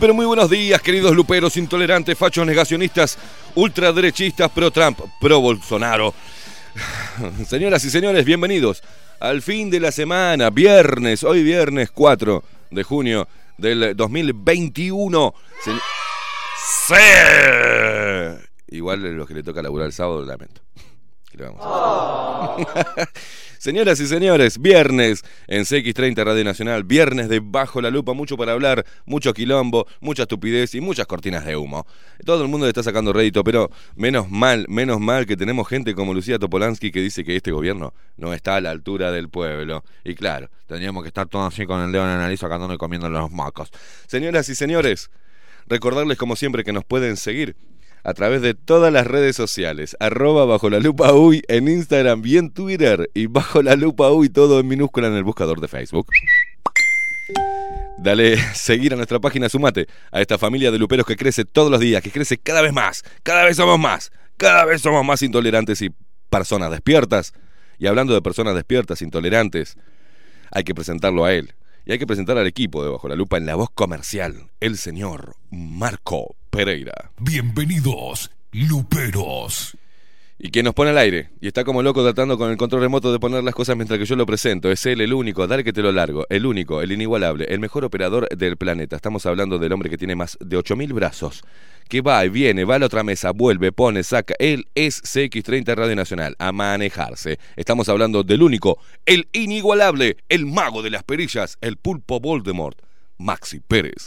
Pero muy buenos días, queridos luperos, intolerantes, fachos negacionistas, ultraderechistas, pro Trump, pro Bolsonaro. Señoras y señores, bienvenidos al fin de la semana, viernes, hoy viernes 4 de junio del 2021. Se- ¡Sí! Igual los que le toca laburar el sábado, lamento. Señoras y señores, viernes en CX30 Radio Nacional, viernes de Bajo la Lupa, mucho para hablar, mucho quilombo, mucha estupidez y muchas cortinas de humo. Todo el mundo le está sacando rédito, pero menos mal, menos mal que tenemos gente como Lucía Topolansky que dice que este gobierno no está a la altura del pueblo. Y claro, tendríamos que estar todos así con el dedo en la nariz sacándonos y comiendo los mocos. Señoras y señores, recordarles como siempre que nos pueden seguir a través de todas las redes sociales, arroba bajo la lupa uy en Instagram y en Twitter y bajo la lupa uy todo en minúscula en el buscador de Facebook. Dale seguir a nuestra página, sumate a esta familia de luperos que crece todos los días, que crece cada vez más, cada vez somos más, cada vez somos más intolerantes y personas despiertas Y hablando de personas despiertas, intolerantes, hay que presentarlo a él. Y hay que presentar al equipo de Bajo la Lupa en la voz comercial, el señor Marco Pereira. Bienvenidos, luperos. Y quien nos pone al aire y está como loco tratando con el control remoto de poner las cosas mientras que yo lo presento. Es él el único, dale que te lo largo, el único, el inigualable, el mejor operador del planeta. Estamos hablando del hombre que tiene más de 8000 brazos, que va y viene, va a la otra mesa, vuelve, pone, saca. Él es CX30 Radio Nacional, a manejarse. Estamos hablando del único, el inigualable, el mago de las perillas, el pulpo Voldemort, Maxi Pérez.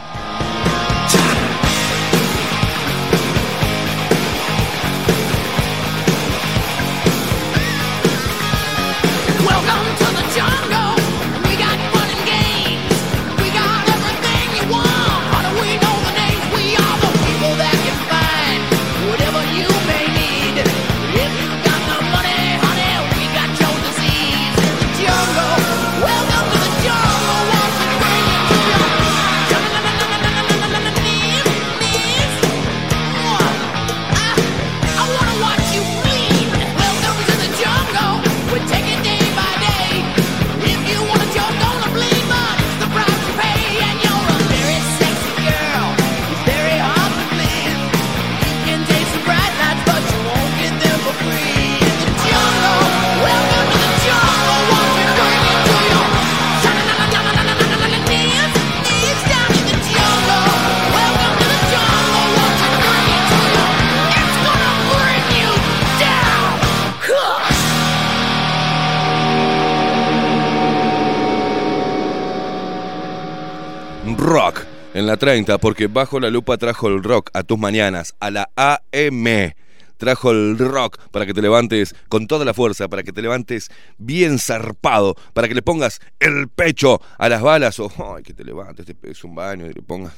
Rock en la 30, porque bajo la lupa trajo el rock a tus mañanas, a la AM. Trajo el rock para que te levantes con toda la fuerza, para que te levantes bien zarpado, para que le pongas el pecho a las balas o ay, que te levantes, te pegues un baño y le pongas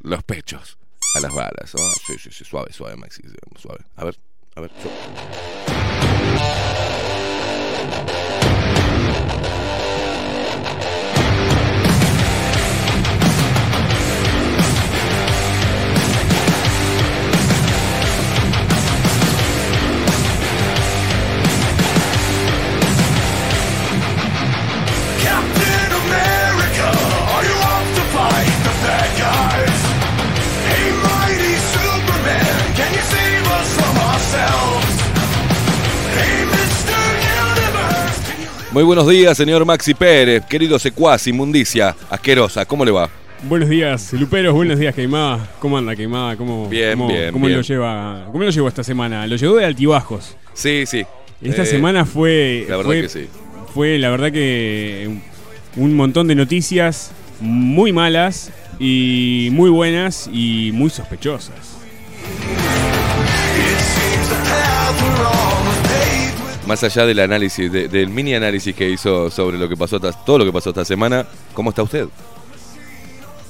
los pechos a las balas. Sí, sí, sí, suave, suave, Maxi, suave. A ver, a ver. su- Muy buenos días, señor Maxi Pérez, querido secuaz, inmundicia, asquerosa, ¿cómo le va? Buenos días, Luperos, buenos días, Queimada. ¿Cómo anda, Queimada? ¿Cómo, Bien, cómo, bien, ¿cómo bien. lo lleva? ¿Cómo lo llevó esta semana? Lo llevó de altibajos. Sí, sí. Esta Eh, semana fue. La verdad fue, que sí. Fue, la verdad que. Un montón de noticias muy malas y muy buenas y muy sospechosas. Más allá del análisis, de- del mini análisis que hizo sobre lo que pasó, todo lo que pasó esta semana, ¿cómo está usted?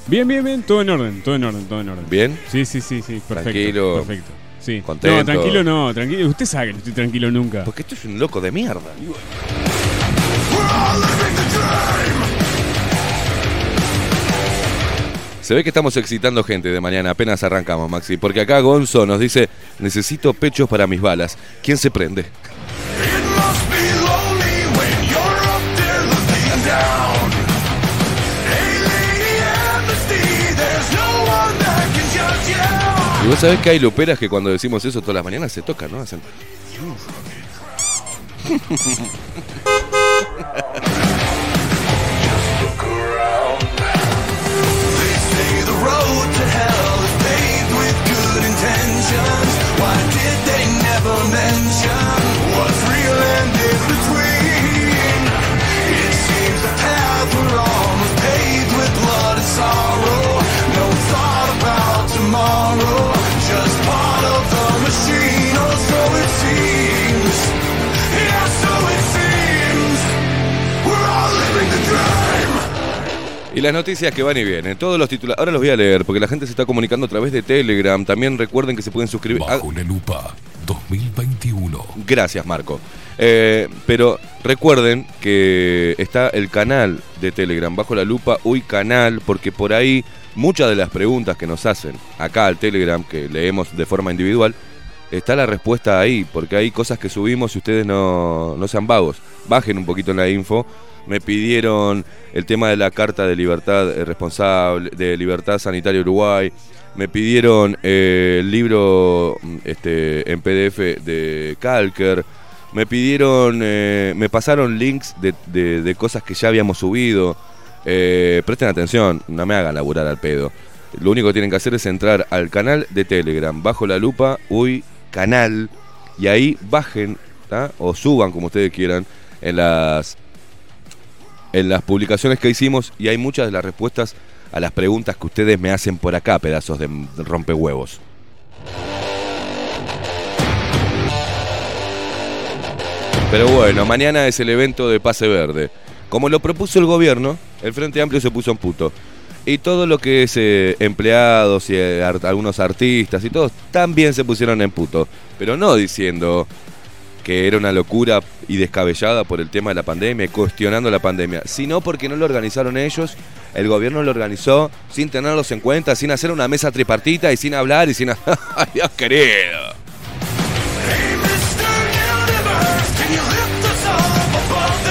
Bien, bien, bien, todo en orden, todo en orden, todo en orden. ¿Bien? Sí, sí, sí, sí, perfecto. Tranquilo. Perfecto. Sí. Contento. No, tranquilo no, tranquilo. Usted sabe que no estoy tranquilo nunca. Porque esto es un loco de mierda. Se ve que estamos excitando gente de mañana, apenas arrancamos, Maxi. Porque acá Gonzo nos dice, necesito pechos para mis balas. ¿Quién se prende? Y vos sabés que hay luperas que cuando decimos eso todas las mañanas se tocan, ¿no? Hacen... Y las noticias que van y vienen, todos los titulares. Ahora los voy a leer porque la gente se está comunicando a través de Telegram. También recuerden que se pueden suscribir. Ah, Bajo la lupa 2021. Gracias, Marco. Eh, pero recuerden que está el canal de Telegram, bajo la lupa, Uy Canal, porque por ahí muchas de las preguntas que nos hacen acá al Telegram, que leemos de forma individual, está la respuesta ahí, porque hay cosas que subimos y ustedes no, no sean vagos. Bajen un poquito en la info. Me pidieron el tema de la carta de libertad eh, responsable, de libertad sanitaria Uruguay. Me pidieron eh, el libro mm, este, en PDF de Calker. Me pidieron, eh, me pasaron links de, de- cosas que ya habíamos subido. Presten atención, no me hagan laburar al pedo. Lo único que tienen que hacer es entrar al canal de Telegram, bajo la lupa, uy, canal, y ahí bajen, o suban como ustedes quieran, en las, en las publicaciones que hicimos, y hay muchas de las respuestas a las preguntas que ustedes me hacen por acá, pedazos de rompehuevos. Pero bueno, mañana es el evento de Pase Verde. Como lo propuso el gobierno, el Frente Amplio se puso en puto. Y todo lo que es eh, empleados y eh, algunos artistas y todos también se pusieron en puto. Pero no diciendo que era una locura y descabellada por el tema de la pandemia, cuestionando la pandemia, sino porque no lo organizaron ellos, el gobierno lo organizó sin tenerlos en cuenta, sin hacer una mesa tripartita y sin hablar y sin... ¡Ay, Dios querido!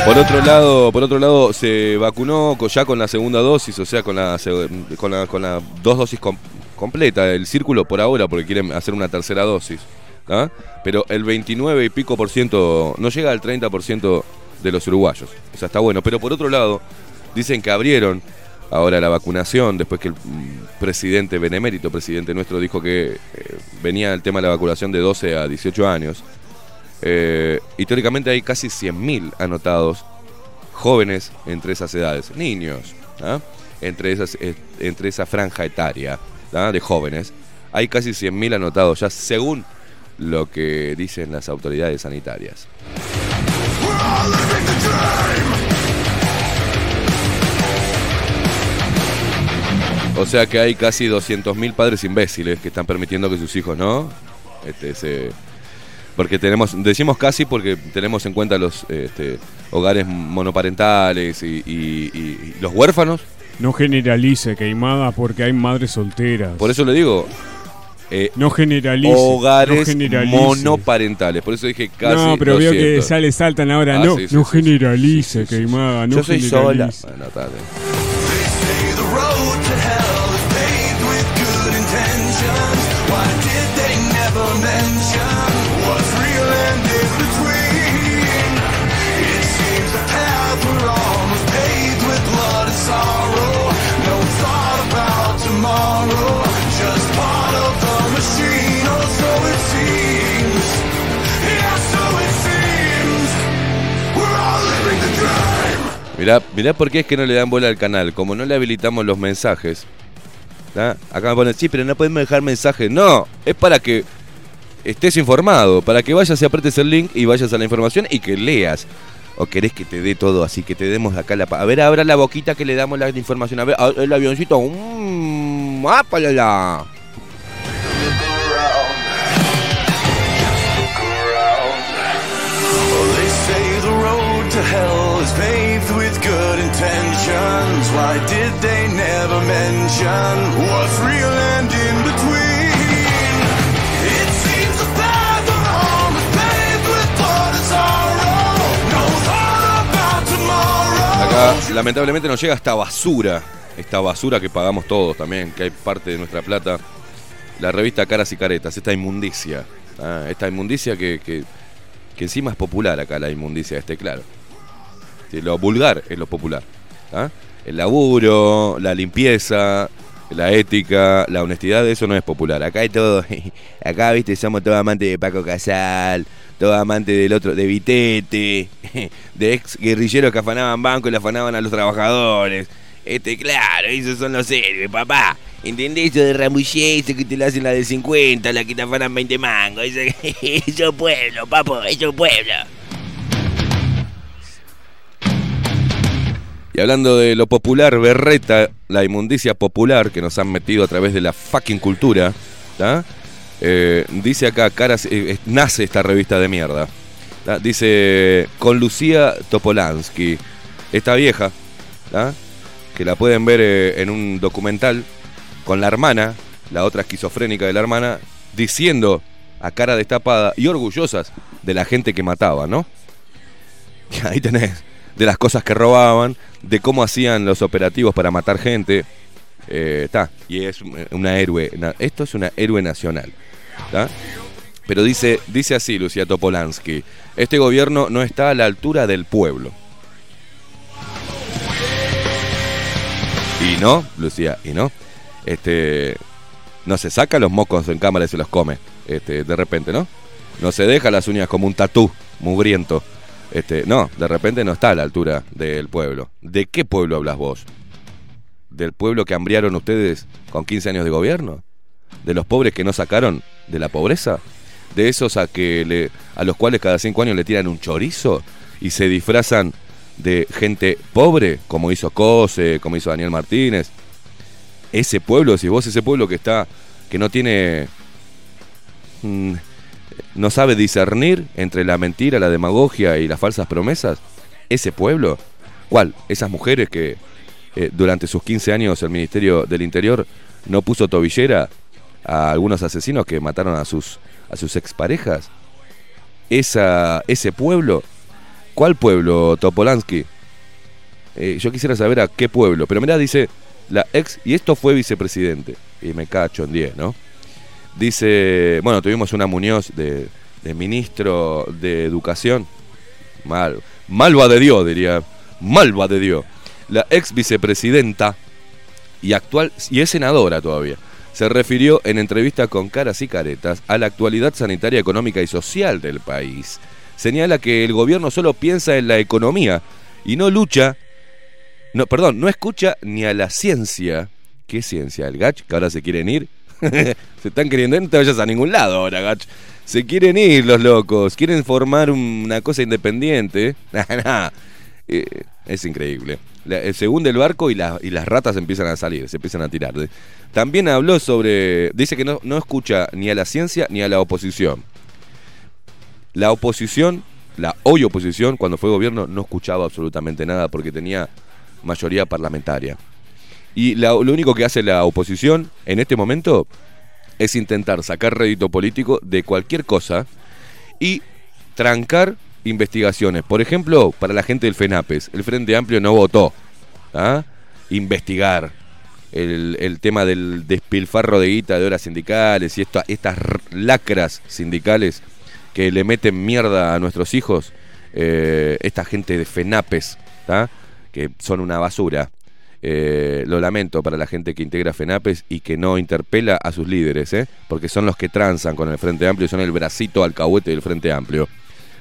Por otro lado, por otro lado, se vacunó ya con la segunda dosis, o sea, con la, con la, con la dos dosis com- completa, el círculo por ahora, porque quieren hacer una tercera dosis. ¿Ah? Pero el 29 y pico por ciento, no llega al 30 por ciento de los uruguayos. O sea, está bueno. Pero por otro lado, dicen que abrieron ahora la vacunación, después que el mm, presidente benemérito, presidente nuestro, dijo que eh, venía el tema de la vacunación de 12 a 18 años. Eh, y teóricamente hay casi 100.000 anotados jóvenes entre esas edades, niños, ¿ah? entre, esas, eh, entre esa franja etaria ¿ah? de jóvenes. Hay casi 100.000 anotados ya según lo que dicen las autoridades sanitarias. O sea que hay casi 200.000 padres imbéciles que están permitiendo que sus hijos no este, se, porque tenemos, decimos casi porque tenemos en cuenta los este, hogares monoparentales y, y- y- y los huérfanos. No generalice, queimada, porque hay madres solteras. Por eso le digo, eh, No generalice. no hogares generalice. monoparentales. Por eso dije casi. No, pero veo que 200. sale, saltan ahora. Ah, no, sí, sí, no generalice, sí, queimada. No Yo soy sola. generalice. Bueno, Mirá, mirá por qué es que no le dan bola al canal. Como no le habilitamos los mensajes. Acá me sí, pero no podemos dejar mensajes. No, es para que estés informado. Para que vayas y apretes el link y vayas a la información y que leas. ¿O querés que te dé todo así? Que te demos acá la... A ver, abra la boquita que le damos la información. A ver, el avioncito. Mmm, is paved what's real and in between? Acá lamentablemente nos llega esta basura, esta basura que pagamos todos también, que hay parte de nuestra plata. La revista Caras y Caretas, esta inmundicia, ah, esta inmundicia que, que- que encima es popular acá, la inmundicia este, claro. Sí, lo vulgar es lo popular. ¿ah? El laburo, la limpieza, la ética, la honestidad, eso no es popular. Acá hay todo, acá viste, somos todos amantes de Paco Casal, todos amantes del otro, de Vitete, de ex guerrilleros que afanaban banco y le afanaban a los trabajadores. Este, claro, esos son los héroes, papá. ¿Entendés eso de Rambullé, eso que te lo hacen la de 50, la que te afanan 20 mangos? Eso, eso es pueblo, papo, eso es pueblo. Y hablando de lo popular, berreta, la inmundicia popular que nos han metido a través de la fucking cultura. Eh, dice acá, caras, eh, nace esta revista de mierda. Dice, con Lucía Topolansky, esta vieja, ¿tá? que la pueden ver eh, en un documental, con la hermana, la otra esquizofrénica de la hermana, diciendo a cara destapada y orgullosas de la gente que mataba, ¿no? Ahí tenés, de las cosas que robaban, de cómo hacían los operativos para matar gente. Está, y es una héroe, esto es una héroe nacional. ¿tá? Pero dice, dice así Lucía Topolansky, este gobierno no está a la altura del pueblo. Y no, Lucía, y no. Este, no se saca los mocos en cámara y se los come, este, de repente, ¿no? No se deja las uñas como un tatú, mugriento. Este, no, de repente no está a la altura del pueblo. ¿De qué pueblo hablas vos? ¿Del pueblo que hambriaron ustedes con 15 años de gobierno? ¿De los pobres que no sacaron de la pobreza? ¿De esos a, que le, a los cuales cada 5 años le tiran un chorizo y se disfrazan de gente pobre, como hizo Cose, como hizo Daniel Martínez? Ese pueblo, si vos ese pueblo que está, que no tiene mm, no sabe discernir entre la mentira, la demagogia y las falsas promesas? ¿Ese pueblo? ¿Cuál? Esas mujeres que eh, durante sus 15 años el Ministerio del Interior no puso tobillera a algunos asesinos que mataron a sus, a sus exparejas. Esa, ese pueblo, ¿cuál pueblo, Topolansky? Eh, yo quisiera saber a qué pueblo, pero mirá, dice la ex, y esto fue vicepresidente, y me cacho en 10, ¿no? Dice, bueno, tuvimos una Muñoz de, de ministro de Educación. Mal, malva de Dios, diría. Malva de Dios. La ex vicepresidenta y actual, y es senadora todavía, se refirió en entrevista con caras y caretas a la actualidad sanitaria, económica y social del país. Señala que el gobierno solo piensa en la economía y no lucha, no, perdón, no escucha ni a la ciencia. ¿Qué ciencia? ¿El gach? Que ahora se quieren ir. se están queriendo no te vayas a ningún lado ahora, gach. Se quieren ir los locos, quieren formar una cosa independiente. Eh, es increíble. Eh, se hunde el barco y las ratas empiezan a salir, se empiezan a tirar. También habló sobre. Dice que no, no escucha ni a la ciencia ni a la oposición. La oposición, la hoy oposición, cuando fue gobierno, no escuchaba absolutamente nada porque tenía mayoría parlamentaria. Y lo único que hace la oposición en este momento es intentar sacar rédito político de cualquier cosa y trancar investigaciones. Por ejemplo, para la gente del FENAPES, el Frente Amplio no votó. ¿ah? Investigar el, tema del despilfarro de guita de horas sindicales y estas lacras sindicales que le meten mierda a nuestros hijos. eh, esta gente de FENAPES, ¿tá? que son una basura. Eh, lo lamento para la gente que integra FENAPES y que no interpela a sus líderes, ¿eh? porque son los que transan con el Frente Amplio son el bracito alcahuete del Frente Amplio.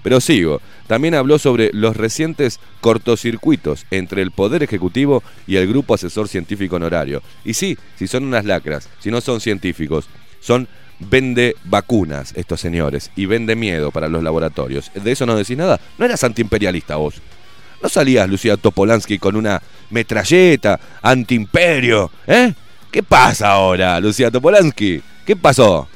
Pero sigo. También habló sobre los recientes cortocircuitos entre el Poder Ejecutivo y el Grupo Asesor Científico Honorario. Y sí, si son unas lacras, si no son científicos, son vende vacunas estos señores y vende miedo para los laboratorios. ¿De eso no decís nada? ¿No eras antiimperialista vos? ¿No salías, Lucía Topolansky, con una metralleta antiimperio? ¿Eh? ¿Qué pasa ahora, Lucía Topolansky? ¿Qué pasó?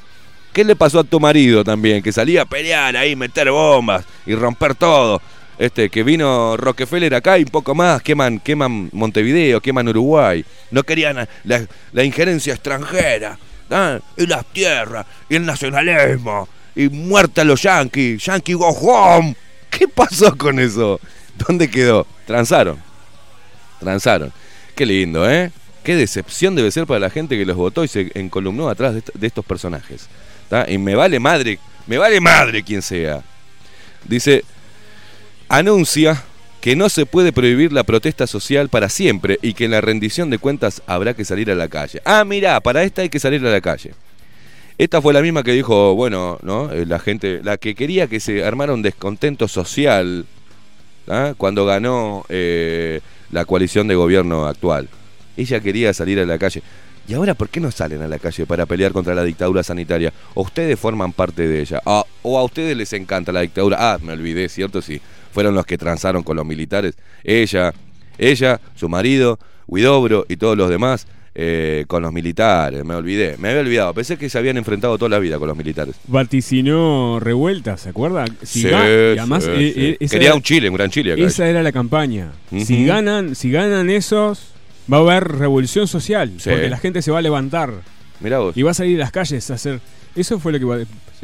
¿Qué le pasó a tu marido también? Que salía a pelear ahí, meter bombas y romper todo. Este, que vino Rockefeller acá y un poco más, queman, queman Montevideo, queman Uruguay. No querían la, injerencia extranjera. ¿ah? Y las tierras, y el nacionalismo, y muerta a los yanquis, yankee go home. ¿Qué pasó con eso? ¿Dónde quedó? Transaron. Transaron. Qué lindo, ¿eh? Qué decepción debe ser para la gente que los votó y se encolumnó atrás de, est- de estos personajes. Y me vale madre, me vale madre quien sea. Dice, anuncia que no se puede prohibir la protesta social para siempre y que en la rendición de cuentas habrá que salir a la calle. Ah, mirá, para esta hay que salir a la calle. Esta fue la misma que dijo, bueno, ¿no? Eh, La gente, la que quería que se armara un descontento social ¿ah? cuando ganó eh, la coalición de gobierno actual. Ella quería salir a la calle. ¿Y ahora por qué no salen a la calle para pelear contra la dictadura sanitaria? ¿O ustedes forman parte de ella? Ah, ¿O a ustedes les encanta la dictadura? Ah, me olvidé, ¿cierto? Sí, fueron los que transaron con los militares. Ella, Ella, su marido, Huidobro y todos los demás eh, con los militares. Me olvidé, me había olvidado. Pensé que se habían enfrentado toda la vida con los militares. Vaticinó revuelta, ¿se acuerda? Si Sí, y además, sí, eh, sí. eh, Quería era- un Chile, un gran Chile acá. Esa era la campaña. Si ganan, si ganan esos, va a haber revolución social, porque la gente se va a levantar Mirá vos. y va a salir a las calles a hacer. Eso fue lo que va-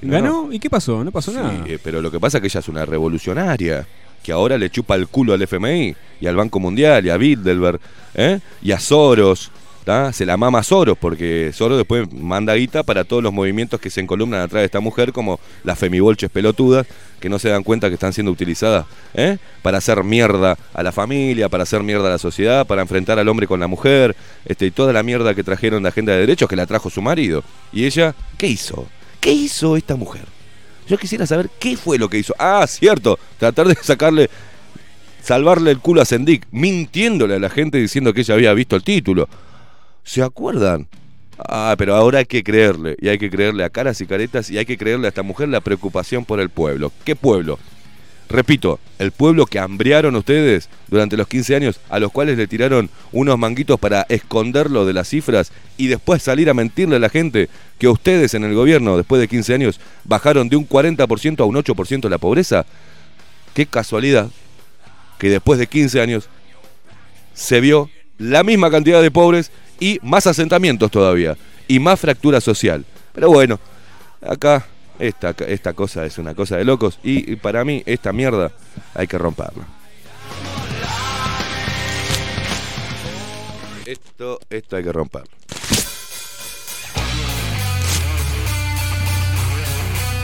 no, ganó y qué pasó, no pasó Sí, nada. eh, pero lo que pasa es que ella es una revolucionaria que ahora le chupa el culo al FMI y al Banco Mundial y a Bilderberg ¿eh? y a Soros. Se la mama Soros porque Soros después manda guita para todos los movimientos que se encolumnan atrás de esta mujer, como las femibolches pelotudas, que no se dan cuenta que están siendo utilizadas ¿eh? para hacer mierda a la familia, para hacer mierda a la sociedad, para enfrentar al hombre con la mujer, este, y toda la mierda que trajeron de agenda de derechos que la trajo su marido. Y ella, ¿qué hizo? ¿Qué hizo esta mujer? Yo quisiera saber qué fue lo que hizo. Ah, cierto, tratar de sacarle, salvarle el culo a Sendik, mintiéndole a la gente diciendo que ella había visto el título. ¿Se acuerdan? Ah, pero ahora hay que creerle, y hay que creerle a caras y caretas, y hay que creerle a esta mujer la preocupación por el pueblo. ¿Qué pueblo? Repito, el pueblo que hambriaron ustedes durante los 15 años, a los cuales le tiraron unos manguitos para esconderlo de las cifras y después salir a mentirle a la gente que ustedes en el gobierno, después de 15 años, bajaron de un 40% a un 8% la pobreza. Qué casualidad que después de 15 años se vio la misma cantidad de pobres y más asentamientos todavía y más fractura social. Pero bueno, acá esta, esta cosa es una cosa de locos y, para mí esta mierda hay que romperla. Esto, esto hay que romperlo.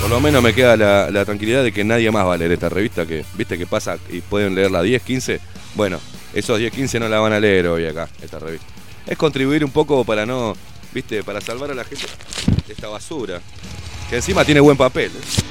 Por lo menos me queda la, la tranquilidad de que nadie más va a leer esta revista que, viste, que pasa y pueden leerla 10, 15. Bueno, esos 10, 15 no la van a leer hoy acá, esta revista. Es contribuir un poco para no, viste, para salvar a la gente de esta basura. Que encima tiene buen papel. ¿eh?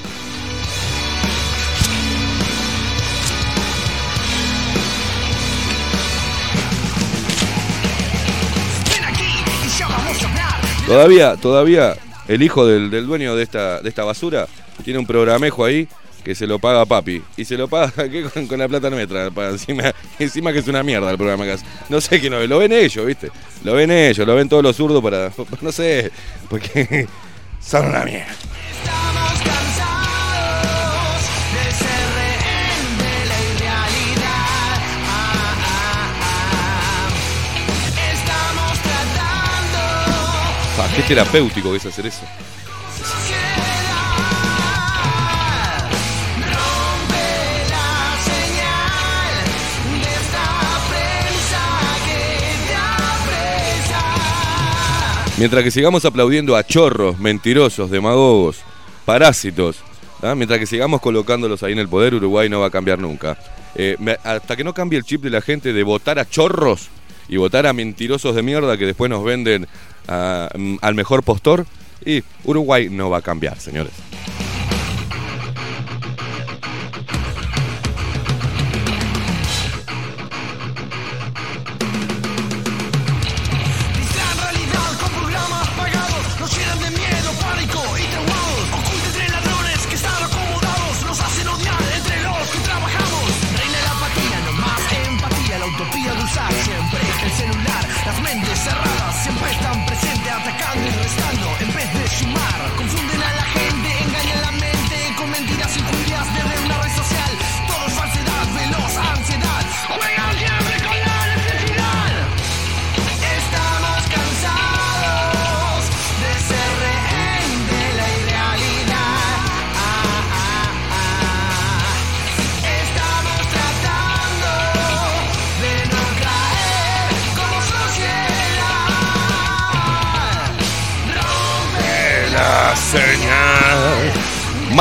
Todavía, todavía el hijo del, del dueño de esta, de esta basura tiene un programejo ahí que se lo paga papi. Y se lo paga ¿qué? Con, con la plata nuestra. para encima, encima que es una mierda el programa que hace. No sé qué no, lo ven ellos, ¿viste? Lo ven ellos, lo ven todos los zurdos para. No sé, porque son una mierda. Estamos cansados de ser rehén de la irrealidad. Estamos tratando Ah, qué terapéutico que es hacer eso. Mientras que sigamos aplaudiendo a chorros, mentirosos, demagogos, parásitos, ¿ah? mientras que sigamos colocándolos ahí en el poder, Uruguay no va a cambiar nunca. Eh, hasta que no cambie el chip de la gente de votar a chorros y votar a mentirosos de mierda que después nos venden a- mm, al mejor postor, y Uruguay no va a cambiar, señores.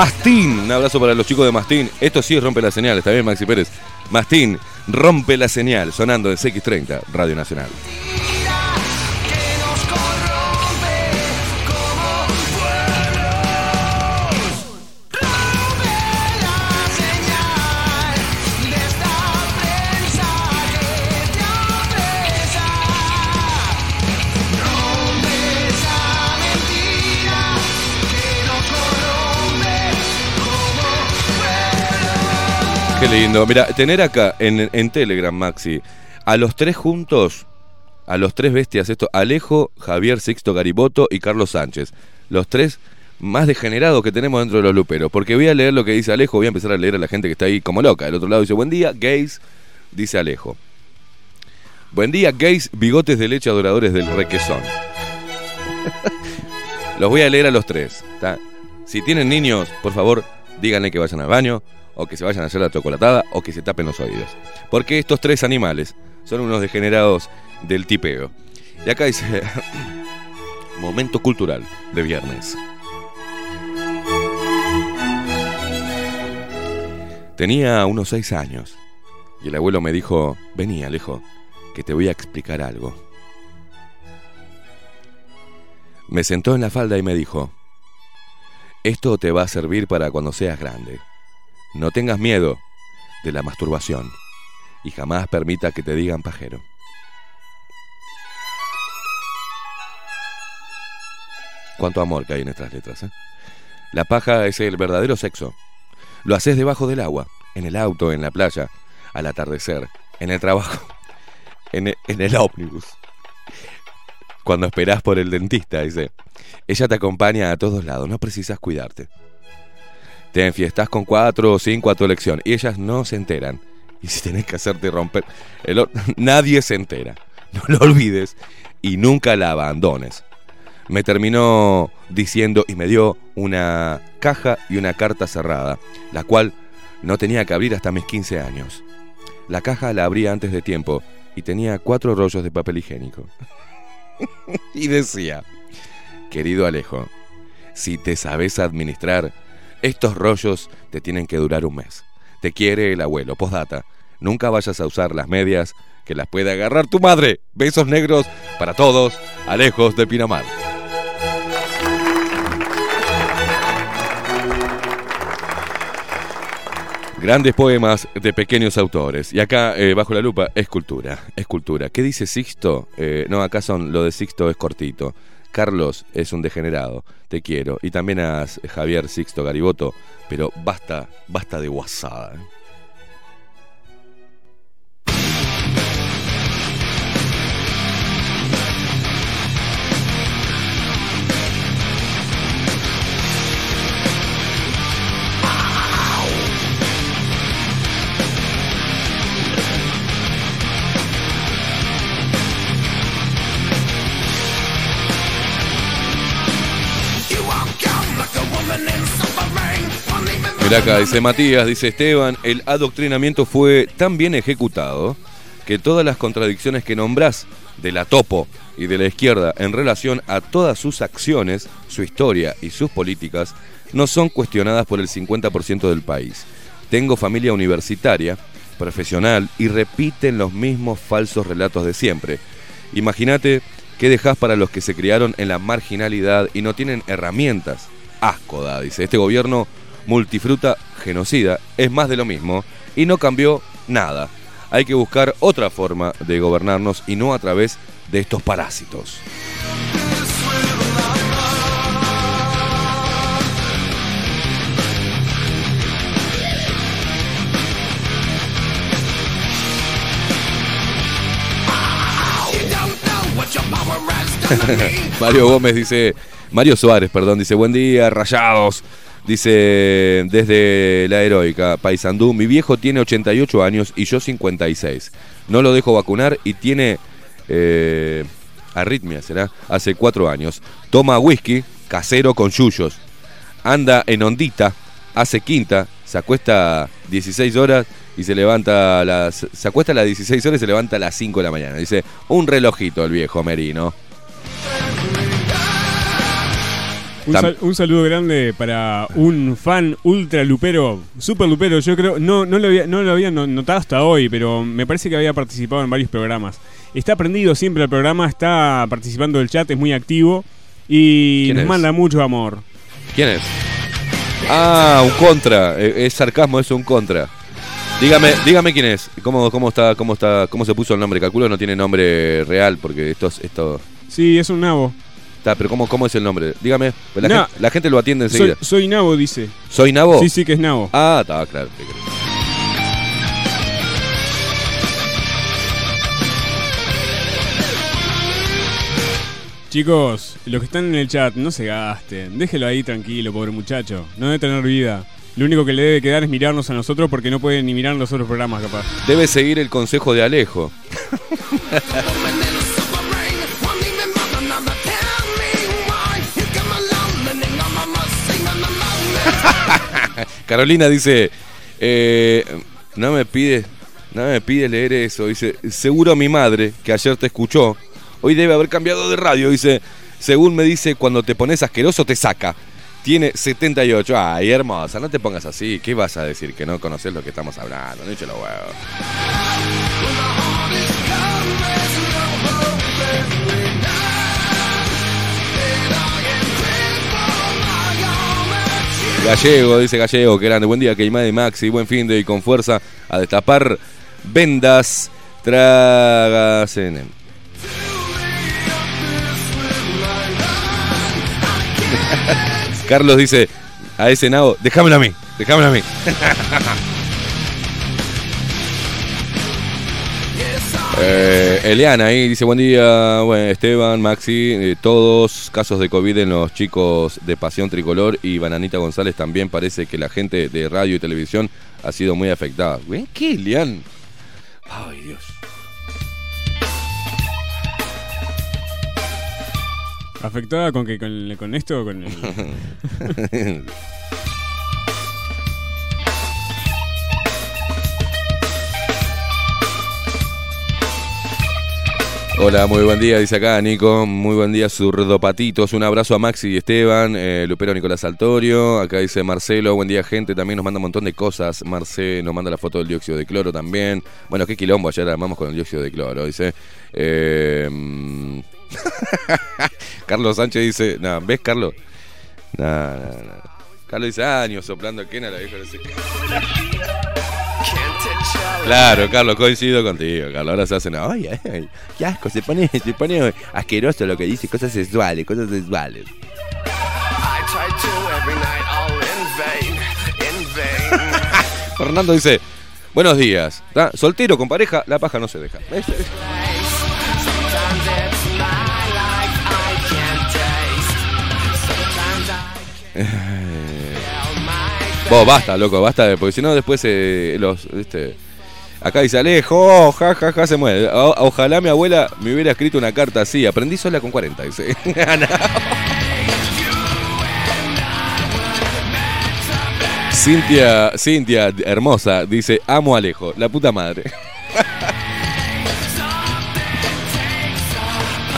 Mastín, un abrazo para los chicos de Mastín. Esto sí rompe la señal, está bien Maxi Pérez. Mastín, rompe la señal, sonando en CX30, Radio Nacional. Lindo. Mira, tener acá en, en Telegram, Maxi, A los tres juntos, a los tres bestias, esto, Alejo, Javier Sixto Gariboto y Carlos Sánchez. Los tres más degenerados que tenemos dentro de los luperos. Porque voy a leer lo que dice Alejo, voy a empezar a leer a la gente que está ahí como loca. Del otro lado dice, buen día, gays, dice Alejo. Buen día, gays, bigotes de leche adoradores del requesón. los voy a leer a los tres. Si tienen niños, por favor, díganle que vayan al baño, o que se vayan a hacer la chocolatada, o que se tapen los oídos. Porque estos tres animales son unos degenerados del tipeo. Y acá dice, momento cultural de viernes. Tenía unos seis años y el abuelo me dijo, vení Alejo, que te voy a explicar algo. Me sentó en la falda y me dijo, esto te va a servir para cuando seas grande. No tengas miedo de la masturbación y jamás permita que te digan pajero. Cuánto amor que hay en estas letras. ¿eh? La paja es el verdadero sexo. Lo haces debajo del agua, en el auto, en la playa, al atardecer, en el trabajo, en el, en el ómnibus. Cuando esperás por el dentista, dice. Ella te acompaña a todos lados, no precisas cuidarte. Te enfiestás con cuatro o cinco a tu elección y ellas no se enteran. Y si tenés que hacerte romper, el nadie se entera. No lo olvides y nunca la abandones. Me terminó diciendo y me dio una caja y una carta cerrada, la cual no tenía que abrir hasta mis 15 años. La caja la abría antes de tiempo y tenía cuatro rollos de papel higiénico. y decía, querido Alejo, si te sabes administrar, estos rollos te tienen que durar un mes. Te quiere el abuelo. Postdata. Nunca vayas a usar las medias que las puede agarrar tu madre. Besos negros para todos. Alejos de Pinamar. Grandes poemas de pequeños autores. Y acá, eh, bajo la lupa, escultura. Escultura. ¿Qué dice Sixto? Eh, no, acá son, lo de Sixto es cortito. Carlos es un degenerado, te quiero. Y también a Javier Sixto Gariboto, pero basta, basta de guasada. ¿eh? Acá, dice Matías, dice Esteban, el adoctrinamiento fue tan bien ejecutado que todas las contradicciones que nombrás de la topo y de la izquierda en relación a todas sus acciones, su historia y sus políticas no son cuestionadas por el 50% del país. Tengo familia universitaria, profesional y repiten los mismos falsos relatos de siempre. Imagínate qué dejás para los que se criaron en la marginalidad y no tienen herramientas. Asco da, dice. Este gobierno multifruta genocida es más de lo mismo y no cambió nada. Hay que buscar otra forma de gobernarnos y no a través de estos parásitos. Mario Gómez dice, Mario Suárez, perdón, dice, buen día, rayados. Dice, desde la heroica, Paisandú, mi viejo tiene 88 años y yo 56. No lo dejo vacunar y tiene eh, arritmia, será, hace cuatro años. Toma whisky, casero con yuyos. Anda en ondita, hace quinta, se acuesta 16 horas y se levanta a las... Se acuesta a las 16 horas y se levanta a las 5 de la mañana. Dice, un relojito el viejo Merino. Un, Tam- sal- un saludo grande para un fan ultra lupero, super lupero. Yo creo, no, no, lo había, no lo había notado hasta hoy, pero me parece que había participado en varios programas. Está prendido siempre el programa, está participando del chat, es muy activo y ¿Quién nos es? manda mucho amor. ¿Quién es? Ah, un contra. Eh, Es sarcasmo, es un contra. Dígame, dígame quién es. ¿Cómo, cómo está, cómo está, cómo se puso el nombre? Calculo no tiene nombre real porque esto, es- esto Sí, es un nabo. Está, pero ¿cómo, ¿cómo es el nombre? Dígame, pues la, gente, lo atiende enseguida. Soy, soy, Nabo, dice. ¿Soy Nabo? Sí, sí que es Nabo. Ah, está, claro. Chicos, los que están en el chat, no se gasten. Déjelo ahí tranquilo, pobre muchacho. No debe tener vida. Lo único que le debe quedar es mirarnos a nosotros porque no puede ni mirar los otros programas, capaz. Debe seguir el consejo de Alejo. Carolina dice, eh, no me pide, no me pide leer eso. Dice, seguro mi madre, que ayer te escuchó, hoy debe haber cambiado de radio. Dice, según me dice, cuando te pones asqueroso te saca. Tiene 78. Ay, hermosa, no te pongas así. ¿Qué vas a decir? Que no conoces lo que estamos hablando. No eche los huevos. Gallego, dice Gallego, que grande. Buen día, que de Maxi, buen fin de y con fuerza a destapar vendas. Tragacenen. Carlos dice a ese nabo, déjamelo a mí, déjamelo a mí. Eh, Eliana ahí dice buen día, bueno, Esteban, Maxi, eh, todos casos de COVID en los chicos de Pasión Tricolor y Bananita González también parece que la gente de radio y televisión ha sido muy afectada. ¿Qué, Elian? Ay, Dios. ¿Afectada con que con, con esto o con el... Hola, muy buen día, dice acá Nico. Muy buen día, zurdopatitos. Un abrazo a Maxi y Esteban, eh, Lupero Nicolás Saltorio. Acá dice Marcelo, buen día, gente. También nos manda un montón de cosas. Marce nos manda la foto del dióxido de cloro también. Bueno, qué quilombo, ayer armamos con el dióxido de cloro, dice. Eh, Carlos Sánchez dice, no, ¿ves, Carlos? No, no, no. Carlos dice, años soplando quena la vieja. Claro, Carlos, coincido contigo, Carlos. Ahora se hacen, ay, ay, ay, qué asco, se pone, se pone asqueroso lo que dice, cosas sexuales, cosas sexuales. Fernando dice, buenos días. ¿Está? Soltero con pareja, la paja no se deja. ¿Ves? Vos, basta, loco, basta, porque si no después eh, los, este, acá dice Alejo, oh, ja, ja, se muere. O- ojalá mi abuela me hubiera escrito una carta así, aprendí sola con 40, dice. Cintia, Cintia, hermosa, dice, amo a Alejo, la puta madre.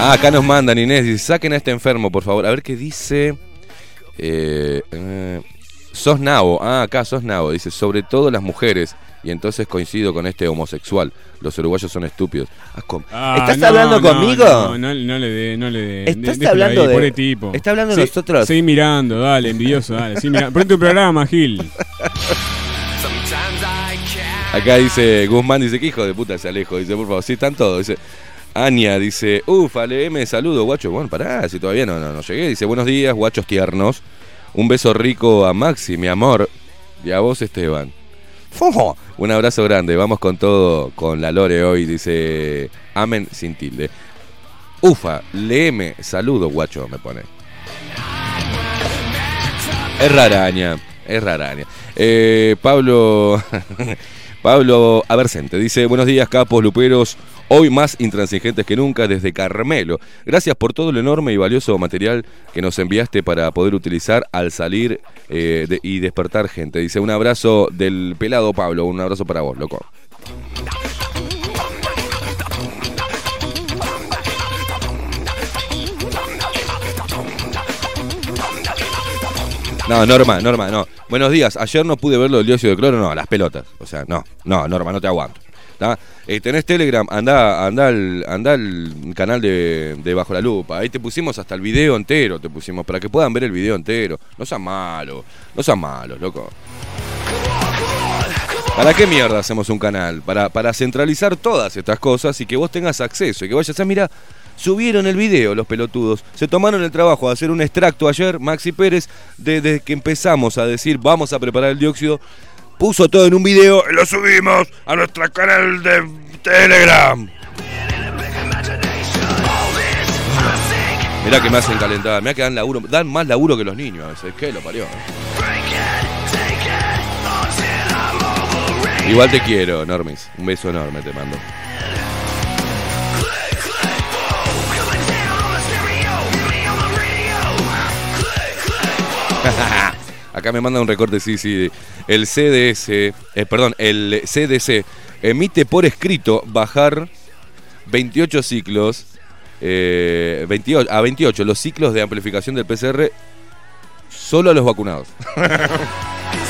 Ah, acá nos mandan Inés, dice, saquen a este enfermo, por favor. A ver qué dice. Eh, eh, sos nabo, ah, acá sos nabo, dice, sobre todo las mujeres. Y entonces coincido con este homosexual. Los uruguayos son estúpidos. Ah, com- Ah, ¿Estás no, hablando no, conmigo? No, no, no le dé, no le dé. ¿Estás hablando ahí, de- pobre tipo. ¿Está hablando de Sí, nosotros? Seguí mirando, dale, envidioso, dale. Ponte tu programa, Gil. Acá dice Guzmán, dice que hijo de puta ese Alejo. Dice, por favor, sí, están todos. Dice, Ania dice, ufa, leeme, saludo, guacho. Bueno, pará, si todavía no, no, no llegué. Dice, buenos días, guachos tiernos. Un beso rico a Maxi, mi amor. Y a vos, Esteban. Un abrazo grande. Vamos con todo, con la Lore hoy. Dice, amen sin tilde. Ufa, leeme, saludo, guacho, me pone. Es raraña, es raraña. Eh, Pablo, Pablo Abercente dice, buenos días capos, luperos, hoy más intransigentes que nunca desde Carmelo. Gracias por todo el enorme y valioso material que nos enviaste para poder utilizar al salir eh, y despertar gente. Dice, un abrazo del pelado Pablo, un abrazo para vos, loco. No, Norma, Norma, no. Buenos días. Ayer no pude verlo del dióxido de cloro, no, las pelotas. O sea, no, no, Norma, no te aguanto. Eh, tenés Telegram, anda, anda al, canal de, Bajo la Lupa. Ahí te pusimos hasta el video entero, te pusimos, para que puedan ver el video entero. No sean malos, no sean malos, loco. ¿Para qué mierda hacemos un canal? Para, para centralizar todas estas cosas y que vos tengas acceso y que vayas a mira. Subieron el video los pelotudos. Se tomaron el trabajo de hacer un extracto ayer, Maxi Pérez, desde que empezamos a decir vamos a preparar el dióxido. Puso todo en un video y lo subimos a nuestro canal de Telegram. Mirá que me hacen calentar, mirá que dan laburo, dan más laburo que los niños a veces, que lo parió. Igual te quiero, Normis. Un beso enorme te mando. Acá me manda un recorte, sí, sí. El CDS, eh, perdón, el CDC emite por escrito bajar 28 ciclos, eh, 28, a 28 los ciclos de amplificación del PCR solo a los vacunados.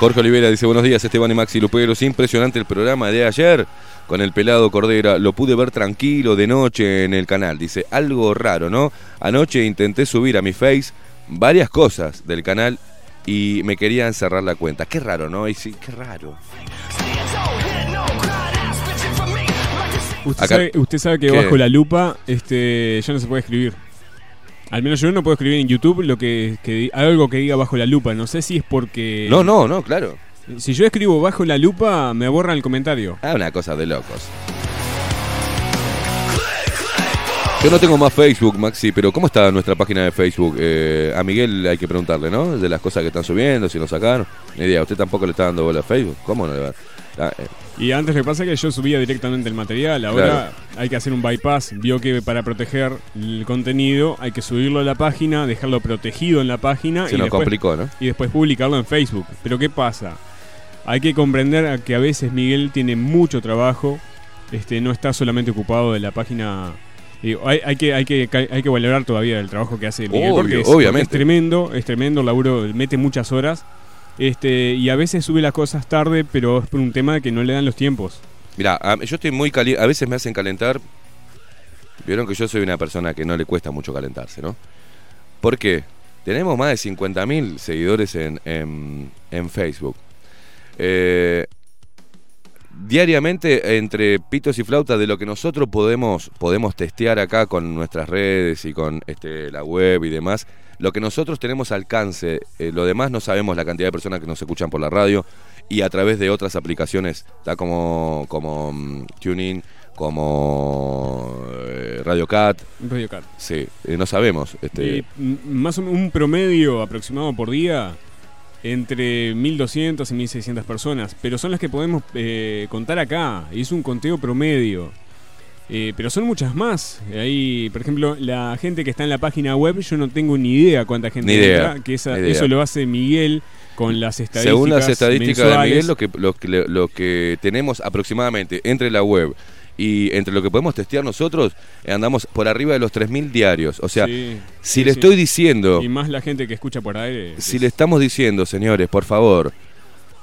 Jorge Olivera dice, buenos días Esteban y Maxi Luperos, impresionante el programa de ayer con el pelado Cordera, lo pude ver tranquilo de noche en el canal, dice, algo raro, ¿no? Anoche intenté subir a mi face varias cosas del canal y me querían cerrar la cuenta, qué raro, ¿no? Y sí, qué raro. Usted, Acá- sabe, usted sabe que ¿Qué? bajo la lupa este, ya no se puede escribir. Al menos yo no puedo escribir en YouTube lo que, que algo que diga bajo la lupa. No sé si es porque. No, no, no, claro. Si yo escribo bajo la lupa, me borran el comentario. Ah, una cosa de locos. Yo no tengo más Facebook, Maxi, pero ¿cómo está nuestra página de Facebook? Eh, a Miguel hay que preguntarle, ¿no? De las cosas que están subiendo, si nos sacaron. Ni idea, usted tampoco le está dando bola a Facebook. ¿Cómo no le va? Ah, eh, Y antes lo que pasa es que yo subía directamente el material. Ahora Claro. hay que hacer un bypass. Vio que para proteger el contenido hay que subirlo a la página, dejarlo protegido en la página se y, nos después, complicó, ¿no? y después publicarlo en Facebook. Pero ¿qué pasa? Hay que comprender que a veces Miguel tiene mucho trabajo. Este, no está solamente ocupado de la página. Digo, hay, hay que, hay, que, hay que valorar todavía el trabajo que hace Miguel. Obvio, porque es, obviamente. porque es tremendo, es tremendo el laburo, mete muchas horas. Este, y a veces sube las cosas tarde, pero es por un tema de que no le dan los tiempos. Mira, yo estoy muy caliente. A veces me hacen calentar. Vieron que yo soy una persona que no le cuesta mucho calentarse, ¿no? ¿Por qué? Tenemos más de 50.000 seguidores en, en, en Facebook. Eh, diariamente, entre pitos y flautas, de lo que nosotros podemos, podemos testear acá con nuestras redes y con este, la web y demás, lo que nosotros tenemos alcance, eh, lo demás no sabemos la cantidad de personas que nos escuchan por la radio y a través de otras aplicaciones, está como, como mm, TuneIn, como eh, Radio Cat, Radio Cat. sí, eh, no sabemos. Este, Y, m- más o menos un promedio aproximado por día entre 1200 y 1600 personas, pero son las que podemos eh, contar acá, y es un conteo promedio. Eh, pero son muchas más. Ahí, por ejemplo, la gente que está en la página web, yo no tengo ni idea cuánta gente Ni idea, entra, que esa- idea. eso lo hace Miguel con las estadísticas. Según las estadísticas de. Miguel, lo que, lo, que, lo que tenemos aproximadamente entre la web y entre lo que podemos testear nosotros, eh, andamos por arriba de los 3.000 diarios. O sea, Sí, si sí, le estoy diciendo, Y más la gente que escucha por aire. si es- le estamos diciendo, señores, por favor,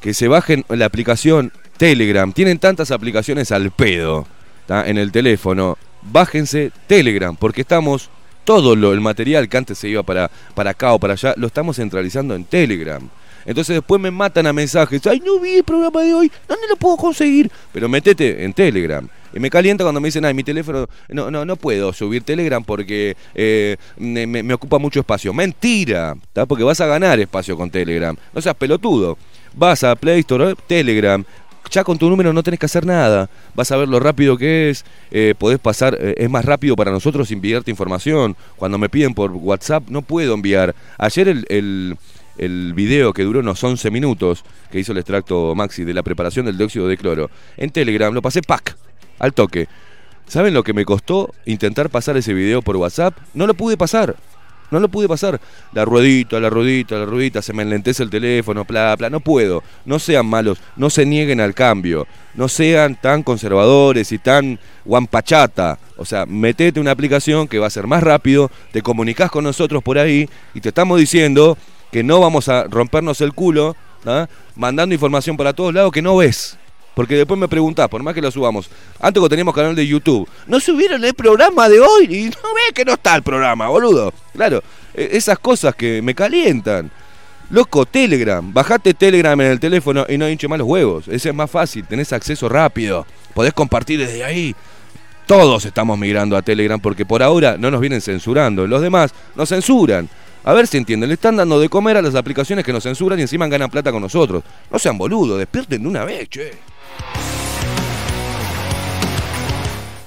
que se bajen la aplicación Telegram, tienen tantas aplicaciones al pedo en el teléfono, bájense Telegram, porque estamos, todo lo, el material que antes se iba para, para acá o para allá, lo estamos centralizando en Telegram. Entonces después me matan a mensajes, ay, no vi el programa de hoy, ¿dónde lo puedo conseguir? Pero metete en Telegram. Y me calienta cuando me dicen, ay, mi teléfono, no, no, no puedo subir Telegram porque eh, me, ocupa mucho espacio. Mentira, porque vas a ganar espacio con Telegram. No seas pelotudo. Vas a Play Store, Telegram. Ya con tu número no tenés que hacer nada. Vas a ver lo rápido que es. eh, podés pasar. eh, es más rápido para nosotros enviarte información. Cuando me piden por WhatsApp, no puedo enviar. Ayer el, el, el video que duró unos 11 minutos, que hizo el extracto Maxi de la preparación del dióxido de cloro, en Telegram lo pasé pack, al toque. ¿Saben lo que me costó intentar pasar ese video por WhatsApp? No lo pude pasar. No lo pude pasar. La ruedita, la ruedita, la ruedita, se me enlentece el teléfono, bla, bla. No puedo. No sean malos, no se nieguen al cambio. No sean tan conservadores y tan guampachata. O sea, metete una aplicación que va a ser más rápido, te comunicas con nosotros por ahí y te estamos diciendo que no vamos a rompernos el culo, ¿ah? mandando información para todos lados que no ves. Porque después me preguntás, por más que lo subamos. Antes que teníamos canal de YouTube, no subieron el programa de hoy y no ves que no está el programa, boludo. Claro, e- esas cosas que me calientan. Loco, Telegram. Bajate Telegram en el teléfono y no hinche más los huevos. Ese es más fácil, tenés acceso rápido. Podés compartir desde ahí. Todos estamos migrando a Telegram porque por ahora no nos vienen censurando. Los demás nos censuran. A ver si entienden, le están dando de comer a las aplicaciones que nos censuran y encima ganan plata con nosotros. No sean boludos, despierten de una vez, che.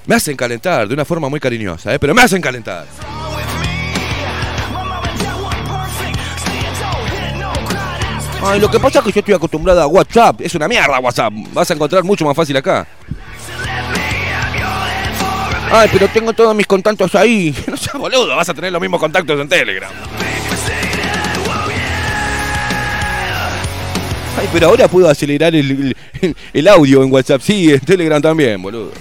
Me hacen calentar de una forma muy cariñosa, ¿eh? pero me hacen calentar. Ay, lo que pasa es que yo estoy acostumbrado a WhatsApp. Es una mierda WhatsApp. Vas a encontrar mucho más fácil acá. Ay, pero tengo todos mis contactos ahí. No seas boludo, vas a tener los mismos contactos en Telegram. Ay, pero ahora puedo acelerar el, el- audio en WhatsApp. Sí, en Telegram también, boludo.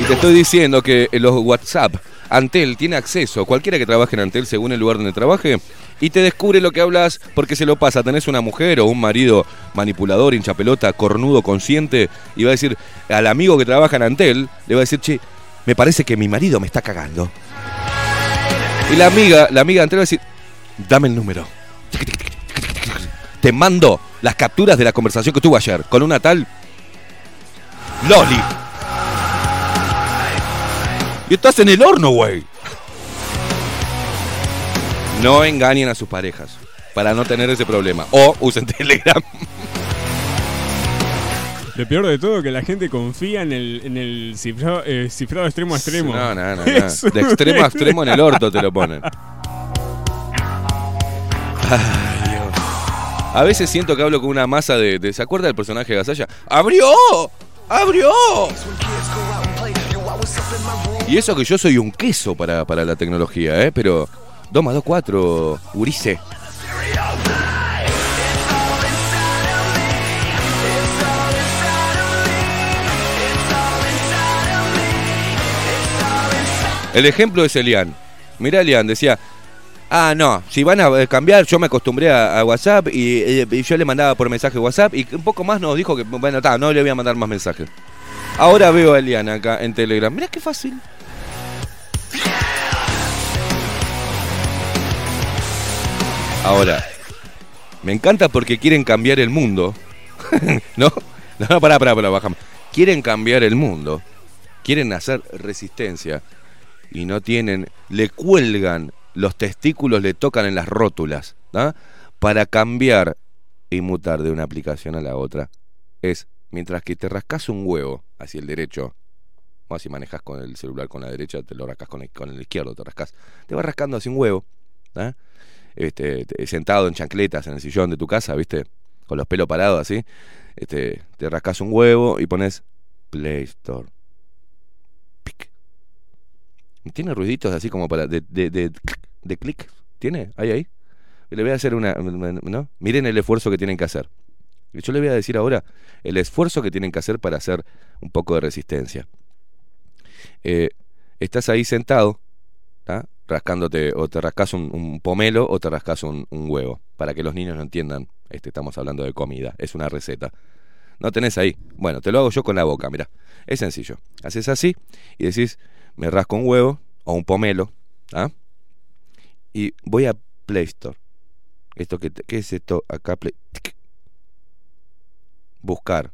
Y te estoy diciendo que los WhatsApp, Antel tiene acceso, cualquiera que trabaje en Antel según el lugar donde trabaje, y te descubre lo que hablas porque se lo pasa. Tenés una mujer o un marido manipulador, hinchapelota, cornudo, consciente, y va a decir al amigo que trabaja en Antel, le va a decir, che, me parece que mi marido me está cagando. Y la amiga, la amiga Antel va a decir, dame el número. Te mando las capturas de la conversación que tuve ayer con una tal Loli. Y estás en el horno, güey. No engañen a sus parejas para no tener ese problema. O usen Telegram. Lo peor de todo que la gente confía en el, en el cifrado, eh, cifrado extremo a extremo. No, no, no, no. De extremo a extremo en el orto te lo ponen. Ay, Dios. A veces siento que hablo con una masa de, de- ¿Se acuerda del personaje de Gasalla? ¡Abrió! ¡Abrió! Y eso que yo soy un queso para, para la tecnología, ¿eh? Pero 2 más 2, 4, Urice. El ejemplo es Elian. Mirá, Elian, decía, ah, no, si van a eh, cambiar, yo me acostumbré a, WhatsApp y, eh, y yo le mandaba por mensaje WhatsApp y un poco más nos dijo que, bueno, no le voy a mandar más mensajes. Ahora veo a Elian acá en Telegram. Mirá qué fácil. Ahora, me encanta porque quieren cambiar el mundo. ¿No? No, no, pará, pará, pará, bájame. Quieren cambiar el mundo. Quieren hacer resistencia. Y no tienen. Le cuelgan los testículos, le tocan en las rótulas. ¿ah? Para cambiar y mutar de una aplicación a la otra. Es mientras que te rascas un huevo hacia el derecho. O si manejas con el celular con la derecha, te lo rascas con el, con el izquierdo, te rascas. Te vas rascando hacia un huevo. ¿ah? este, te- sentado en chancletas en el sillón de tu casa, ¿viste? Con los pelos parados así. Este, te rascas un huevo y pones Play Store. Tiene ruiditos así como para de, de, de, de clic. ¿Tiene? ¿Hay ahí? Le voy a hacer una... ¿no? Miren el esfuerzo que tienen que hacer. Yo le voy a decir ahora el esfuerzo que tienen que hacer para hacer un poco de resistencia. Eh, estás ahí sentado, ¿tá? rascándote, o te rascas un, pomelo o te rascas un, un huevo, para que los niños no entiendan, este, estamos hablando de comida, es una receta. No tenés ahí. Bueno, te lo hago yo con la boca, mira. Es sencillo. Haces así y decís, me rasco un huevo o un pomelo, ¿ah? Y voy a Play Store. Esto que, ¿Qué es esto? Acá Play. Buscar.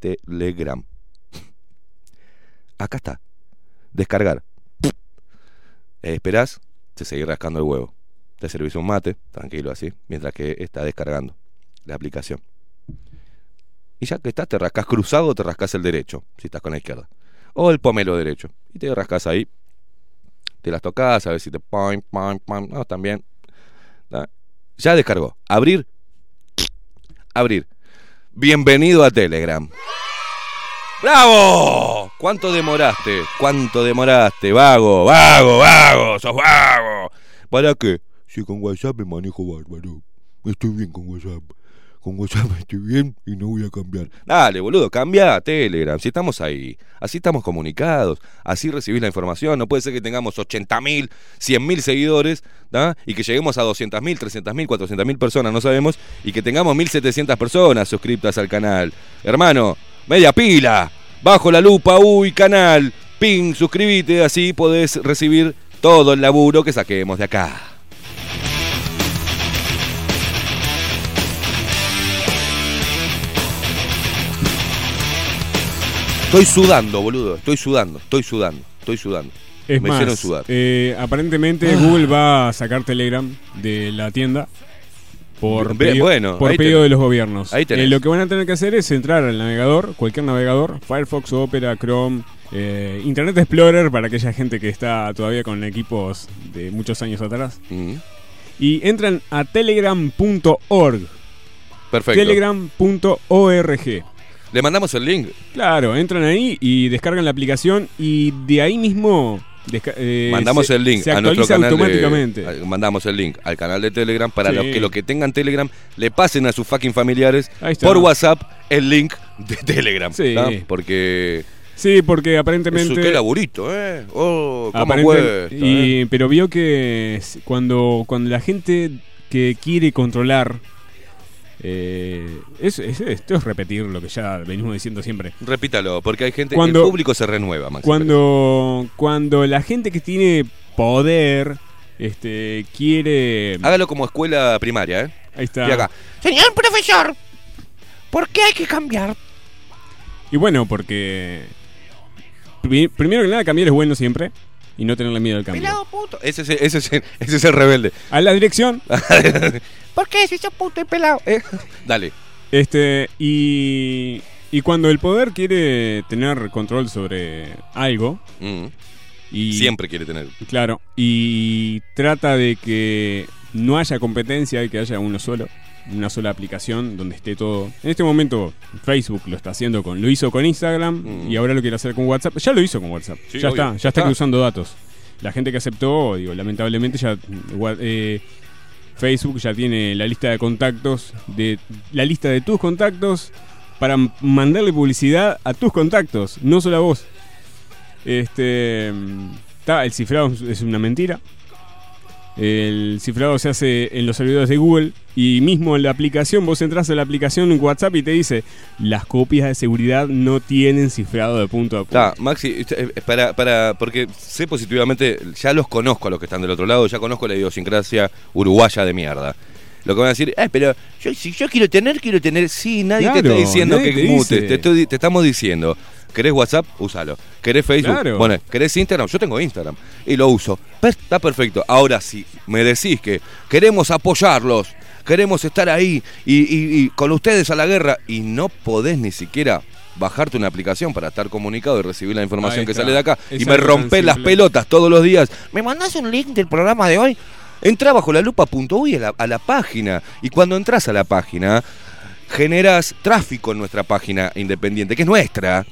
Telegram. Acá está. Descargar. Eh, esperás, te seguís rascando el huevo. Te servís un mate, tranquilo así, mientras que está descargando la aplicación. Y ya que estás, te rascas cruzado o te rascas el derecho, si estás con la izquierda. O el pomelo derecho. Y te rascas ahí. Te las tocas, a ver si te... Pam, pam, pam. No, también. ¿tá? Ya descargó. Abrir. Abrir. Bienvenido a Telegram. ¡Bravo! ¿Cuánto demoraste? ¿Cuánto demoraste? Vago, vago, vago, sos vago. ¿Para qué? Si con WhatsApp me manejo bárbaro. Estoy bien con WhatsApp. Con WhatsApp estoy bien y no voy a cambiar. Dale, boludo, cambia a Telegram. Si estamos ahí, así estamos comunicados, así recibís la información. No puede ser que tengamos 80.000, 100.000 seguidores ¿da? y que lleguemos a 200.000, 300.000, 400.000 personas, no sabemos, y que tengamos 1.700 personas suscriptas al canal. Hermano, media pila, bajo la lupa, uy, canal, ping, suscríbete, así podés recibir todo el laburo que saquemos de acá. Estoy sudando, boludo. Estoy sudando, estoy sudando, estoy sudando. Es Me más, hicieron sudar. eh, aparentemente Google va a sacar Telegram de la tienda por pedido, bueno, por ahí pedido tenés. de los gobiernos. Ahí tenés. Eh, lo que van a tener que hacer es entrar al navegador, cualquier navegador, Firefox, Opera, Chrome, eh, Internet Explorer para aquella gente que está todavía con equipos de muchos años atrás. Mm, Y entran a telegram.org. Perfecto. Telegram.org. Le mandamos el link. Claro, entran ahí y descargan la aplicación y de ahí mismo desca- eh, mandamos se- el link a nuestro canal de- automáticamente. a- mandamos el link al canal de Telegram para Sí. los que los que tengan Telegram le pasen a sus fucking familiares por WhatsApp el link de Telegram. Sí. Porque Sí, porque eso, aparentemente qué laburito, ¿eh? Oh, cómo cuesta, y- ¿eh? pero vio que cuando, cuando la gente que quiere controlar eh, es- es- esto es repetir lo que ya venimos diciendo siempre Repítalo, porque hay gente, Cuando- el público se renueva, Maxi. cuando cuando la gente que tiene poder este quiere Hágalo como escuela primaria, ¿eh? ahí está Y acá. Señor profesor, ¿por qué hay que cambiar? y bueno porque pri- primero que nada cambiar es bueno siempre y no tenerle miedo al cambio Pelado puto. Ese es, ese es- ese es el rebelde. a la dirección ¿Por qué si sos puto y pelado? ¿eh? Dale. Este, y, y cuando el poder quiere tener control sobre algo, Mm. y Siempre quiere tener. claro, y trata de que no haya competencia y que haya uno solo, una sola aplicación donde esté todo. En este momento Facebook lo está haciendo con, lo hizo con Instagram Mm. y ahora lo quiere hacer con WhatsApp. Ya lo hizo con WhatsApp, Sí, ya obvio. está, ya está Ah. cruzando datos. La gente que aceptó, digo, lamentablemente ya eh, Facebook ya tiene la lista de contactos, de la lista de tus contactos para mandarle publicidad a tus contactos, no solo a vos. Este, mm, está, el cifrado es una mentira. El cifrado se hace en los servidores de Google y mismo en la aplicación, vos entras a la aplicación en WhatsApp y te dice, las copias de seguridad no tienen cifrado de punto a punto. Maxi, eh, para, para, porque sé positivamente, ya los conozco a los que están del otro lado, ya conozco la idiosincrasia uruguaya de mierda. Lo que van a decir, eh, pero yo, si yo quiero tener, quiero tener. Sí, nadie te está diciendo que te mutes, te estamos diciendo. ¿Querés WhatsApp? Úsalo. ¿Querés Facebook? Claro. Bueno, ¿querés Instagram? Yo tengo Instagram y lo uso. Está perfecto. Ahora sí, me decís que queremos apoyarlos, queremos estar ahí y, y- y con ustedes a la guerra y no podés ni siquiera bajarte una aplicación para estar comunicado y recibir la información que sale de acá y me rompés las pelotas todos los días. ¿Me mandás un link del programa de hoy? Entra bajo la lupa.uy a la, a la página y cuando entras a la página generas tráfico en nuestra página independiente, que es nuestra.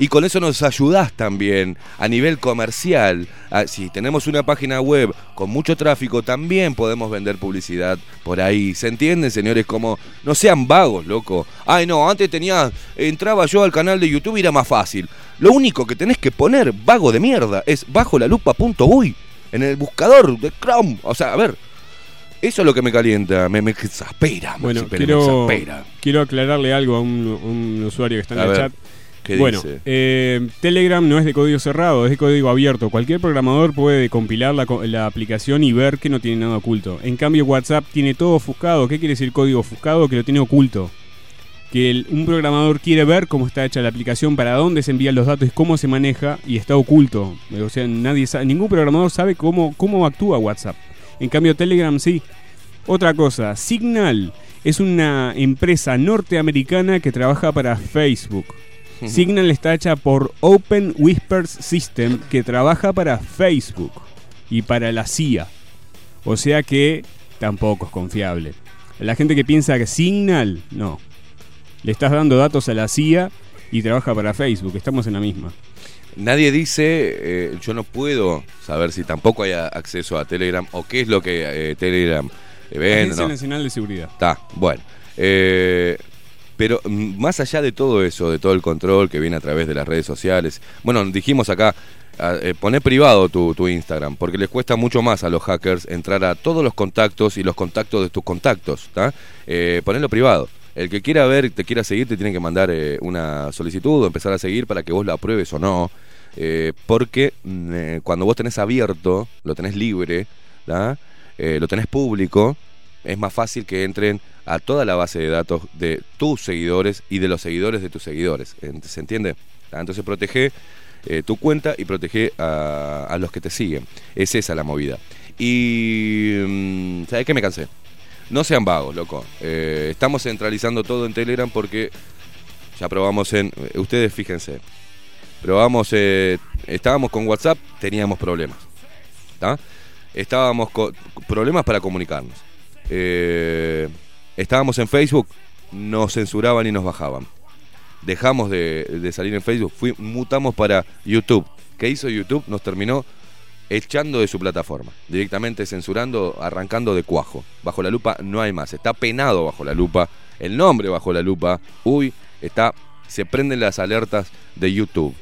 Y con eso nos ayudás también a nivel comercial. Ah, si tenemos una página web con mucho tráfico, también podemos vender publicidad por ahí. ¿Se entienden, señores? Como no sean vagos, loco. Ay, no, antes tenía. Entraba yo al canal de YouTube y era más fácil. Lo único que tenés que poner, vago de mierda, es bajo la lupa.uy en el buscador de Chrome. O sea, a ver. Eso es lo que me calienta, me, me exaspera. Bueno, quiero, me exaspera. quiero aclararle algo a un, un usuario que está en A el ver, chat. ¿Qué bueno, dice? eh, Telegram no es de código cerrado, es de código abierto. Cualquier programador puede compilar la, aplicación y ver que no tiene nada oculto. En cambio, WhatsApp tiene todo ofuscado. ¿Qué quiere decir código ofuscado? Que lo tiene oculto. Que el- un programador quiere ver cómo está hecha la aplicación, para dónde se envían los datos y cómo se maneja y está oculto. O sea, nadie sabe, ningún programador sabe cómo, cómo actúa WhatsApp. En cambio, Telegram sí. Otra cosa, Signal es una empresa norteamericana que trabaja para Facebook. Signal está hecha por Open Whispers System que trabaja para Facebook y para la CIA. O sea que tampoco es confiable. La gente que piensa que Signal, no. Le estás dando datos a la CIA y trabaja para Facebook. Estamos en la misma. Nadie dice, eh, yo no puedo saber si tampoco hay acceso a Telegram o qué es lo que eh, Telegram eh, vende. Agencia ¿no? Nacional de Seguridad. Está, bueno. Eh, pero mm, más allá de todo eso, de todo el control que viene a través de las redes sociales, bueno, dijimos acá, a- eh, poné privado tu, Instagram, porque les cuesta mucho más a los hackers entrar a todos los contactos y los contactos de tus contactos, ¿está? Eh, ponelo privado. El que quiera ver, te quiera seguir, te tiene que mandar eh, una solicitud o empezar a seguir para que vos la apruebes o no. Eh, porque mm, cuando vos tenés abierto, lo tenés libre, lo tenés público, es más fácil que entren a toda la base de datos de tus seguidores y de los seguidores de tus seguidores. ¿Ent- ¿Se entiende? ¿tá? Entonces protege eh, tu cuenta y protege a, a los que te siguen. Es esa la movida. Y... mm, ¿Sabes qué? Me cansé. No sean vagos, loco. Eh, estamos centralizando todo en Telegram porque ya probamos en... eh, Ustedes fíjense. Probamos... eh, estábamos con WhatsApp, teníamos problemas. ¿tá? Estábamos con problemas para comunicarnos. Eh, estábamos en Facebook, nos censuraban y nos bajaban. Dejamos de, salir en Facebook, mutamos para YouTube. ¿Qué hizo YouTube? Nos terminó echando de su plataforma, directamente censurando, arrancando de cuajo. Bajo la lupa no hay más, está penado bajo la lupa, el nombre bajo la lupa, uy, está, se prenden las alertas de YouTube.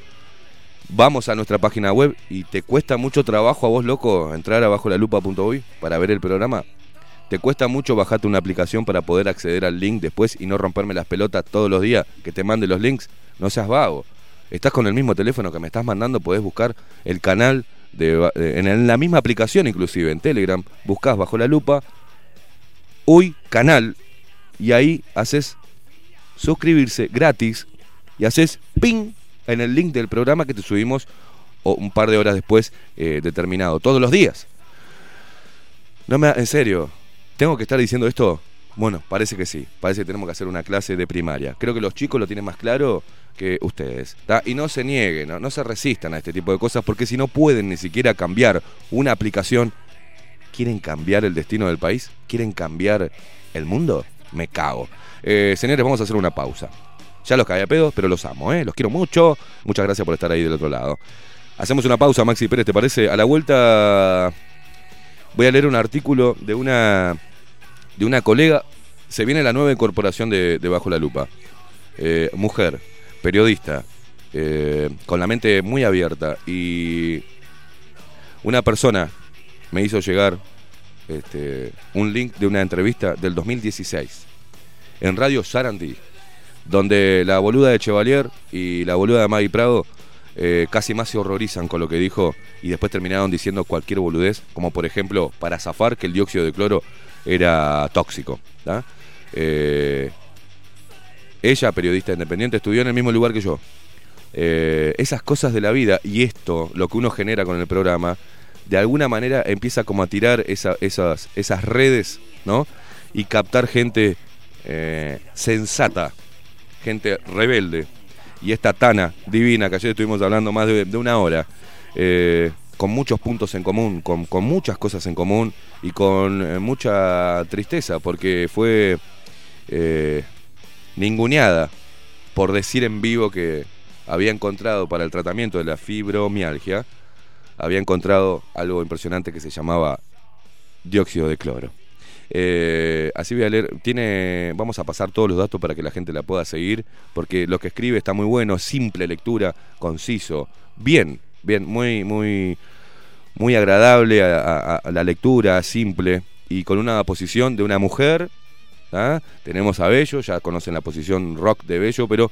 Vamos a nuestra página web y te cuesta mucho trabajo a vos, loco, entrar a bajo la lupa.uy para ver el programa. Te cuesta mucho bajarte una aplicación para poder acceder al link después y no romperme las pelotas todos los días que te mande los links. No seas vago. Estás con el mismo teléfono que me estás mandando, podés buscar el canal de, en la misma aplicación, inclusive en Telegram. Buscás bajo la lupa, uy, canal, y ahí haces suscribirse gratis y haces ping en el link del programa que te subimos o un par de horas después eh, determinado, todos los días. No me, en serio, ¿tengo que estar diciendo esto? Bueno, parece que sí. Parece que tenemos que hacer una clase de primaria. Creo que los chicos lo tienen más claro que ustedes. Y no se nieguen, ¿no? no se resistan a este tipo de cosas porque si no pueden ni siquiera cambiar una aplicación, ¿quieren cambiar el destino del país? ¿Quieren cambiar el mundo? Me cago. Eh, señores, vamos a hacer una pausa. Ya los caí pedos, pero los amo, ¿eh? Los quiero mucho. Muchas gracias por estar ahí del otro lado. Hacemos una pausa, Maxi Pérez, ¿te parece? A la vuelta voy a leer un artículo de una de una colega. Se viene la nueva incorporación de, Bajo la Lupa. Eh, mujer, periodista, eh, con la mente muy abierta. Y una persona me hizo llegar este, un link de una entrevista del 2016 en Radio Sarandí, donde la boluda de Chevalier y la boluda de Maggie Prado eh, casi más se horrorizan con lo que dijo y después terminaron diciendo cualquier boludez, como por ejemplo para zafar que el dióxido de cloro era tóxico. Eh, ella, periodista independiente, estudió en el mismo lugar que yo. Eh, esas cosas de la vida y esto, lo que uno genera con el programa, de alguna manera empieza como a tirar esa- esas, redes, ¿no? Y captar gente eh, sensata, gente rebelde. Y esta Tana divina, que ayer estuvimos hablando más de, una hora, con muchos puntos en común, con, muchas cosas en común y con eh, mucha tristeza, porque fue eh, ninguneada por decir en vivo que había encontrado para el tratamiento de la fibromialgia, había encontrado algo impresionante que se llamaba dióxido de cloro. Eh, así voy a leer, tiene, vamos a pasar todos los datos para que la gente la pueda seguir, porque lo que escribe está muy bueno, simple lectura, conciso, bien, bien, muy, muy, muy agradable a, la lectura, simple y con una posición de una mujer. ¿ah? Tenemos a Bello, ya conocen la posición rock de Bello, pero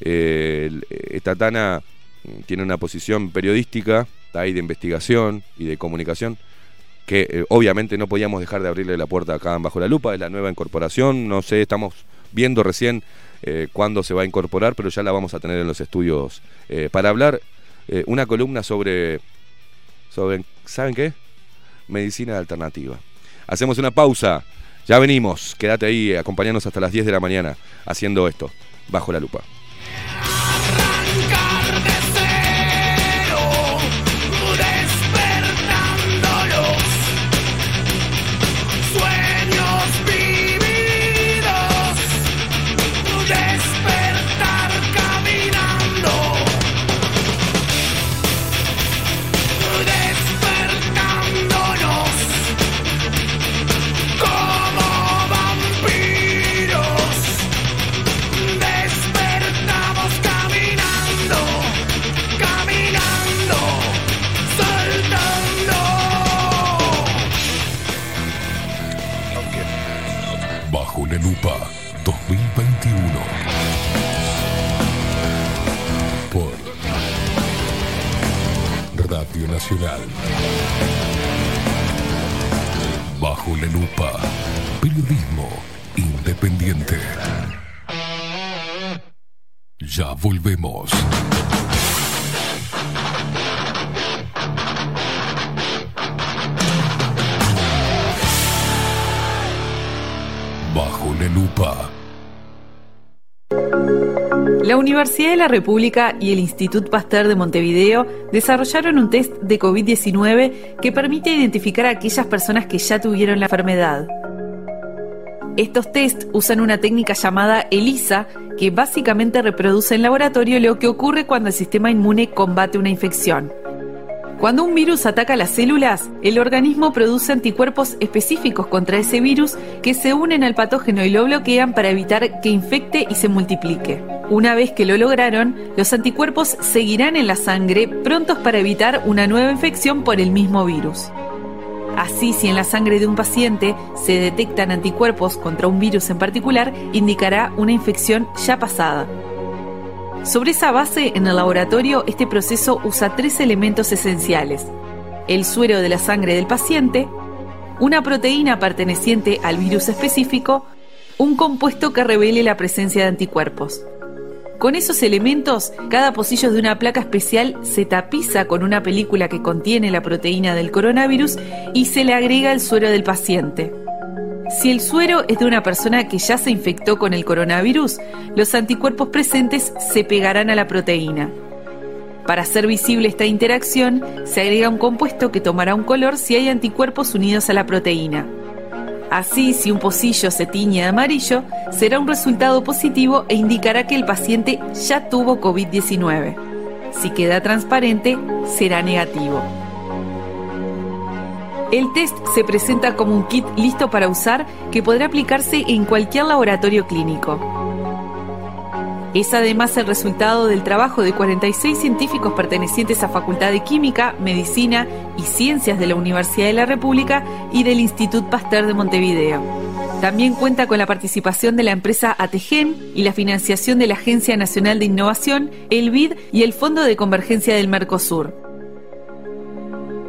eh, esta Tana mm, tiene una posición periodística y de investigación y de comunicación que eh, obviamente no podíamos dejar de abrirle la puerta acá en Bajo la Lupa, es la nueva incorporación, no sé, estamos viendo recién eh, cuándo se va a incorporar, pero ya la vamos a tener en los estudios eh, para hablar eh, una columna sobre, sobre, ¿saben qué? Medicina alternativa. Hacemos una pausa, ya venimos, quédate ahí, acompañanos hasta las 10 de la mañana haciendo esto, Bajo la Lupa. Universidad de la República y el Institut Pasteur de Montevideo desarrollaron un test de COVID-19 que permite identificar a aquellas personas que ya tuvieron la enfermedad. Estos test usan una técnica llamada ELISA, que básicamente reproduce en laboratorio lo que ocurre cuando el sistema inmune combate una infección. Cuando un virus ataca las células, el organismo produce anticuerpos específicos contra ese virus que se unen al patógeno y lo bloquean para evitar que infecte y se multiplique. Una vez que lo lograron, los anticuerpos seguirán en la sangre prontos para evitar una nueva infección por el mismo virus. Así, si en la sangre de un paciente se detectan anticuerpos contra un virus en particular, indicará una infección ya pasada. Sobre esa base, en el laboratorio, este proceso usa tres elementos esenciales. El suero de la sangre del paciente, una proteína perteneciente al virus específico, un compuesto que revele la presencia de anticuerpos. Con esos elementos, cada pocillo de una placa especial se tapiza con una película que contiene la proteína del coronavirus y se le agrega el suero del paciente. Si el suero es de una persona que ya se infectó con el coronavirus, los anticuerpos presentes se pegarán a la proteína. Para hacer visible esta interacción, se agrega un compuesto que tomará un color si hay anticuerpos unidos a la proteína. Así, si un pocillo se tiñe de amarillo, será un resultado positivo e indicará que el paciente ya tuvo COVID-19. Si queda transparente, será negativo. El test se presenta como un kit listo para usar que podrá aplicarse en cualquier laboratorio clínico. Es además el resultado del trabajo de 46 científicos pertenecientes a Facultad de Química, Medicina y Ciencias de la Universidad de la República y del Institut Pasteur de Montevideo. También cuenta con la participación de la empresa Ategen y la financiación de la Agencia Nacional de Innovación, el BID y el Fondo de Convergencia del Mercosur.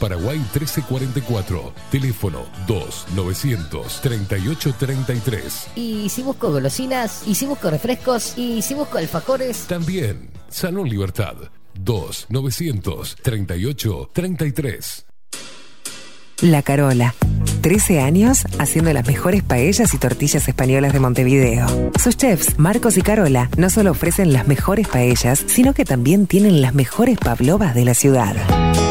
Paraguay 1344. Teléfono 2 938 33. Y si busco golosinas. Y si busco refrescos. Y si busco alfajores. También Salón Libertad 2 938 33. La Carola. 13 años haciendo las mejores paellas y tortillas españolas de Montevideo. Sus chefs, Marcos y Carola, no solo ofrecen las mejores paellas, sino que también tienen las mejores pavlovas de la ciudad.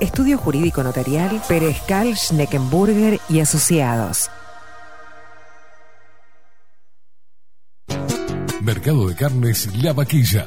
Estudio Jurídico Notarial, Perezcal, Schneckenburger y Asociados. Mercado de Carnes La Vaquilla.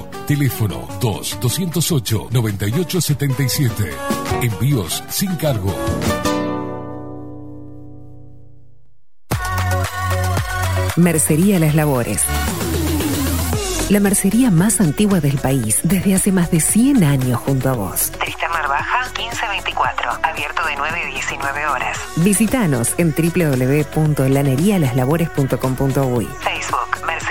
Teléfono 2-208-9877. Envíos sin cargo. Mercería Las Labores. La mercería más antigua del país, desde hace más de 100 años junto a vos. Tristamar Baja, 1524, abierto de 9 a 19 horas. Visítanos en www.lanerialaslabores.com.uy. Facebook, Mercería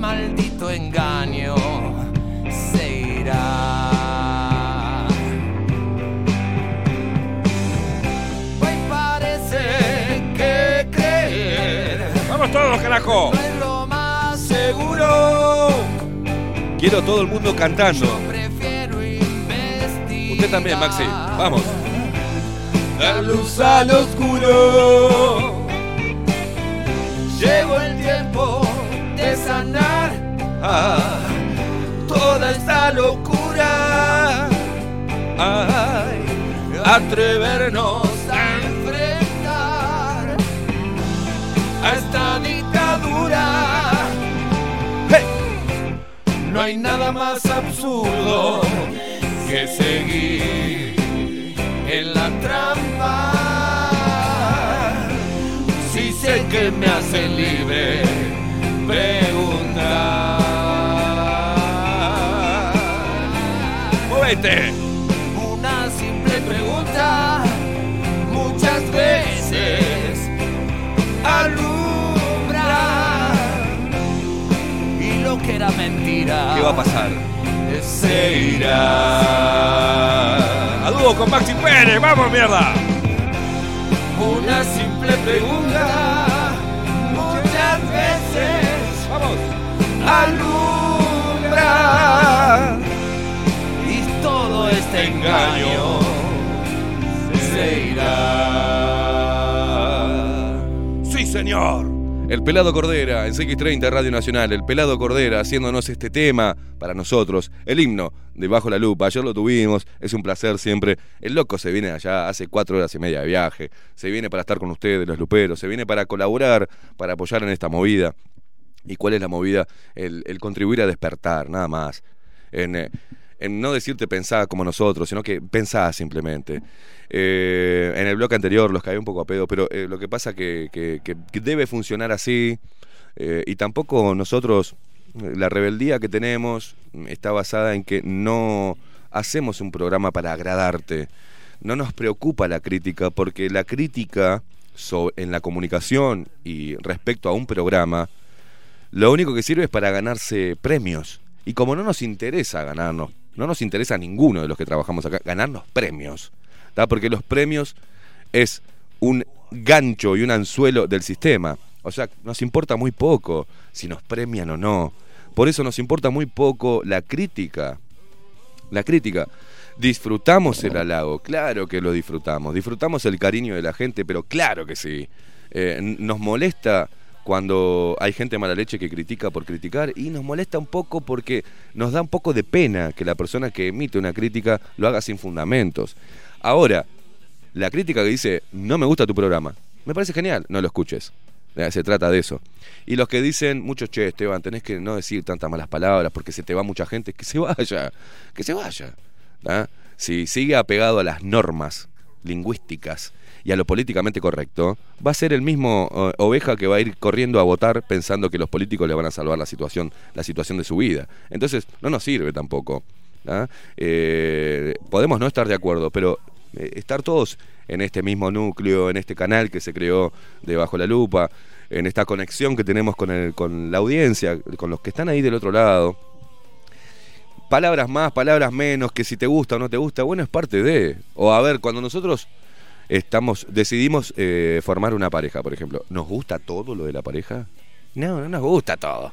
maldito engaño se irá. Hoy parece que creer ¡Vamos todos, carajo! no es lo más ¡Seguro! Quiero todo el mundo cantando. prefiero investigar. Usted también, Maxi. Vamos. La luz al oscuro. Ah, toda esta locura. ay, Atrevernos a enfrentar a esta dictadura. No hay nada más absurdo que seguir en la trampa. Si sé que me hace libre preguntar. Una simple pregunta muchas veces alumbra y lo que era mentira ¿Qué va a pasar? se irá. A dúo con Maxi Pérez, vamos mierda. Una simple pregunta muchas veces Vamos. alumbra este engaño se irá. Sí, señor. El Pelado Cordera en CX30 Radio Nacional. El Pelado Cordera haciéndonos este tema para nosotros. El himno de Bajo la Lupa. Ayer lo tuvimos. Es un placer siempre. El loco se viene allá. Hace cuatro horas y media de viaje. Se viene para estar con ustedes, los luperos. Se viene para colaborar, para apoyar en esta movida. ¿Y cuál es la movida? El, contribuir a despertar, nada más. En, eh, en no decirte pensá como nosotros, sino que pensá simplemente. Eh, en el bloque anterior los caí un poco a pedo, pero eh, lo que pasa que, que, debe funcionar así. eh, y tampoco nosotros, la rebeldía que tenemos está basada en que no hacemos un programa para agradarte. No nos preocupa la crítica, porque la crítica en la comunicación y respecto a un programa, lo único que sirve es para ganarse premios. Y como no nos interesa ganarnos, no nos interesa a ninguno de los que trabajamos acá ganarnos premios. ¿tá? Porque los premios es un gancho y un anzuelo del sistema. O sea, nos importa muy poco si nos premian o no. Por eso nos importa muy poco la crítica. La crítica. Disfrutamos el halago, claro que lo disfrutamos. Disfrutamos el cariño de la gente, pero claro que sí. Eh, nos molesta cuando hay gente mala leche que critica por criticar y nos molesta un poco porque nos da un poco de pena que la persona que emite una crítica lo haga sin fundamentos. Ahora, la crítica que dice, no me gusta tu programa, me parece genial, no lo escuches. Eh, Se trata de eso. Y los que dicen, muchos, che, Esteban, tenés que no decir tantas malas palabras porque se te va mucha gente, que se vaya, que se vaya. ¿tá? Si sigue apegado a las normas lingüísticas y a lo políticamente correcto, va a ser el mismo eh, oveja que va a ir corriendo a votar pensando que los políticos le van a salvar la situación, la situación de su vida. Entonces, no nos sirve tampoco. ¿tá? Eh, podemos no estar de acuerdo, pero eh, estar todos en este mismo núcleo, en este canal que se creó de Bajo la Lupa, en esta conexión que tenemos con, el, con la audiencia, con los que están ahí del otro lado. Palabras más, palabras menos, que si te gusta o no te gusta, bueno, es parte de. O a ver, cuando nosotros estamos, decidimos eh, formar una pareja, por ejemplo, ¿nos gusta todo lo de la pareja? No, no nos gusta todo.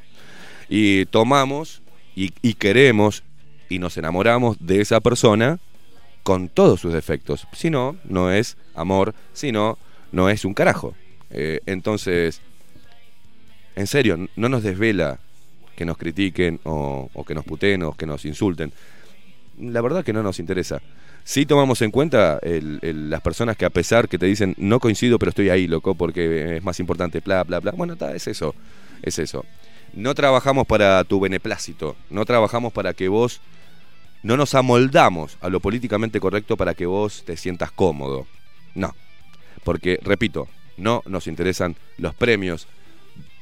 Y tomamos y, queremos y nos enamoramos de esa persona con todos sus defectos. Si no, no es amor, si no, no es un carajo. Eh, entonces, en serio, no nos desvela que nos critiquen o, o que nos puteen o que nos insulten. La verdad que no nos interesa. Sí tomamos en cuenta el- las personas que a pesar que te dicen no coincido, pero estoy ahí, loco, porque es más importante, bla, bla, bla. Bueno, está, es eso, es eso. No trabajamos para tu beneplácito, no trabajamos para que vos, no nos amoldamos a lo políticamente correcto para que vos te sientas cómodo. No, porque, repito, no nos interesan los premios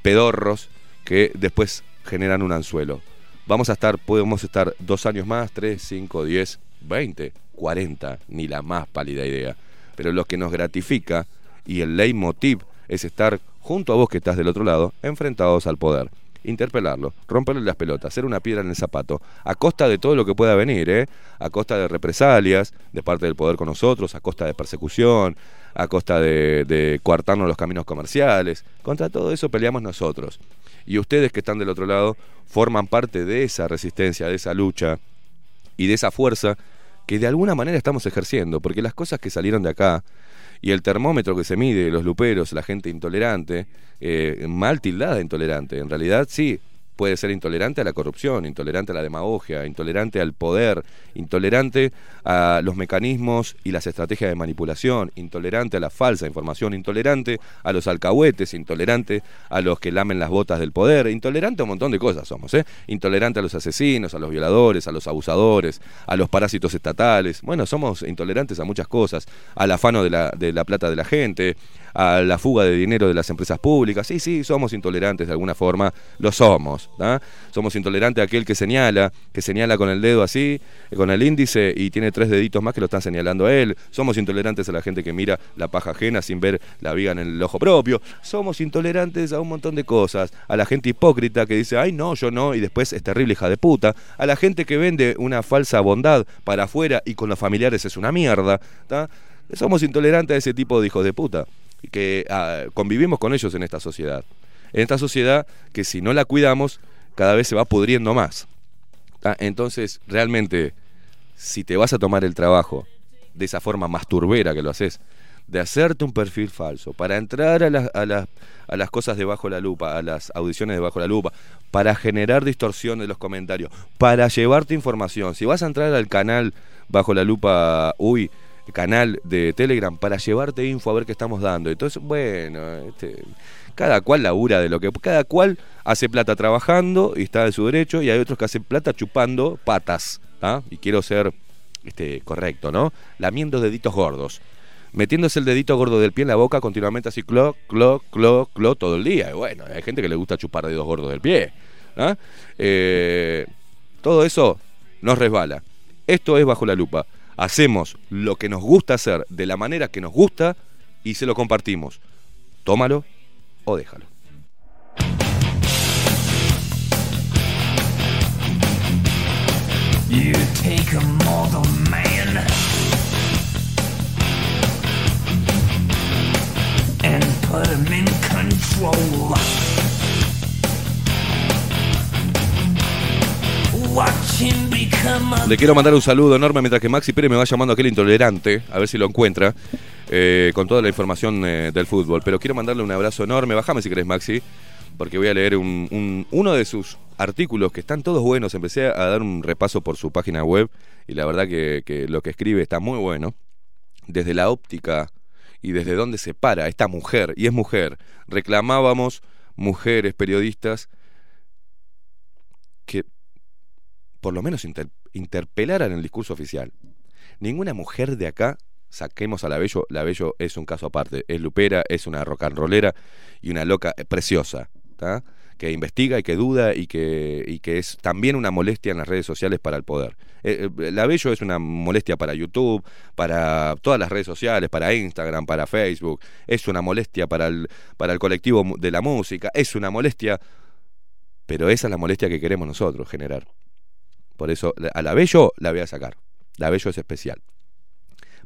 pedorros que después generan un anzuelo. Vamos a estar, podemos estar dos años más, tres, cinco, diez, veinte, cuarenta, ni la más pálida idea. Pero lo que nos gratifica y el leitmotiv es estar junto a vos que estás del otro lado, enfrentados al poder. Interpelarlo, romperle las pelotas, hacer una piedra en el zapato, a costa de todo lo que pueda venir, ¿eh? a costa de represalias de parte del poder con nosotros, a costa de persecución, a costa de, de coartarnos los caminos comerciales. Contra todo eso peleamos nosotros. Y ustedes que están del otro lado forman parte de esa resistencia, de esa lucha y de esa fuerza que de alguna manera estamos ejerciendo, porque las cosas que salieron de acá y el termómetro que se mide, los luperos, la gente intolerante, eh, mal tildada intolerante, en realidad sí, puede ser intolerante a la corrupción, intolerante a la demagogia, intolerante al poder, intolerante a los mecanismos y las estrategias de manipulación, intolerante a la falsa información, intolerante a los alcahuetes, intolerante a los que lamen las botas del poder, intolerante a un montón de cosas somos, ¿eh? intolerante a los asesinos, a los violadores, a los abusadores, a los parásitos estatales, bueno, somos intolerantes a muchas cosas, al afano de la, de la plata de la gente, a la fuga de dinero de las empresas públicas. Sí, sí, somos intolerantes de alguna forma, lo somos. Somos intolerantes a aquel que señala, que señala con el dedo así, con el índice y tiene tres deditos más que lo están señalando a él. Somos intolerantes a la gente que mira la paja ajena sin ver la viga en el ojo propio. Somos intolerantes a un montón de cosas. A la gente hipócrita que dice, ay no, yo no, y después es terrible hija de puta. A la gente que vende una falsa bondad para afuera y con los familiares es una mierda. Somos intolerantes a ese tipo de hijos de puta que ah, convivimos con ellos en esta sociedad. En esta sociedad que si no la cuidamos, cada vez se va pudriendo más. ¿tá? Entonces, realmente, si te vas a tomar el trabajo de esa forma masturbera que lo haces, de hacerte un perfil falso, para entrar a las, a a las cosas debajo la lupa, a las audiciones debajo la lupa, para generar distorsión de los comentarios, para llevarte información. Si vas a entrar al canal bajo la lupa, uy, canal de Telegram para llevarte info a ver qué estamos dando. Entonces, bueno, este, cada cual labura de lo que. Cada cual hace plata trabajando y está de su derecho, y hay otros que hacen plata chupando patas. ¿ah? Y quiero ser este, correcto, ¿no? Lamiendo deditos gordos. Metiéndose el dedito gordo del pie en la boca continuamente así, clo, clo, clo, clo, todo el día. Y bueno, hay gente que le gusta chupar dedos gordos del pie. ¿ah? Eh, todo eso nos resbala. Esto es bajo la lupa hacemos lo que nos gusta hacer de la manera que nos gusta y se lo compartimos. Tómalo o déjalo. You take a mortal man and put him in control. Le quiero mandar un saludo enorme mientras que Maxi Pérez me va llamando aquel intolerante, a ver si lo encuentra, eh, con toda la información eh, del fútbol. Pero quiero mandarle un abrazo enorme. Bájame si querés, Maxi, porque voy a leer un- un- uno de sus artículos que están todos buenos. Empecé a dar un repaso por su página web y la verdad que, que lo que escribe está muy bueno. Desde la óptica y desde dónde se para esta mujer, y es mujer, reclamábamos mujeres periodistas que por lo menos inter- interpelaran el discurso oficial. Ninguna mujer de acá, saquemos a la Bello, es un caso aparte, es lupera, es una rock and rollera y una loca eh, preciosa, ¿tá? que investiga y que duda y que, y que es también una molestia en las redes sociales para el poder. Eh, eh, es una molestia para YouTube, para todas las redes sociales, para Instagram, para Facebook, es una molestia para el, para el colectivo de la música, es una molestia, pero esa es la molestia que queremos nosotros generar. Por eso a la Bello la voy a sacar. La Bello es especial.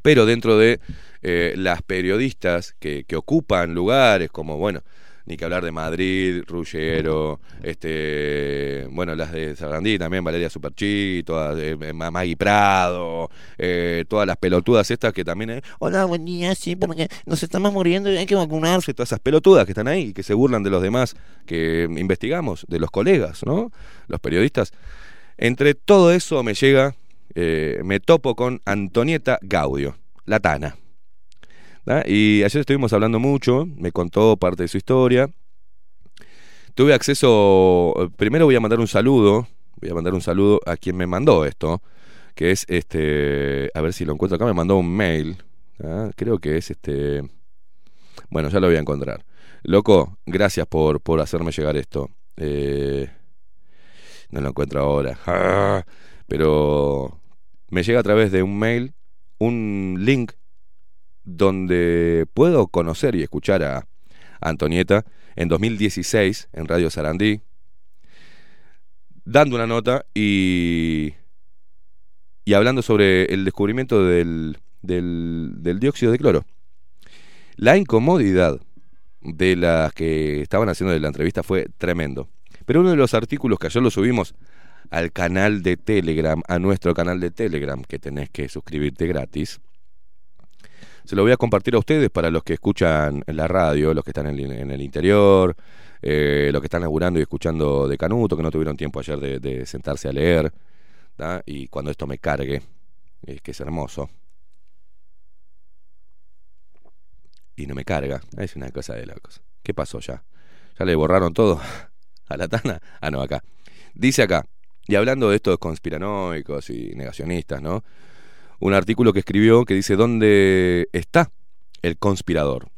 Pero dentro de eh, las periodistas que, que ocupan lugares como, bueno, ni que hablar de Madrid, Ruggero, este, bueno, las de Sarandí también, Valeria Superchi, todas, eh, Ma- Maggie Prado, eh, todas las pelotudas estas que también, eh, hola, buen día, sí, porque nos estamos muriendo y hay que vacunarse, todas esas pelotudas que están ahí y que se burlan de los demás que investigamos, de los colegas, ¿no? Los periodistas. Entre todo eso me llega, eh, me topo con Antonieta Gaudio, la Tana. Y ayer estuvimos hablando mucho, me contó parte de su historia. Tuve acceso, primero voy a mandar un saludo, voy a mandar un saludo a quien me mandó esto, que es este, a ver si lo encuentro acá, me mandó un mail, creo que es este, bueno, ya lo voy a encontrar. Loco, gracias por, por hacerme llegar esto. Eh, no lo encuentro ahora. Ah, pero me llega a través de un mail un link donde puedo conocer y escuchar a Antonieta en 2016 en Radio Sarandí, dando una nota y, y hablando sobre el descubrimiento del, del, del dióxido de cloro. La incomodidad de las que estaban haciendo la entrevista fue tremendo. Pero uno de los artículos que ayer lo subimos al canal de Telegram, a nuestro canal de Telegram, que tenés que suscribirte gratis, se lo voy a compartir a ustedes para los que escuchan la radio, los que están en, el interior, eh, los que están laburando y escuchando de Canuto, que no tuvieron tiempo ayer de, sentarse a leer, y cuando esto me cargue, es que es hermoso. Y no me carga, es una cosa de locos. ¿Qué pasó ya? ¿Ya le borraron todo a la Tana? Ah, no, acá. Dice acá, y hablando de estos conspiranoicos y negacionistas, ¿no? Un artículo que escribió que dice, ¿dónde está el conspirador?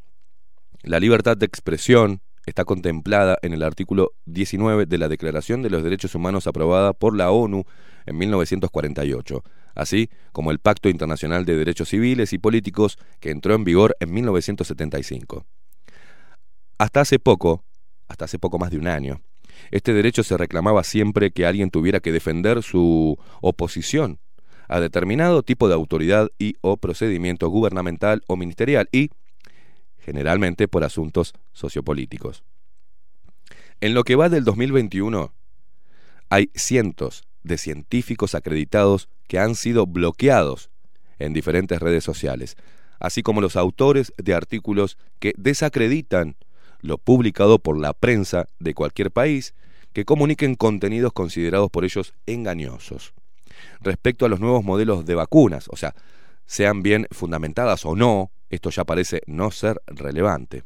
La libertad de expresión está contemplada en el artículo 19 de la Declaración de los Derechos Humanos aprobada por la ONU en 1948, así como el Pacto Internacional de Derechos Civiles y Políticos que entró en vigor en 1975. Hasta hace poco, hasta hace poco más de un año, este derecho se reclamaba siempre que alguien tuviera que defender su oposición a determinado tipo de autoridad y o procedimiento gubernamental o ministerial y, generalmente, por asuntos sociopolíticos. En lo que va del 2021, hay cientos de científicos acreditados que han sido bloqueados en diferentes redes sociales, así como los autores de artículos que desacreditan lo publicado por la prensa de cualquier país que comuniquen contenidos considerados por ellos engañosos. Respecto a los nuevos modelos de vacunas, o sea, sean bien fundamentadas o no, esto ya parece no ser relevante.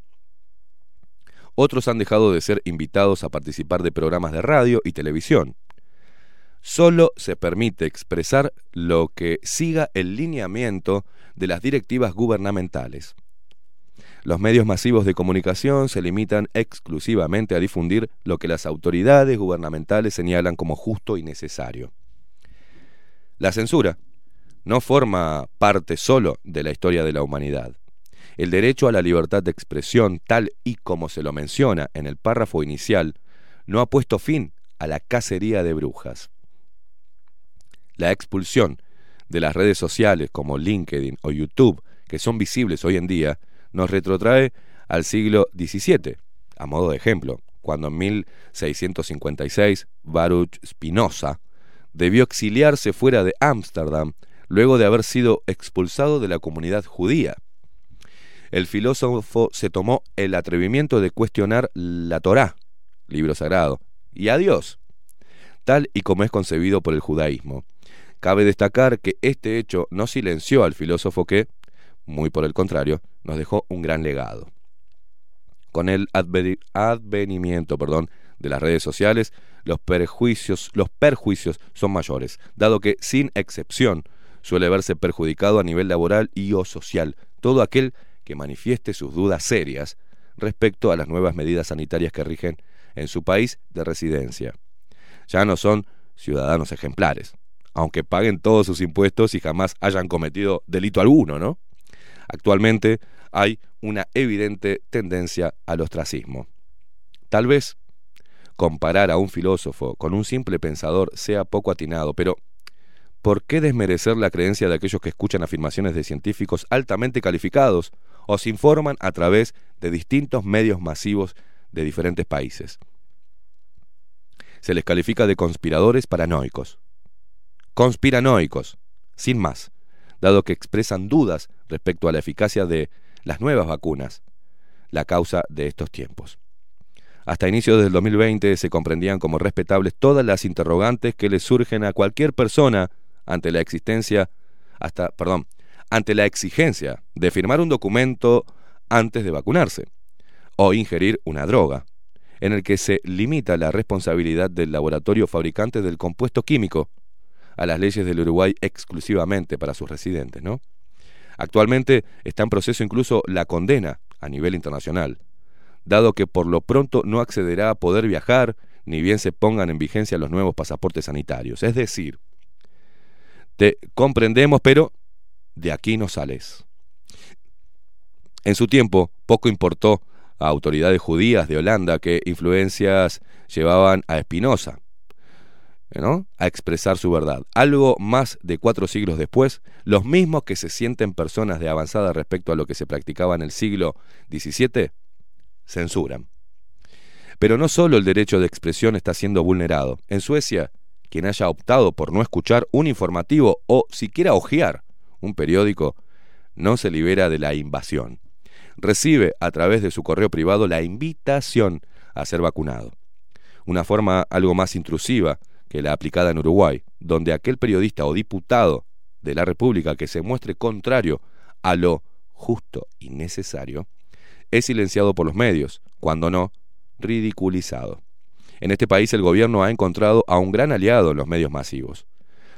Otros han dejado de ser invitados a participar de programas de radio y televisión. Solo se permite expresar lo que siga el lineamiento de las directivas gubernamentales. Los medios masivos de comunicación se limitan exclusivamente a difundir lo que las autoridades gubernamentales señalan como justo y necesario. La censura no forma parte solo de la historia de la humanidad. El derecho a la libertad de expresión, tal y como se lo menciona en el párrafo inicial, no ha puesto fin a la cacería de brujas. La expulsión de las redes sociales como LinkedIn o YouTube, que son visibles hoy en día, nos retrotrae al siglo XVII, a modo de ejemplo, cuando en 1656 Baruch Spinoza debió exiliarse fuera de Ámsterdam luego de haber sido expulsado de la comunidad judía. El filósofo se tomó el atrevimiento de cuestionar la Torá, libro sagrado, y a Dios, tal y como es concebido por el judaísmo. Cabe destacar que este hecho no silenció al filósofo que, muy por el contrario, nos dejó un gran legado. Con el advenimiento perdón, de las redes sociales, los perjuicios, los perjuicios son mayores, dado que, sin excepción, suele verse perjudicado a nivel laboral y o social todo aquel que manifieste sus dudas serias respecto a las nuevas medidas sanitarias que rigen en su país de residencia. Ya no son ciudadanos ejemplares, aunque paguen todos sus impuestos y jamás hayan cometido delito alguno, ¿no? Actualmente hay una evidente tendencia al ostracismo. Tal vez comparar a un filósofo con un simple pensador sea poco atinado, pero ¿por qué desmerecer la creencia de aquellos que escuchan afirmaciones de científicos altamente calificados o se informan a través de distintos medios masivos de diferentes países? Se les califica de conspiradores paranoicos. Conspiranoicos, sin más, dado que expresan dudas respecto a la eficacia de las nuevas vacunas, la causa de estos tiempos. Hasta inicios del 2020 se comprendían como respetables todas las interrogantes que le surgen a cualquier persona ante la existencia, hasta, perdón, ante la exigencia de firmar un documento antes de vacunarse o ingerir una droga, en el que se limita la responsabilidad del laboratorio fabricante del compuesto químico a las leyes del Uruguay exclusivamente para sus residentes, ¿no? Actualmente está en proceso incluso la condena a nivel internacional, dado que por lo pronto no accederá a poder viajar ni bien se pongan en vigencia los nuevos pasaportes sanitarios. Es decir, te comprendemos, pero de aquí no sales. En su tiempo, poco importó a autoridades judías de Holanda que influencias llevaban a Espinosa, a expresar su verdad. Algo más de cuatro siglos después, los mismos que se sienten personas de avanzada respecto a lo que se practicaba en el siglo XVII, censuran. Pero no solo el derecho de expresión está siendo vulnerado. En Suecia, quien haya optado por no escuchar un informativo o siquiera hojear un periódico, no se libera de la invasión. Recibe a través de su correo privado la invitación a ser vacunado. Una forma algo más intrusiva que la aplicada en Uruguay, donde aquel periodista o diputado de la República que se muestre contrario a lo justo y necesario, es silenciado por los medios, cuando no, ridiculizado. En este país el gobierno ha encontrado a un gran aliado en los medios masivos.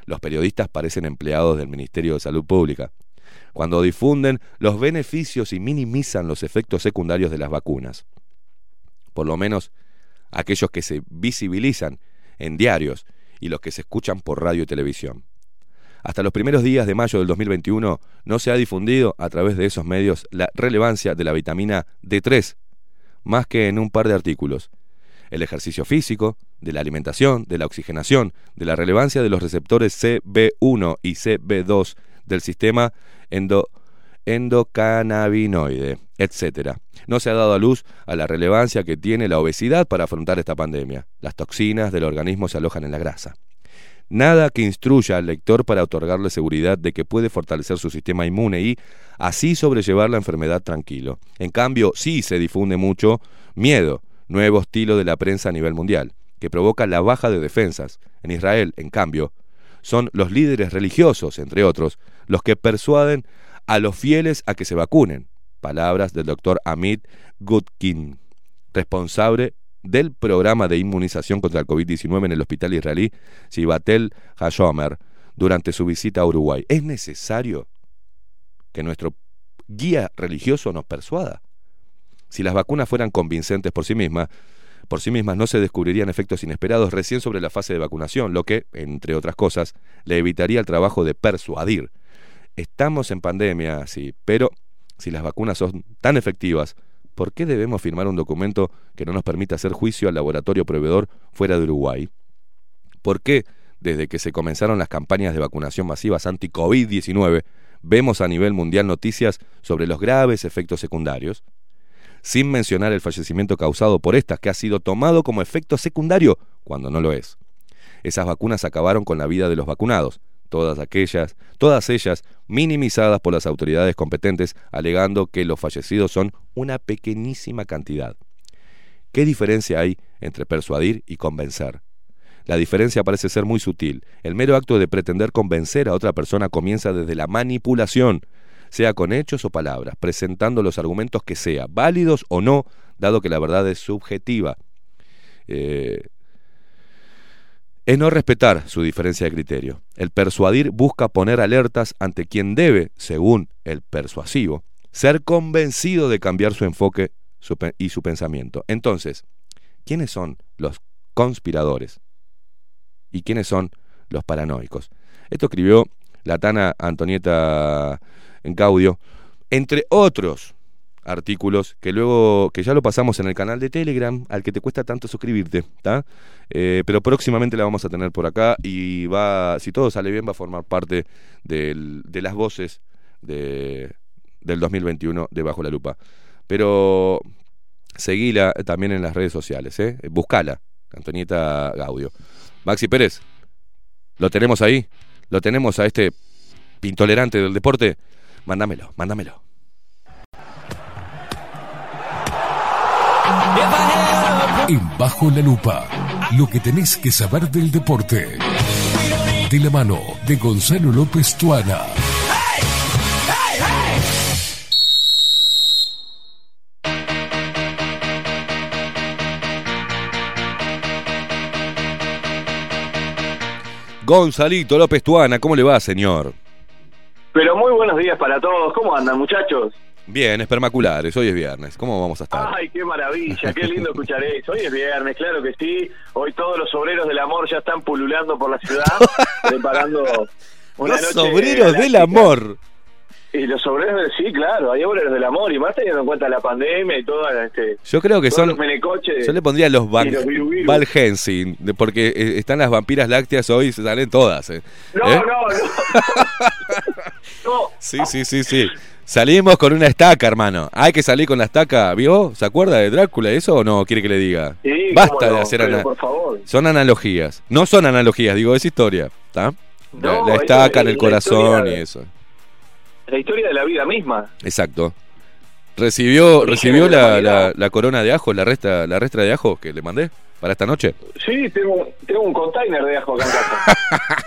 Los periodistas parecen empleados del Ministerio de Salud Pública, cuando difunden los beneficios y minimizan los efectos secundarios de las vacunas. Por lo menos aquellos que se visibilizan en diarios y los que se escuchan por radio y televisión. Hasta los primeros días de mayo del 2021 no se ha difundido a través de esos medios la relevancia de la vitamina D3, más que en un par de artículos. El ejercicio físico, de la alimentación, de la oxigenación, de la relevancia de los receptores CB1 y CB2 del sistema endo, endocannabinoide, etc. No se ha dado a luz a la relevancia que tiene la obesidad para afrontar esta pandemia. Las toxinas del organismo se alojan en la grasa. Nada que instruya al lector para otorgarle seguridad de que puede fortalecer su sistema inmune y así sobrellevar la enfermedad tranquilo. En cambio, sí se difunde mucho miedo, nuevo estilo de la prensa a nivel mundial, que provoca la baja de defensas. En Israel, en cambio, son los líderes religiosos, entre otros, los que persuaden a los fieles a que se vacunen. Palabras del doctor Amit Gutkin, responsable del programa de inmunización contra el COVID-19 en el hospital israelí Shivatel Hashomer durante su visita a Uruguay. Es necesario que nuestro guía religioso nos persuada. Si las vacunas fueran convincentes por sí mismas, por sí mismas no se descubrirían efectos inesperados recién sobre la fase de vacunación, lo que, entre otras cosas, le evitaría el trabajo de persuadir Estamos en pandemia, sí, pero si las vacunas son tan efectivas, ¿por qué debemos firmar un documento que no nos permita hacer juicio al laboratorio proveedor fuera de Uruguay? ¿Por qué, desde que se comenzaron las campañas de vacunación masivas anti-COVID-19, vemos a nivel mundial noticias sobre los graves efectos secundarios? Sin mencionar el fallecimiento causado por estas, que ha sido tomado como efecto secundario cuando no lo es. Esas vacunas acabaron con la vida de los vacunados, todas aquellas, todas ellas minimizadas por las autoridades competentes, alegando que los fallecidos son una pequeñísima cantidad. ¿Qué diferencia hay entre persuadir y convencer? La diferencia parece ser muy sutil. El mero acto de pretender convencer a otra persona comienza desde la manipulación, sea con hechos o palabras, presentando los argumentos que sea, válidos o no, dado que la verdad es subjetiva. Eh, es no respetar su diferencia de criterio. El persuadir busca poner alertas ante quien debe, según el persuasivo, ser convencido de cambiar su enfoque y su pensamiento. Entonces, ¿quiénes son los conspiradores? ¿Y quiénes son los paranoicos? Esto escribió la Tana Antonieta Gaudio, entre otros artículos que luego, que ya lo pasamos en el canal de Telegram, al que te cuesta tanto suscribirte, ¿está? Eh, pero próximamente la vamos a tener por acá y va, si todo sale bien, va a formar parte del, de las voces de, del 2021 de Bajo la Lupa. Pero seguila también en las redes sociales, ¿eh? Buscala, Antonieta Gaudio. Maxi Pérez, lo tenemos ahí, lo tenemos a este intolerante del deporte. Mándamelo, mándamelo. En Bajo la Lupa, lo que tenés que saber del deporte. de la mano de Gonzalo López Tuana. Gonzalito López Tuana, ¿cómo le va, señor? Pero muy buenos días para todos. ¿Cómo andan, muchachos? Bien, espermaculares, hoy es viernes. ¿Cómo vamos a estar? Ay, qué maravilla, qué lindo escuchar eso. Hoy es viernes, claro que sí. Hoy todos los obreros del amor ya están pululando por la ciudad, preparando una Los noche obreros del amor. Y los obreros del sí, claro, hay obreros del amor, y más teniendo en cuenta la pandemia y toda este. Yo creo que son. los menecoches. Yo le pondría los Van, y los viru viru. Val Helsing, de- porque eh, están las vampiras lácteas hoy, se salen todas. eh. No, ¿Eh? no, no. no. Sí, sí, sí, sí. Salimos con una estaca, hermano. Hay que salir con la estaca, ¿vio? ¿Se acuerda de Drácula eso o no quiere que le diga? Sí, Basta no, de hacer pero ana- por favor. Son analogías. No son analogías, digo, es historia. ¿Está? La, No, la eso estaca es en el corazón y eso. La historia de la vida misma. Exacto. Recibió, recibió la corona de ajo, la resta, la restra de ajo que le mandé para esta noche. Sí, tengo, tengo un container de ajo acá en casa.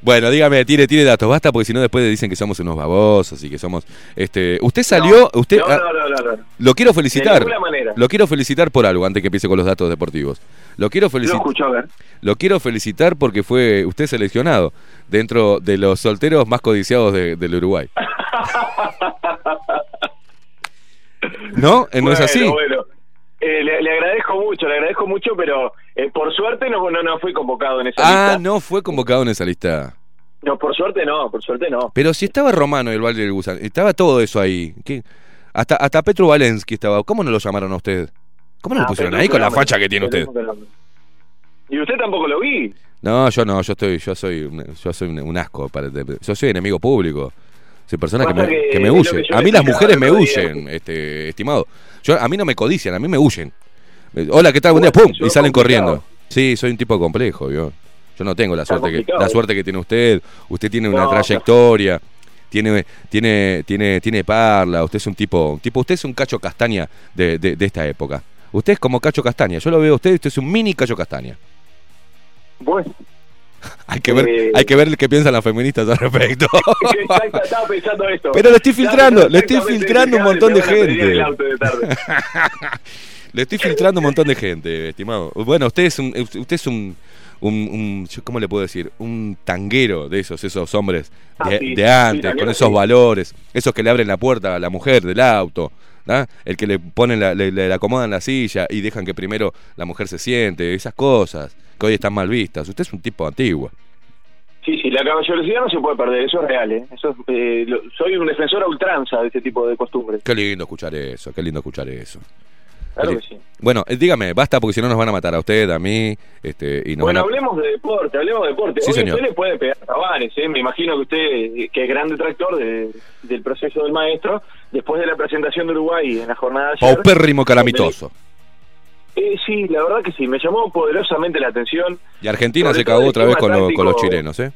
Bueno, dígame, tire, tire datos, basta, porque si no después dicen que somos unos babosos y que somos. Este, usted salió, usted, No, ah, no, no, lo quiero felicitar. De ninguna manera. Lo quiero felicitar por algo antes que empiece con los datos deportivos. Lo quiero Lo felicitar. ver. Lo quiero felicitar porque fue usted seleccionado dentro de los solteros más codiciados de- del Uruguay. ¿No? Eh, ¿No es así? Bueno, Eh, le, le agradezco mucho, le agradezco mucho, pero eh, por suerte no, no, no fui convocado en esa Ah, lista. no fue convocado en esa lista. No, por suerte no, por suerte no. Pero si estaba Romano y el Valle del Gusán, estaba todo eso ahí. ¿Qué? Hasta, hasta Petro Valensky estaba. ¿Cómo no lo llamaron a usted? ¿Cómo no Ah, lo pusieron pero ahí con la facha que tiene usted? Y usted tampoco lo vi. No, yo no, yo estoy, yo soy, un- yo soy un, un asco. Para, yo soy enemigo público. Soy persona que me, que que me huye. que A mí las mujeres me día. huyen, este, estimado. Yo, a mí no me codician, a mí me huyen. Eh, Hola, ¿qué tal? Buen día, pum, y salen complicado. corriendo. Sí, soy un tipo complejo, yo. Yo no tengo la Está suerte que la suerte que tiene usted. Usted tiene una No, trayectoria. Tiene, tiene, tiene, tiene parla, usted es un tipo, un tipo, usted es un cacho castaña de, de, de esta época. Usted es como cacho castaña, yo lo veo a usted, usted es un mini cacho castaña. Bueno, Hay que ver, Eh. hay que ver qué piensan las feministas al respecto. que exacto, estaba pensando esto. Pero le estoy filtrando, le estoy filtrando un montón de gente. Le estoy filtrando un montón de gente, estimado. Bueno, usted es un, usted es un, un, un- ¿cómo le puedo decir? Un tanguero de esos, esos hombres Ah, de, sí, de sí, antes, con esos sí. valores, esos que le abren la puerta a la mujer del auto, ¿da? el que le ponen, la, le, le acomodan la silla y dejan que primero la mujer se siente, esas cosas que hoy están mal vistas. Usted es un tipo antiguo. Sí, sí, la caballerosidad no se puede perder, eso es real. ¿eh? Eso es, eh, lo- soy un defensor a ultranza de este tipo de costumbres. Qué lindo escuchar eso, qué lindo escuchar eso. Claro que sí. Bueno, eh, dígame, basta porque si no nos van a matar a usted, a mí, este, y nos Bueno, van a- hablemos de deporte, hablemos de deporte. Sí, Hoy señor. usted le puede pegar Tavares, ¿eh? Me imagino que usted, que es gran detractor de- del proceso del maestro, después de la presentación de Uruguay en la jornada de ayer. Paupérrimo calamitoso. Eh, sí, la verdad que sí, me llamó poderosamente la atención. Y Argentina se cagó otra vez con, lo- con los chilenos, ¿eh?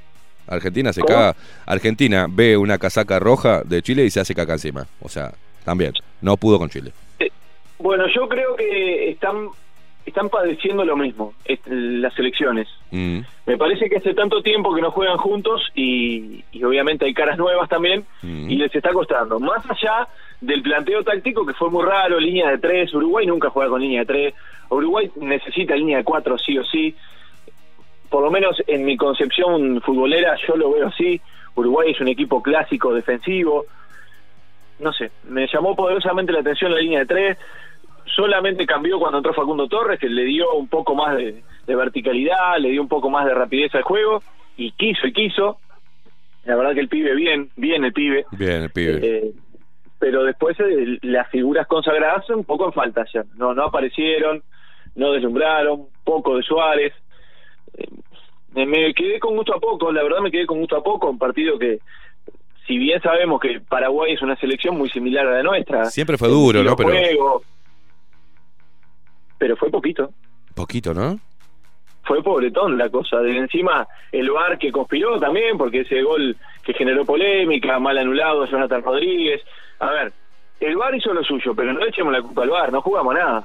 Argentina se ¿Cómo? caga. Argentina ve una casaca roja de Chile y se hace caca encima. O sea, también. No pudo con Chile. Bueno, yo creo que están están padeciendo lo mismo, las elecciones. Mm. Me parece que hace tanto tiempo que no juegan juntos y, y obviamente hay caras nuevas también Mm. y les está costando. Más allá del planteo táctico que fue muy raro, línea de tres, Uruguay nunca juega con línea de tres, Uruguay necesita línea de cuatro sí o sí. Por lo menos en mi concepción futbolera yo lo veo así. Uruguay es un equipo clásico defensivo. No sé, me llamó poderosamente la atención la línea de tres. Solamente cambió cuando entró Facundo Torres, que le dio un poco más de, de verticalidad, le dio un poco más de rapidez al juego, y quiso y quiso. La verdad que el pibe bien, bien el pibe. Bien, el pibe. Eh, pero después eh, las figuras consagradas un poco en falta ya. No, no aparecieron, no deslumbraron, poco de Suárez. Eh, me- quedé con gusto a poco, la verdad me quedé con gusto a poco, un partido que, si bien sabemos que Paraguay es una selección muy similar a la nuestra. Siempre fue duro, ¿no? Pero juego, pero fue poquito. poquito, ¿no? Fue pobretón la cosa. De encima, el VAR que conspiró también, porque ese gol que generó polémica, mal anulado, Jonathan Rodríguez. A ver, el VAR hizo lo suyo, pero no le echemos la culpa al VAR, no jugamos nada.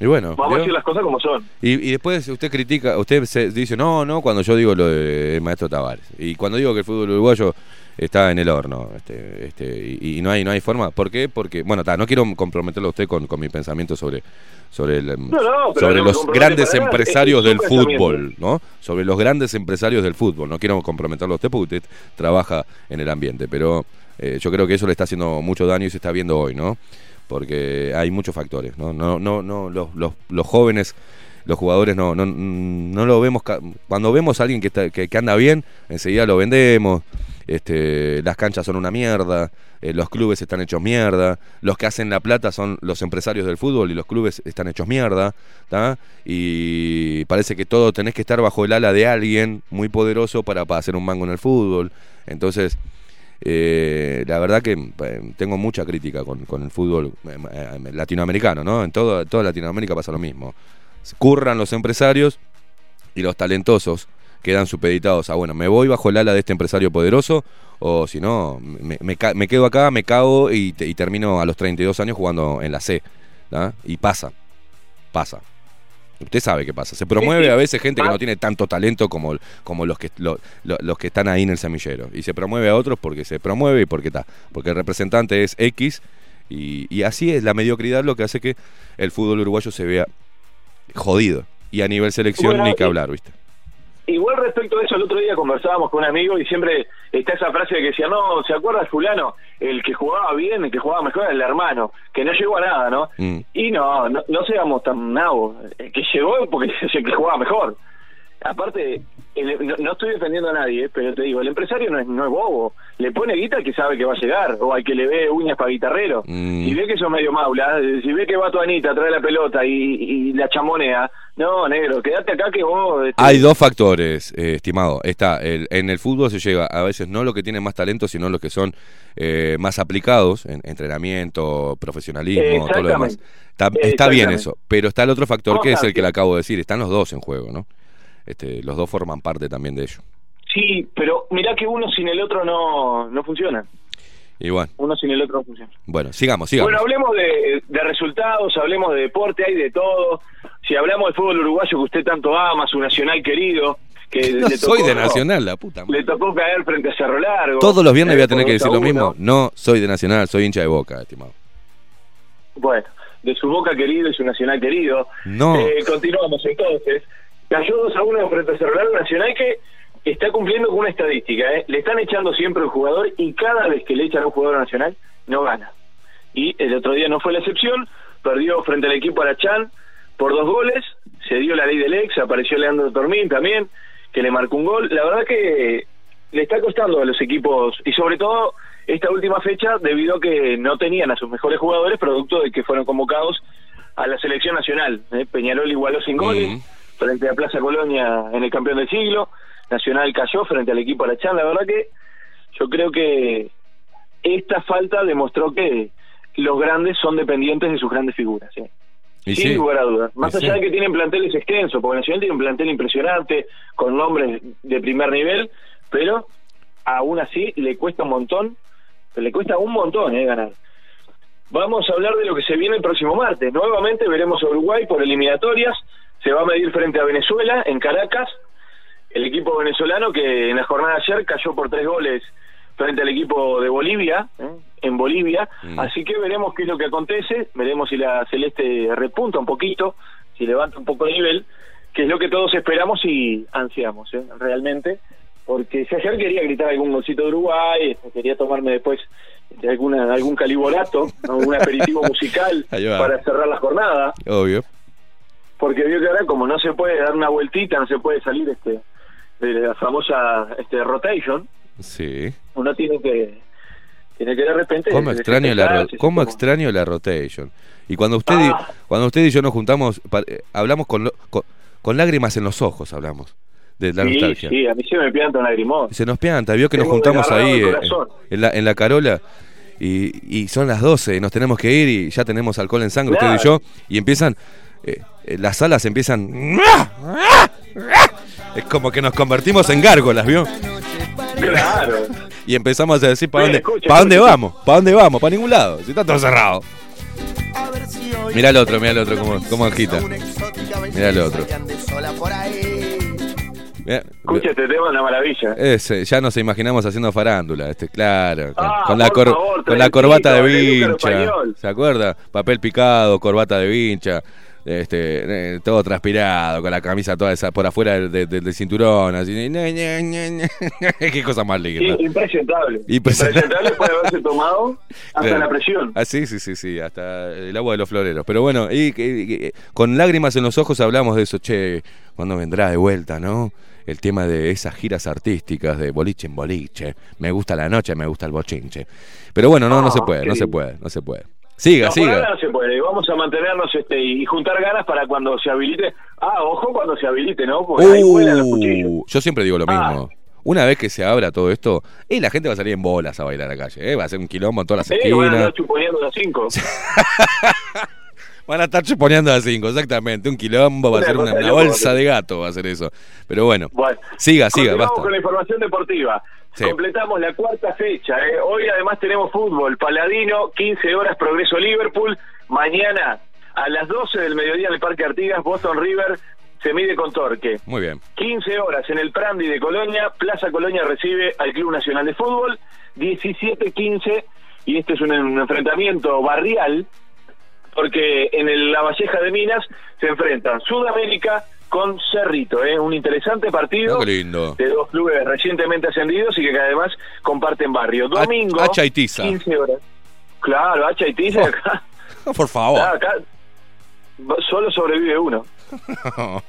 Y bueno, Vamos a decir las cosas como son. Y, y después usted critica, usted se dice, no, no, cuando yo digo lo del maestro Tavares. Y cuando digo que el fútbol uruguayo está en el horno, este, este, y, y no hay no hay forma. ¿Por qué? Porque, bueno, ta, no quiero comprometerlo a usted con, con mi pensamiento sobre, sobre, el, no, sobre no los grandes empresarios del fútbol, ¿no? Sobre los grandes empresarios del fútbol. No quiero comprometerlo a usted porque usted trabaja en el ambiente, pero eh, yo creo que eso le está haciendo mucho daño y se está viendo hoy, ¿no? Porque hay muchos factores, ¿no? No, no, no, los, los, los jóvenes los jugadores no, no, no lo vemos cuando vemos a alguien que, está, que, que anda bien enseguida lo vendemos este, las canchas son una mierda eh, los clubes están hechos mierda los que hacen la plata son los empresarios del fútbol y los clubes están hechos mierda y parece que todo tenés que estar bajo el ala de alguien muy poderoso para, para hacer un mango en el fútbol entonces eh, la verdad que eh, tengo mucha crítica con, con el fútbol latinoamericano, ¿no? En todo, toda Latinoamérica pasa lo mismo. Curran los empresarios y los talentosos quedan supeditados a, bueno, me voy bajo el ala de este empresario poderoso o si no, me, me quedo acá, me cago y, te- y termino a los 32 años jugando en la C. Y pasa, pasa. Usted sabe qué pasa. Se promueve a veces gente que no tiene tanto talento como, como los, que, lo- lo- los que están ahí en el semillero. Y se promueve a otros porque se promueve y porque está. Porque el representante es X. Y, y así es la mediocridad lo que hace que el fútbol uruguayo se vea jodido. Y a nivel selección Bueno, ni que hablar, ¿viste? Igual respecto a eso, el otro día conversábamos con un amigo y siempre está esa frase que decía, no, ¿se acuerda fulano? El que jugaba bien, el que jugaba mejor era el hermano, que no llegó a nada, ¿no? Mm. Y no, no, no seamos tan nabos, el que llegó porque es el que jugaba mejor. Aparte, el- no, no estoy defendiendo a nadie, pero te digo, el empresario no es, no es bobo, le pone guita al que sabe que va a llegar, o al que le ve uñas para guitarrero. Mm. Si ve que sos medio maula, si ve que va tu Anita, trae la pelota y, y la chamonea, no, negro, quédate acá que vos... este, Hay dos factores, eh, estimado. Está, el, en el fútbol se llega a veces no los que tienen más talento, sino los que son eh, más aplicados en entrenamiento, profesionalismo, todo lo demás. Está, está bien eso, pero está el otro factor que es el que le acabo de decir. Están los dos en juego, ¿no? Este, los dos forman parte también de ello. Sí, pero mirá que uno sin el otro no, no funciona. Y bueno, Uno sin el otro no funciona. bueno, sigamos, sigamos. Bueno, hablemos de, de resultados, hablemos de deporte, hay de todo. Si hablamos del fútbol uruguayo que usted tanto ama, su nacional querido, que no le soy tocó- de Nacional, la puta madre. Le tocó caer frente a Cerro Largo. Todos los viernes voy a tener que decir lo mismo. No soy de Nacional, soy hincha de Boca, estimado. Bueno, de su boca querido y su nacional querido. No. Eh, continuamos entonces. Cayó 2 a 1 frente a Cerro Largo Nacional que está cumpliendo con una estadística. ¿eh? Le están echando siempre un jugador y cada vez que le echan a un jugador nacional, no gana. Y el otro día no fue la excepción. Perdió frente al equipo Arachán por dos goles. Se dio la ley del ex. Apareció Leandro Tormín también, que le marcó un gol. La verdad que le está costando a los equipos y sobre todo esta última fecha debido a que no tenían a sus mejores jugadores producto de que fueron convocados a la selección nacional. ¿eh? Peñarol igualó sin goles Mm. Frente a Plaza Colonia en el campeón del siglo. Nacional cayó frente al equipo Arachán. La verdad que yo creo que esta falta demostró que los grandes son dependientes de sus grandes figuras. ¿eh? Y Sin sí. lugar a dudas. Más Y allá sí. de que tienen planteles extensos, porque Nacional tiene un plantel impresionante, con nombres de primer nivel, pero aún así le cuesta un montón, le cuesta un montón eh, ganar. Vamos a hablar de lo que se viene el próximo martes. Nuevamente veremos a Uruguay por eliminatorias. Se va a medir frente a Venezuela en Caracas. El equipo venezolano que en la jornada de ayer cayó por tres goles frente al equipo de Bolivia, ¿eh? en Bolivia. Mm. Así que veremos qué es lo que acontece. Veremos si la Celeste repunta un poquito, si levanta un poco el nivel, que es lo que todos esperamos y ansiamos, ¿eh? realmente. Porque si ayer quería gritar algún golcito de Uruguay, este, quería tomarme después este, alguna, algún caliborato, algún aperitivo musical para cerrar la jornada, Obvio. Porque vio que ahora como no se puede dar una vueltita, no se puede salir este de la famosa este rotation, Sí. uno tiene que tiene que de repente ¿Cómo extraño la, cómo como- extraño la rotation? Y cuando usted, y- Ah. cuando usted y yo nos juntamos, pa- eh, hablamos con, lo- con, con lágrimas en los ojos, hablamos de la sí, nostalgia. sí, a mí se me pianta un lagrimón. Se nos pianta, vio que nos juntamos ahí eh, en, la, en la Carola y, y son las 12 y nos tenemos que ir y ya tenemos alcohol en sangre Claro. usted y yo y empiezan, eh, eh, las salas empiezan... Es como que nos convertimos en gárgolas, ¿vio? Claro. Y empezamos a decir, ¿para dónde, escuche, ¿para dónde vamos? ¿Para dónde vamos? Para ningún lado, si está todo cerrado. A ver si Mirá el otro, mirá el otro, cómo, cómo agita. Mirá el otro. Mirá- Escucha, este tema una maravilla. Ese, ya nos imaginamos haciendo farándula, este, claro, con, Ah, con la, cor- favor, con la corbata de vincha. ¿se acuerda? Papel picado, corbata de vincha, este, eh, todo transpirado, con la camisa toda esa por afuera del, del- del cinturón, así, qué cosa más linda. Sí, impresentable. Impresentable. Impresentable puede haberse tomado hasta la presión. Ah, sí, sí, sí, sí, hasta el agua de los floreros. Pero bueno, y, y- y- con lágrimas en los ojos hablamos de eso, che, ¿cuándo vendrá de vuelta, no? El tema de esas giras artísticas de boliche en boliche. Me gusta la noche, me gusta el bochinche. Pero bueno, no, no se Ah, puede, no se puede, no se puede. Siga, No, por siga. ahora no se puede. Vamos a mantenernos este y juntar ganas para cuando se habilite. Ah, ojo cuando se habilite, ¿no? Porque ahí vuelan los cuchillos. Uh, yo siempre digo lo Ah. mismo. Una vez que se abra todo esto, y la gente va a salir en bolas a bailar a la calle, ¿eh? va a ser un quilombo en todas las Sí, van a esquinas. andar chuponeando las cinco. Van a estar chuponeando a cinco, exactamente. Un quilombo, va a ser una, bolsa a de gato, va a ser eso. Pero bueno, Bueno, siga, siga, basta. con la información deportiva. Sí. Completamos la cuarta fecha. ¿eh? Hoy además tenemos fútbol. Paladino, 15 horas, Progreso Liverpool. Mañana a las 12 del mediodía en el Parque Artigas, Boston River se mide con Torque. Muy bien. 15 horas en el Prandi de Colonia, Plaza Colonia recibe al Club Nacional de Fútbol, 17-15, y este es un, un enfrentamiento barrial, porque en el La Valleja de Minas se enfrentan Sudamérica con Cerrito, ¿eh? un interesante partido Ah, lindo. de dos clubes recientemente ascendidos y que además comparten barrio. Domingo, Hacha y Tiza. 15 horas. Claro, Hacha y Tiza, Oh. acá, Por favor. acá solo sobrevive uno.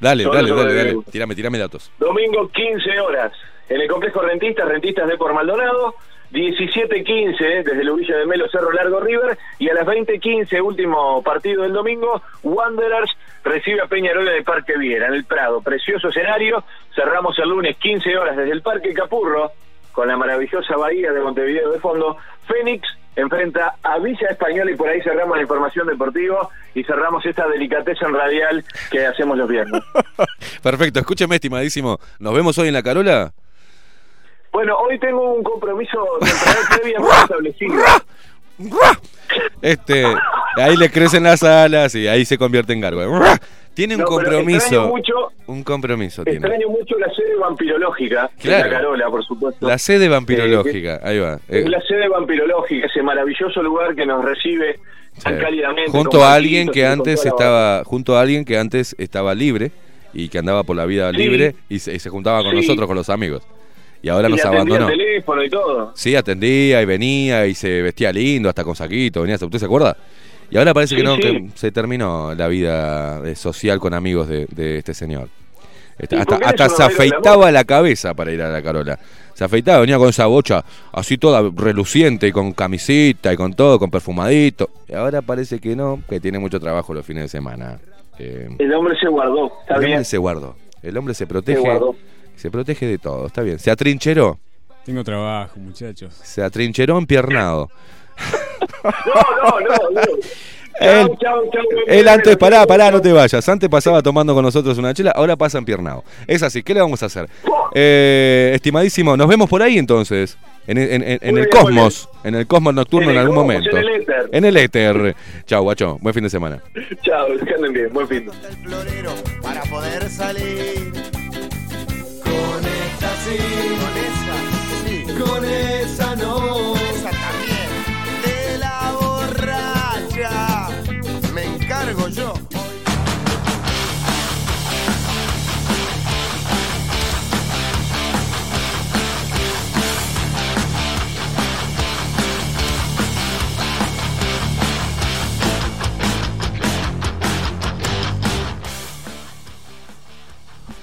dale, Solo dale, dale, dale. Tirame datos. Domingo 15 horas en el complejo Rentistas, Rentistas de por Maldonado. 17-15 desde la Villa de Melo, Cerro Largo River. Y a las 20-15, último partido del domingo, Wanderers recibe a Peñarol en el Parque Viera, en el Prado. Precioso escenario. Cerramos el lunes 15 horas desde el Parque Capurro, con la maravillosa bahía de Montevideo de fondo. Fénix enfrenta a Villa Española y por ahí cerramos la información deportiva y cerramos esta delicateza en radial que hacemos los viernes. Perfecto, escúcheme, estimadísimo. ¿Nos vemos hoy en la Carola? Bueno, hoy tengo un compromiso previamente establecido. Este, ahí le crecen las alas y ahí se convierte en gárgola. Tiene un No, compromiso. extraño mucho, Un compromiso tiene. extraño mucho la sede vampirológica Claro. la Carola, por supuesto. La sede vampirológica, ahí va. Eh, la sede vampirológica, ese maravilloso lugar que nos recibe tan sí. cálidamente. Junto a alguien que antes estaba, junto a alguien que antes estaba libre y que andaba por la vida Sí. libre y se, y se juntaba con Sí. nosotros, con los amigos. Y ahora y nos abandonó. el teléfono y todo. Sí, atendía y venía y se vestía lindo, hasta con saquito, venía, ¿usted se acuerda? Y ahora parece que no, sí. que se terminó la vida eh, social con amigos de, de este señor. Este, ¿Y hasta hasta se afeitaba la cabeza para ir a la Carola. Se afeitaba, venía con esa bocha así toda reluciente y con camisita y con todo, con perfumadito. Y ahora parece que no, que tiene mucho trabajo los fines de semana. Eh, El hombre se guardó, está el bien. hombre se guardó. El hombre se Se protege. guardó. Se protege de todo, está bien. Se atrincheró. Tengo trabajo, muchachos. Se atrincheró empiernado. No, no, no, no. Él, Chau, chau, chau, él antes, pará, chau, pará, chau. no te vayas. Antes pasaba tomando con nosotros una chela, ahora pasa empiernado. Es así, ¿qué le vamos a hacer? Eh, estimadísimo, nos vemos por ahí entonces. En, en- en- en Muy el bien, cosmos, en el cosmos nocturno en, algún cosmos, momento. en el éter. En el éter. Chau, guacho. Buen fin de semana. Chao, que anden bien, buen fin. el florero para poder salir. Sí, con esa, sí, con esa no. Esa también. De la borracha, me encargo yo.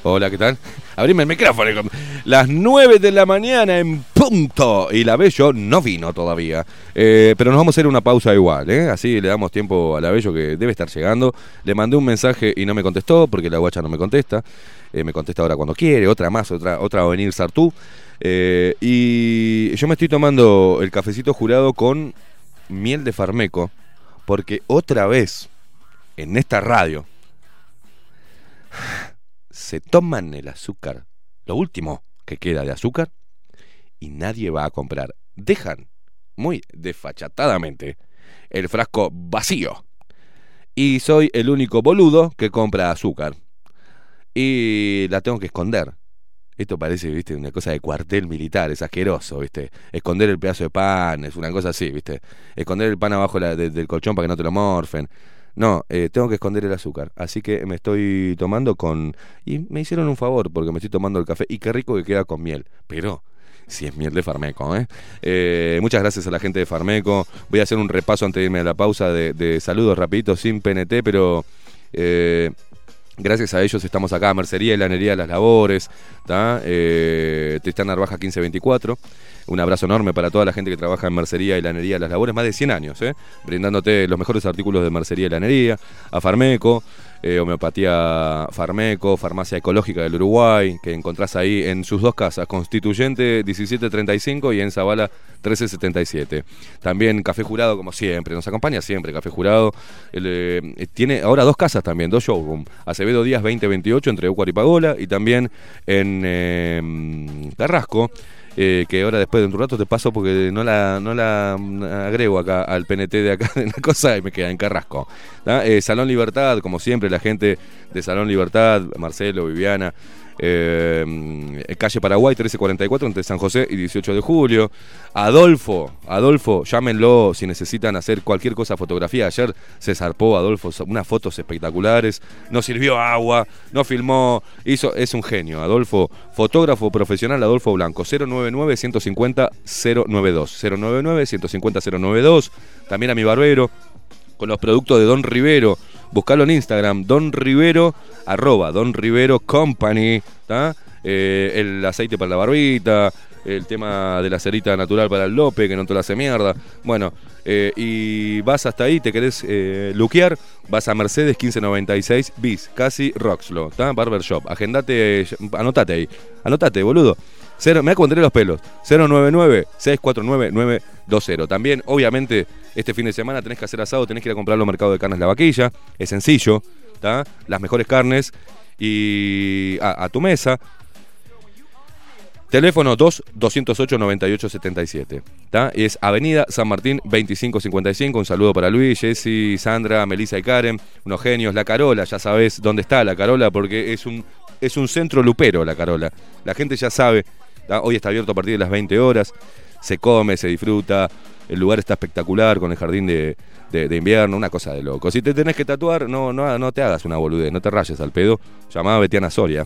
Hola, ¿qué tal? Abrime el micrófono. Las 9 de la mañana en punto. Y la Bello no vino todavía. Eh, pero nos vamos a hacer una pausa igual, ¿eh? Así le damos tiempo a la Bello que debe estar llegando. Le mandé un mensaje y no me contestó porque la guacha no me contesta. Eh, me contesta ahora cuando quiere. Otra más, otra, otra va a venir Sartú. Y yo me estoy tomando el cafecito jurado con miel de farmeco. Porque otra vez, en esta radio, se toman el azúcar, lo último que queda de azúcar, y nadie va a comprar. Dejan, muy desfachatadamente, el frasco vacío. Y soy el único boludo que compra azúcar. Y la tengo que esconder. Esto parece, viste, una cosa de cuartel militar, es asqueroso, viste. Esconder el pedazo de pan, es una cosa así, viste. Esconder el pan abajo del colchón para que no te lo morfen. No, eh, tengo que esconder el azúcar. Así que me estoy tomando con... Y me hicieron un favor porque me estoy tomando el café. Y qué rico que queda con miel. Pero si es miel de Farmeco, ¿eh? Eh, Muchas gracias a la gente de Farmeco. Voy a hacer un repaso antes de irme a la pausa de, de saludos rapidito, sin PNT, pero... eh, Gracias a ellos estamos acá, Mercería y Lanería de las Labores, ¿tá? Eh, Tristán Narvaja 1524. Un abrazo enorme para toda la gente que trabaja en Mercería y Lanería de las Labores, más de 100 años, ¿eh? brindándote los mejores artículos de Mercería y Lanería, a Farmeco, eh, Homeopatía Farmeco, Farmacia Ecológica del Uruguay, que encontrás ahí en sus dos casas, Constituyente 1735 y en Zabala 1377. También Café Jurado, como siempre, nos acompaña siempre Café Jurado. Eh, tiene ahora dos casas también, dos showrooms. Acevedo Díaz 2028 entre Eucuar y Pagola y también en eh, Carrasco. Eh, que ahora después de un rato te paso porque no la, no la agrego acá al PNT de acá de la cosa y me queda en Carrasco. Eh, Salón Libertad, como siempre, la gente de Salón Libertad, Marcelo, Viviana, eh, calle Paraguay 1344 entre San José y 18 de julio. Adolfo, Adolfo, llámenlo si necesitan hacer cualquier cosa fotografía. Ayer se zarpó Adolfo, unas fotos espectaculares, no sirvió agua, no filmó, hizo, es un genio. Adolfo, fotógrafo profesional Adolfo Blanco, 099 150 092. 099 150 092. También a mi barbero con los productos de Don Rivero. Buscalo en Instagram, Don Rivero, arroba Don Rivero Company. Eh, el aceite para la barbita, el tema de la cerita natural para el lope, que no te lo hace mierda. Bueno, eh, y vas hasta ahí, te querés eh, luquear, vas a Mercedes 1596 bis, casi Roxlo, ¿tá? Barber Shop. Agendate, anotate ahí, anotate, boludo. Cero, me voy a pondré los pelos. 099-649-920. También, obviamente, este fin de semana tenés que hacer asado, tenés que ir a comprarlo al mercado de carnes La Vaquilla. Es sencillo. Las mejores carnes y a, tu mesa. Teléfono 2-208-9877. ¿tá? Es Avenida San Martín 2555. Un saludo para Luis, Jessy, Sandra, Melissa y Karen. Unos genios. La Carola, ya sabes dónde está la Carola porque es un, es un centro lupero la Carola. La gente ya sabe. Hoy está abierto a partir de las 20 horas. Se come, se disfruta. El lugar está espectacular con el jardín de, de- invierno, una cosa de loco. Si te tenés que tatuar, no, no, no te hagas una boludez, no te rayes al pedo. Llamada Betiana Soria.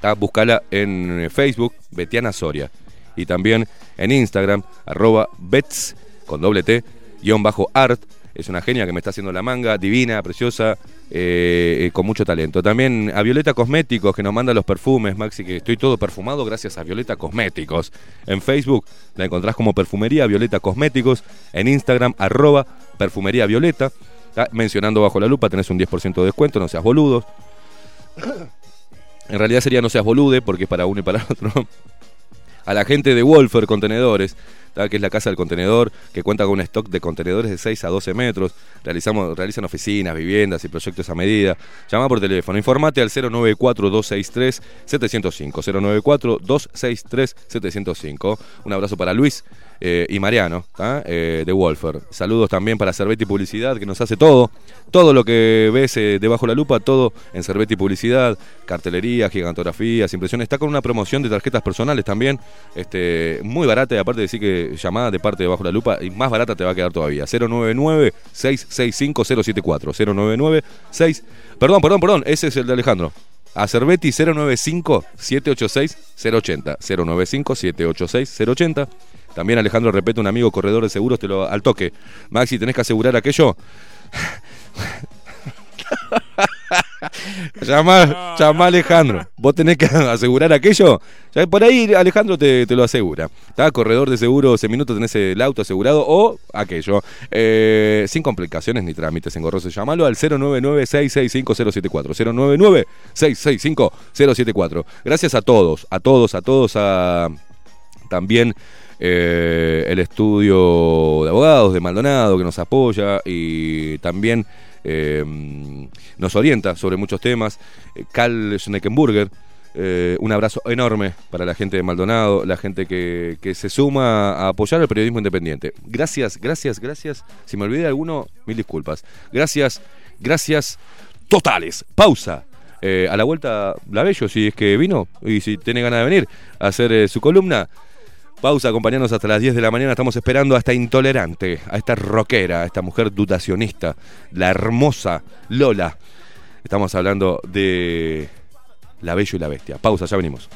¿tá? Búscala en Facebook, Betiana Soria. Y también en Instagram, arroba bets, con doble T, guion bajo art. Es una genia que me está haciendo la manga, divina, preciosa, eh, con mucho talento. También a Violeta Cosméticos, que nos manda los perfumes, Maxi, que estoy todo perfumado gracias a Violeta Cosméticos. En Facebook la encontrás como Perfumería Violeta Cosméticos. En Instagram, arroba Perfumería Violeta. Mencionando bajo la lupa tenés un 10% de descuento, no seas boludos. En realidad sería no seas bolude, porque es para uno y para otro. A la gente de Wolfer Contenedores. Que es la casa del contenedor, que cuenta con un stock de contenedores de 6 a 12 metros. Realizamos, realizan oficinas, viviendas y proyectos a medida. Llama por teléfono. Informate al 094-263-705. 094-263-705. Un abrazo para Luis eh, y Mariano. Eh, de Wolfer. Saludos también para Cervetti Publicidad, que nos hace todo. Todo lo que ves eh, debajo la lupa, todo en Cervetti Publicidad, cartelería, gigantografías, impresiones. Está con una promoción de tarjetas personales también, este, muy barata, y aparte de decir que llamada de parte de Bajo la Lupa, y más barata te va a quedar todavía. 099-665-074. 099-6... Perdón, perdón, perdón, ese es el de Alejandro. A Cervetti 095-786-080. 095-786-080. También Alejandro repete, un amigo corredor de seguros, te lo al toque. Maxi, tenés que asegurar aquello. llama a Alejandro. Vos tenés que asegurar aquello. Ya Por ahí Alejandro te, te lo asegura. ¿Está? Corredor de seguros, en minutos tenés el auto asegurado o aquello. Eh, sin complicaciones ni trámites engorrosos. Llámalo al 099-665-074. 099-665-074. Gracias a todos, a todos, a todos, a también eh, el estudio de abogados de Maldonado que nos apoya y también eh, nos orienta sobre muchos temas. Eh, Carl Schneckenburger, un abrazo enorme para la gente de Maldonado, la gente que, que se suma a apoyar el periodismo independiente. Gracias, gracias, gracias. Si me olvidé de alguno, mil disculpas. Gracias, gracias totales. Pausa. A la vuelta, la Bello, si es que vino y si tiene ganas de venir a hacer su columna. Pausa, acompañarnos hasta las 10 de la mañana. Estamos esperando a esta intolerante, a esta rockera, a esta mujer dutacionista, la hermosa Lola. Estamos hablando de La Bello y la Bestia. Pausa, ya venimos.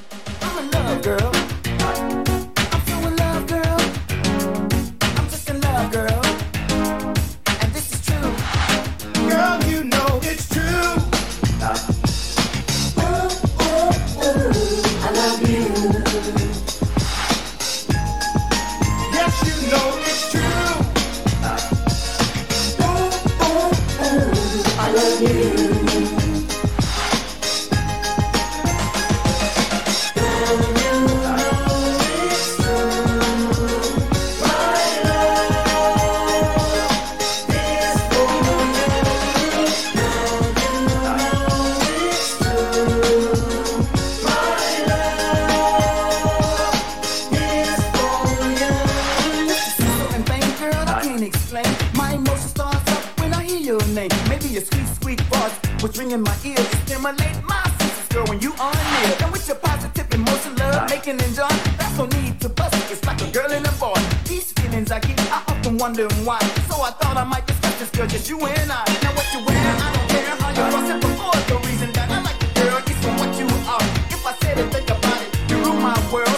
Was ringing my ears. Stimulate my senses, girl, when you are near. And with your positive emotion, love making and joy, that's no need to bust it. It's like a girl and a boy. These feelings I get, I often wonder why. So I thought I might discuss this, girl, just you and I. Now what you wear, I don't care how you dress it before. The reason that I like you, girl, is for what you are. If I said it, think about it. You rule my world,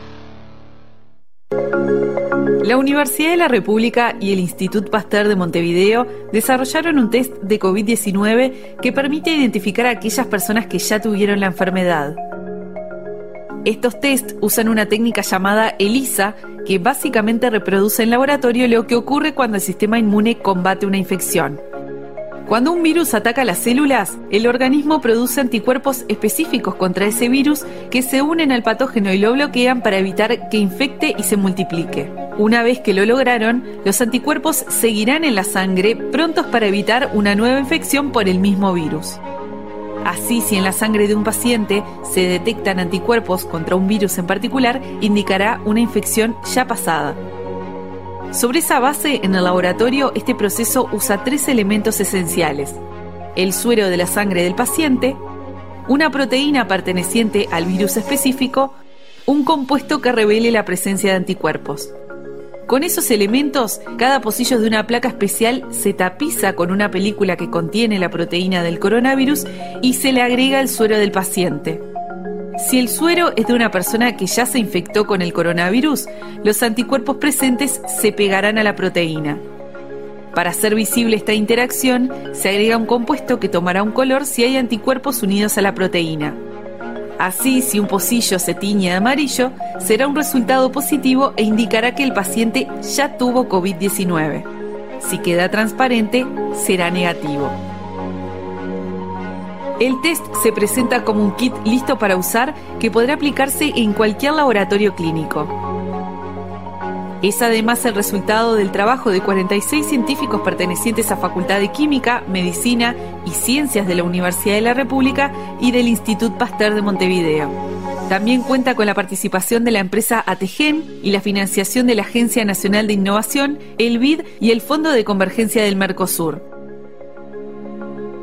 La Universidad de la República y el Institut Pasteur de Montevideo desarrollaron un test de COVID-19 que permite identificar a aquellas personas que ya tuvieron la enfermedad. Estos test usan una técnica llamada ELISA, que básicamente reproduce en laboratorio lo que ocurre cuando el sistema inmune combate una infección. Cuando un virus ataca las células, el organismo produce anticuerpos específicos contra ese virus que se unen al patógeno y lo bloquean para evitar que infecte y se multiplique. Una vez que lo lograron, los anticuerpos seguirán en la sangre prontos para evitar una nueva infección por el mismo virus. Así, si en la sangre de un paciente se detectan anticuerpos contra un virus en particular, indicará una infección ya pasada. Sobre esa base, en el laboratorio, este proceso usa tres elementos esenciales. El suero de la sangre del paciente, una proteína perteneciente al virus específico un compuesto que revele la presencia de anticuerpos. Con esos elementos, cada pocillo de una placa especial se tapiza con una película que contiene la proteína del coronavirus y se le agrega el suero del paciente. Si el suero es de una persona que ya se infectó con el coronavirus, los anticuerpos presentes se pegarán a la proteína. Para hacer visible esta interacción, se agrega un compuesto que tomará un color si hay anticuerpos unidos a la proteína. Así, si un pocillo se tiñe de amarillo, será un resultado positivo e indicará que el paciente ya tuvo COVID-19. Si queda transparente, será negativo. El test se presenta como un kit listo para usar que podrá aplicarse en cualquier laboratorio clínico. Es además el resultado del trabajo de 46 científicos pertenecientes a Facultad de Química, Medicina y Ciencias de la Universidad de la República y del Institut Pasteur de Montevideo. También cuenta con la participación de la empresa Ategen y la financiación de la Agencia Nacional de Innovación, el BID y el Fondo de Convergencia del Mercosur.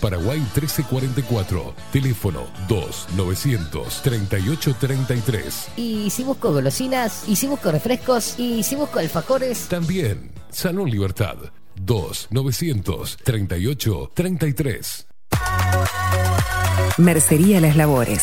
Paraguay 1344. Teléfono 2-938-33. Y si busco golosinas. Y si busco refrescos. Y si busco alfajores. También Salón Libertad. 2-938-33. Mercería Las Labores.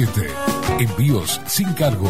Envíos sin cargo.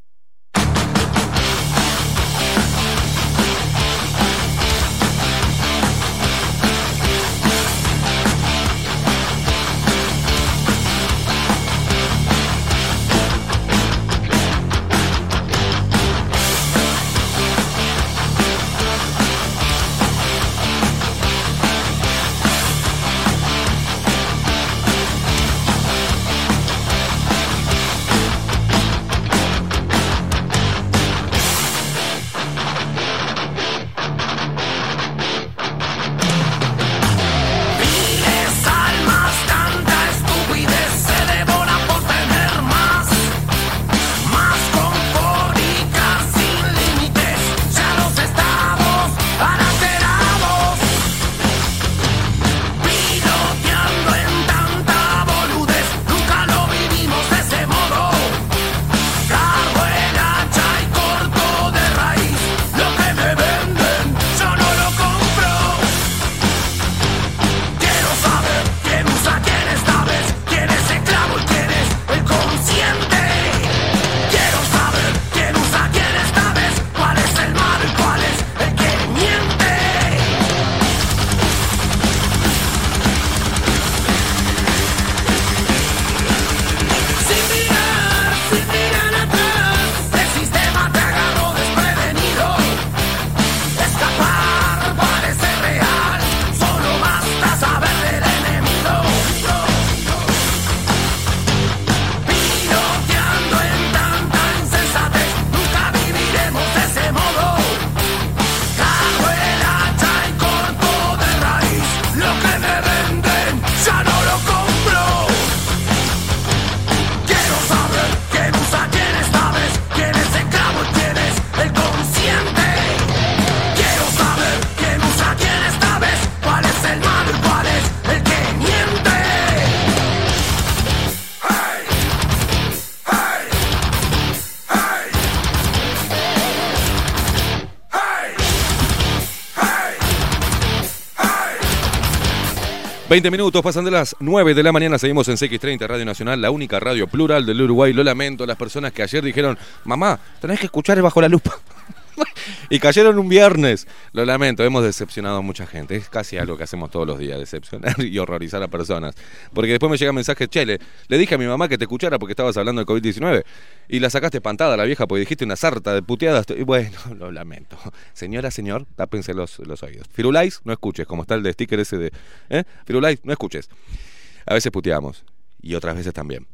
20 minutos, pasan de las 9 de la mañana, seguimos en CX30 Radio Nacional, la única radio plural del Uruguay. Lo lamento, las personas que ayer dijeron, mamá, tenés que escuchar bajo la lupa. Y cayeron un viernes. Lo lamento, hemos decepcionado a mucha gente. Es casi algo que hacemos todos los días, decepcionar y horrorizar a personas. Porque después me llega mensaje, che, le, le dije a mi mamá que te escuchara porque estabas hablando de COVID-19 y la sacaste espantada la vieja porque dijiste una sarta de puteadas. Y bueno, lo lamento. Señora, señor, tápense los, los oídos. Firulais, no escuches, como está el de sticker ese de... ¿eh? Firulais, no escuches. A veces puteamos y otras veces también.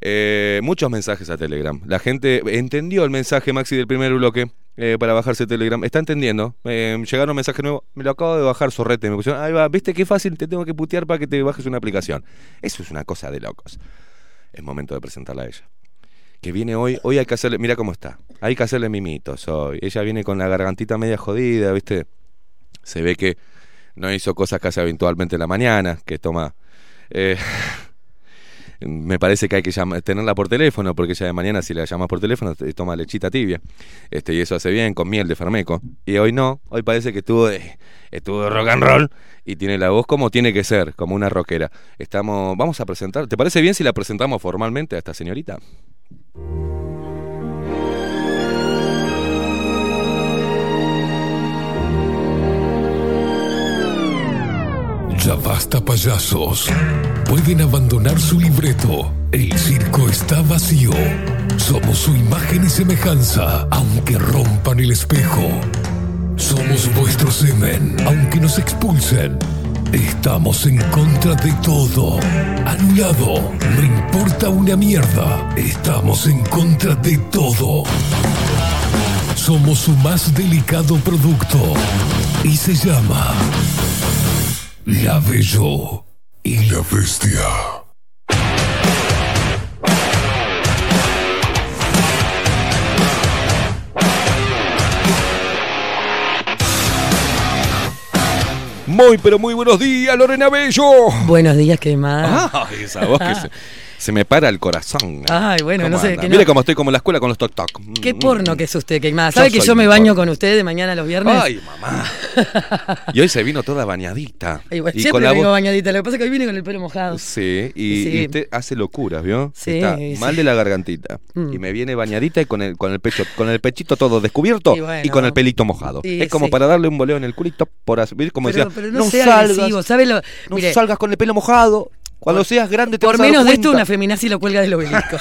Eh, muchos mensajes a Telegram. La gente entendió el mensaje, Maxi, del primer bloque eh, para bajarse Telegram. Está entendiendo. Eh, llegaron mensajes nuevos. Me lo acabo de bajar, sorrete. Me pusieron, ahí va, ¿viste qué fácil te tengo que putear para que te bajes una aplicación? Eso es una cosa de locos. Es momento de presentarla a ella. Que viene hoy, hoy hay que hacerle, mira cómo está. Hay que hacerle mimitos hoy. Ella viene con la gargantita media jodida, ¿viste? Se ve que no hizo cosas que hace habitualmente en la mañana, que toma... eh, me parece que hay que llam- tenerla por teléfono, porque ya de mañana si la llamas por teléfono te toma lechita tibia. Este, y eso hace bien con miel de farmeco. Y hoy no, hoy parece que estuvo de, estuvo rock and roll y tiene la voz como tiene que ser, como una rockera. Estamos, vamos a presentar, ¿te parece bien si la presentamos formalmente a esta señorita? Ya basta payasos. Pueden abandonar su libreto. El circo está vacío. Somos su imagen y semejanza, aunque rompan el espejo. Somos vuestro semen, aunque nos expulsen. Estamos en contra de todo. Anulado. No importa una mierda. Estamos en contra de todo. Somos su más delicado producto. Y se llama... La Bello y la Bestia. Muy, pero muy buenos días, Lorena Bello. Buenos días, ¿qué más? Ay, esa voz que se, se me para el corazón. Ay, bueno, ¿Cómo no sé, que no- Mire cómo estoy como en la escuela con los toc toc. Qué porno que es usted, que más. ¿Sabe que yo me baño porno. con usted de mañana los viernes? Ay, mamá. Y hoy se vino toda bañadita. Y bueno, Y siempre con la vengo voz- bañadita. Lo que pasa es que hoy vine con el pelo mojado. Sí, y, Sí. y usted hace locuras, ¿vio? Sí, Está sí. mal de la gargantita. Mm. Y me viene bañadita y con el, con el pecho, con el pechito todo descubierto Y con el pelito mojado. Es como para darle un boleo en el culito por así, como Pero, decía, pero no, sea agresivo, ¿sabe lo? no Mire, salgas con el pelo mojado. Cuando seas grande te por vas a dar menos de esto, una feminazi lo cuelga del obelisco.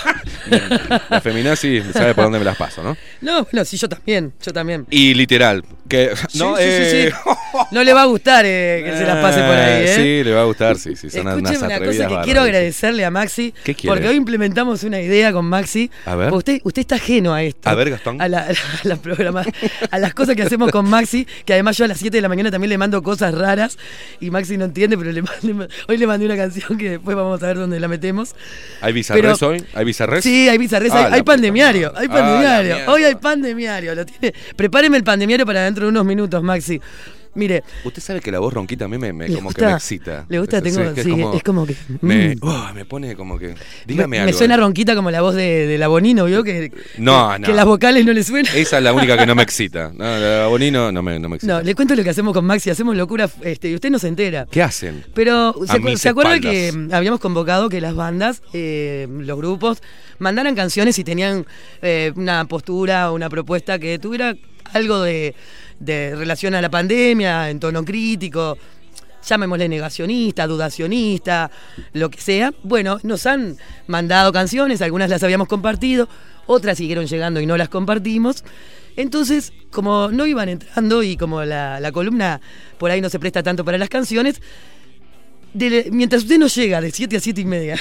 La feminazi sabe por dónde me las paso, ¿no? no, bueno, sí, yo también, yo también. Y literal, que no, sí, sí, sí, eh, sí. No le va a gustar eh, que se las pase por ahí, ¿eh? Sí, le va a gustar, sí, sí, son Escúcheme unas una cosa que quiero sí. agradecerle a Maxi. ¿Qué? Porque hoy implementamos una idea con Maxi. A ver. Usted, usted está ajeno a esto. A ver, Gastón. A, la- a la programa- a las cosas que hacemos con Maxi. Que además yo a las 7 de la mañana también le mando cosas raras. Y Maxi no entiende, pero le hoy le mandé una canción que después vamos a ver dónde la metemos. ¿Hay bizarres Pero- hoy? ¿Hay bizarres? Sí, hay bizarres, Ah, hay, hay puta pandemiario, hay Ah, pandemiario. Hoy hay pandemiario, lo tiene. Prepáreme el pandemiario para dentro de unos minutos, Maxi. Mire, Usted sabe que la voz ronquita a mí me, me- ¿Le como que me excita. ¿Le gusta? Es- que sí, es como que- Me, mm. oh, me pone como que. me, Dígame me algo. suena ronquita como la voz de, de la Bonino, ¿vio? Que, No, que, no. que las vocales no le suenan. Esa es la única que no me excita. No, la Bonino no me, no me excita. No, le cuento lo que hacemos con Maxi, hacemos locura este, y usted no se entera. ¿Qué hacen? Pero, ¿se, acu- se acuerda que habíamos convocado que las bandas, eh, los grupos, mandaran canciones y tenían eh, una postura o una propuesta que tuviera algo de, de relación a la pandemia, en tono crítico, llamémosle negacionista, dudacionista, lo que sea? Bueno, nos han mandado canciones, algunas las habíamos compartido, otras siguieron llegando y no las compartimos. Entonces, como no iban entrando y como la, la columna por ahí no se presta tanto para las canciones, de- mientras usted no llega de 7 a 7 y media,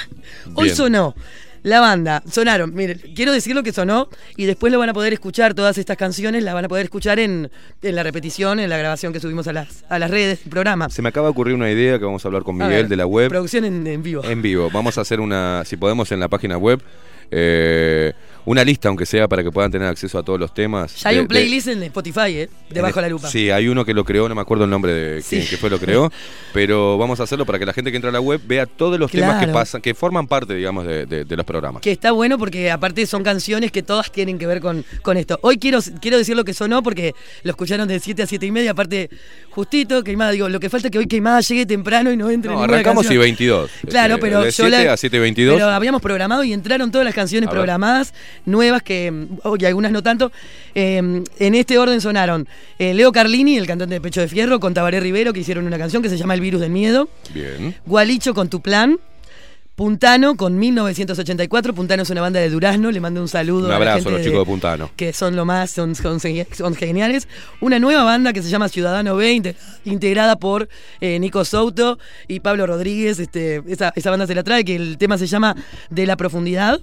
hoy sonó la banda, sonaron, mire, quiero decir lo que sonó y después lo van a poder escuchar, todas estas canciones las van a poder escuchar en, en la repetición, en la grabación que subimos a las, a las redes del programa. Se me acaba de ocurrir una idea que vamos a hablar con Miguel ver, de la web. Producción en, en vivo. En vivo. Vamos a hacer una, si podemos, en la página web, eh, una lista, aunque sea, para que puedan tener acceso a todos los temas. Ya hay de- un de- playlist en Spotify, ¿eh? Debajo en- la lupa. Sí, hay uno que lo creó, no me acuerdo el nombre de quién que fue lo creó, pero vamos a hacerlo para que la gente que entra a la web vea todos los temas que pasan, que forman parte, digamos, de, de- de los programas. Que está bueno porque aparte son canciones que todas tienen que ver con, con esto. Hoy quiero, quiero decir lo que sonó porque lo escucharon de 7 a 7 y media, aparte justito, Queimada, digo, lo que falta es que hoy Queimada llegue temprano y no entre No, arrancamos y canción. 22. Claro, Este, pero de yo 7 la- a 7.22. Pero habíamos programado y entraron todas las canciones programadas, nuevas que, mm, oh, y algunas no tanto. Eh, en este orden sonaron eh, Leo Carlini, el cantante de Pecho de Fierro, con Tabaré Rivero, que hicieron una canción que se llama El virus del miedo. Bien. Gualicho con tu plan. Puntano con 1984. Puntano es una banda de Durazno. Le mando un saludo Un a la abrazo gente a los chicos de Puntano. Que son lo más, son, son, son geniales. Una nueva banda que se llama Ciudadano B, inte- integrada por eh, Nico Souto y Pablo Rodríguez. Este, esa, esa banda se la trae, que el tema se llama De la Profundidad.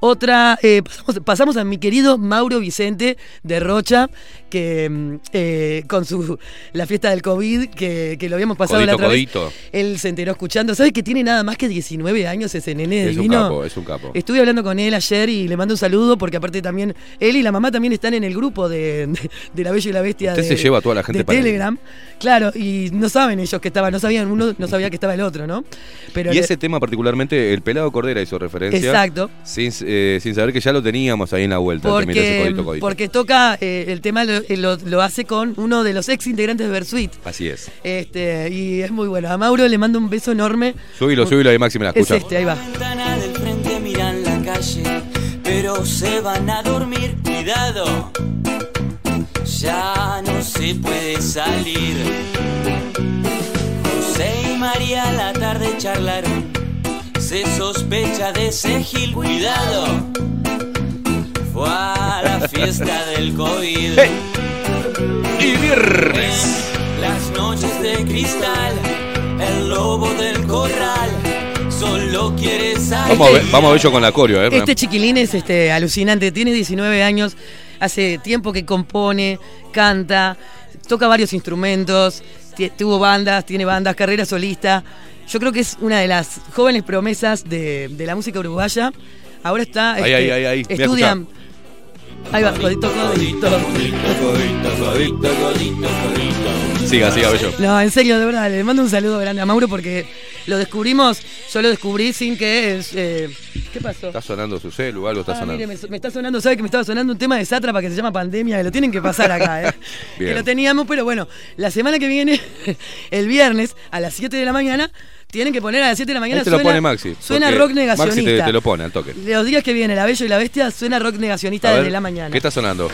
Otra, eh, pasamos, pasamos a mi querido Mauro Vicente de Rocha, que mm, eh, con su la fiesta del COVID, que, que lo habíamos pasado la Codito, otra vez. codito. Él se enteró escuchando. ¿Sabes que tiene nada más que 19 años ese nene Es un divino? capo, es un capo. Estuve hablando con él ayer y le mando un saludo porque aparte también él y la mamá también están en el grupo de, de- de La Bella y la Bestia Usted de, se lleva a toda la gente de para el- Telegram. Claro, y no saben ellos que estaban, no sabían uno, no sabía que estaba el otro, ¿no? Pero y le- ese tema particularmente, el pelado Cordera hizo referencia. Exacto. Sin, eh, sin saber que ya lo teníamos ahí en la vuelta. porque, codito, codito. porque toca eh, el tema lo, eh, lo- lo hace con uno de los ex integrantes de Versuit. Así es. Este, y es muy bueno. A Mauro le mando un beso enorme. Súbilo, súbilo ahí, Máxima, la Es escucha. este, ahí va. ventana del frente miran la calle, pero se van a dormir, cuidado. Ya no se puede salir. José y María la tarde charlaron. Se sospecha de ese gil, cuidado. Fue a la fiesta del COVID. Y viernes. Las noches de cristal, el lobo del corral, solo quiere salir. Vamos a, ver, vamos a ver yo con la coreo, ¿eh? Este chiquilín es este, alucinante, tiene 19 años, hace tiempo que compone, canta, toca varios instrumentos, tuvo bandas, tiene bandas, carrera solista. Yo creo que es una de las jóvenes promesas de, de la música uruguaya. Ahora está. Ahí, ahí, ahí, ahí. Voy a Estudia. Ahí va, codito, codito. Siga, siga, Bello. No, en serio, de verdad, le mando un saludo grande a Mauro porque lo descubrimos, yo lo descubrí sin que... es, eh, ¿Qué pasó? ¿Está sonando su celu o algo está Ah, sonando? mire, me, me está sonando, ¿sabe que me estaba sonando un tema de Sátrapa que se llama Pandemia? Que lo tienen que pasar acá, ¿eh? Que lo teníamos, pero bueno, la semana que viene, el viernes, a las 7 de la mañana, tienen que poner a las 7 de la mañana. Ahí te lo suena, pone Maxi. Suena rock negacionista. Maxi te, te lo pone al toque. Los días que viene, La Bella y la Bestia, suena rock negacionista A ver, desde la mañana. ¿Qué está sonando?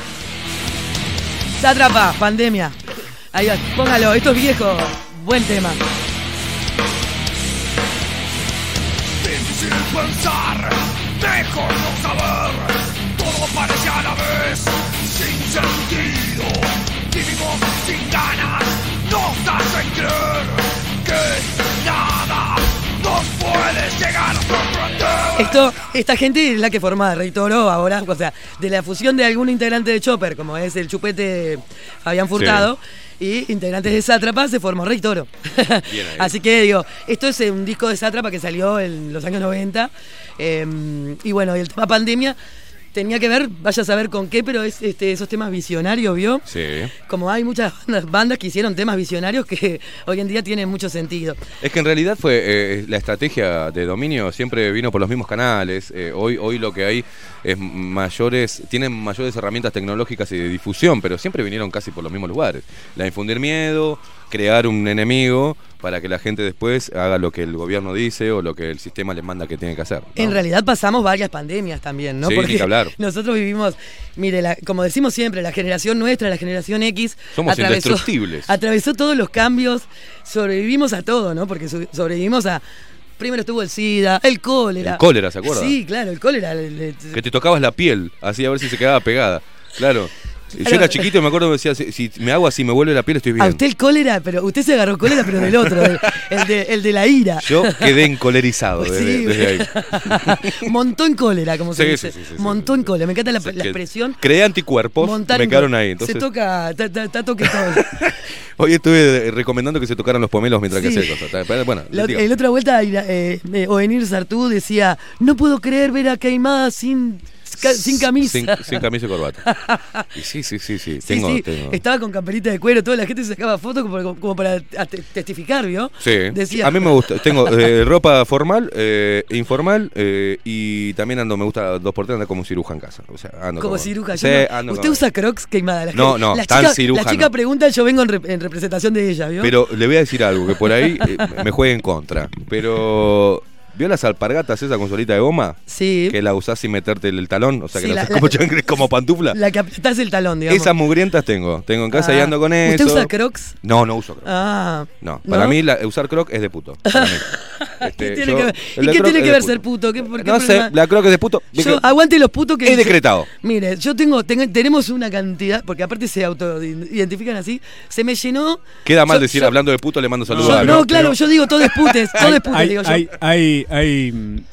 Sátrapa, Pandemia. Ahí va, póngalo, esto es viejo. Buen tema. Difícil pensar, mejor no saber. Todo parece a la vez sin sentido. Vivimos sin ganas, nos hacen creer que nos puede llegar a. Esto, esta gente es la que forma Rey Toro ahora, o sea, de la fusión de algún integrante de Chopper, como es el chupete Fabián Furtado, y integrantes de Sátrapa, se formó Rey Toro. Así que digo, esto es eh, un disco de Sátrapa que salió en los años 90, eh, y bueno, y el tema pandemia tenía que ver, vaya a saber con qué, pero es este, esos temas visionarios, ¿vio? Sí. Como hay muchas bandas, bandas que hicieron temas visionarios que hoy en día tienen mucho sentido. Es que en realidad fue eh, la estrategia de dominio siempre vino por los mismos canales. Eh, hoy, hoy lo que hay es mayores, tienen mayores herramientas tecnológicas y de difusión, pero siempre vinieron casi por los mismos lugares. La infundir miedo, crear un enemigo para que la gente después haga lo que el gobierno dice o lo que el sistema les manda que tiene que hacer. ¿no? En realidad pasamos varias pandemias también, ¿no? Sí, ni que hablar. nosotros vivimos, mire, la- como decimos siempre, la generación nuestra, la generación X, Somos indestructibles. atravesó todos los cambios, sobrevivimos a todo, ¿no? Porque so- sobrevivimos a... Primero estuvo el SIDA, el cólera. El cólera, ¿se acuerda? Sí, claro, el cólera. el- el- Que te tocabas la piel, así a ver si se quedaba pegada. Claro. Yo era chiquito y me acuerdo que decía, si, si me hago así, me vuelve la piel, estoy A bien. usted el cólera, pero usted se agarró cólera, pero del otro, del- el, de, el de la ira. Yo quedé encolerizado desde, Sí. desde ahí. Montón cólera, como se Sí, dice. sí. Montón cólera. Me encanta la, la expresión. Creé anticuerpos, Montar me quedaron ahí. Entonces, Se toca, está ta, ta toque todo. hoy estuve recomendando que se tocaran los pomelos mientras que hacía cosas. Bueno, La, en otra vuelta, eh, eh, Ovenir Sartú decía: No puedo creer ver a Caimada sin sin camisa. Sin, sin camisa y corbata. Y sí, sí, sí, sí. Tengo, sí, tengo. estaba con camperita de cuero, toda la gente se sacaba fotos como, como para testificar, ¿vio? Sí, Decía- a mí me gusta. Tengo eh, ropa formal, eh, informal eh, y también ando, me gusta dos por tres andar como ciruja en casa. O sea, ando Como ciruja. Sí, no- ando Usted como- usa crocs queimada. La No, no, la tan chica, ciruja La chica pregunta, yo vengo en, rep- en representación de ella, ¿vio? Pero le voy a decir algo, que por ahí eh, me juegue en contra. Pero, ¿vio las alpargatas esa con solita de goma? Sí. Que la usás sin meterte el, el talón, o sea, que Sí, la la- usás como, la- como pantufla. La que apretás el talón, digamos. Esas mugrientas tengo. Tengo en casa y Ah. ando con ¿Usted eso. usa crocs? No, no uso crocs. Ah. No, para ¿No? mí la- usar croc es de puto. para mí. Este, ¿Qué tiene yo- que ver? ¿Y qué tiene que ser puto? ¿Qué, por qué No sé, la croc es de puto. Yo, aguante los putos que. Es decretado. Mire, yo tengo, tengo- tenemos una cantidad, porque aparte se autoidentifican así, se me llenó. Queda mal yo- decir, yo- hablando de puto, le mando saludos yo- a no, claro, yo digo todo es putes, todo es putes, digo yo. hay, hay, hay,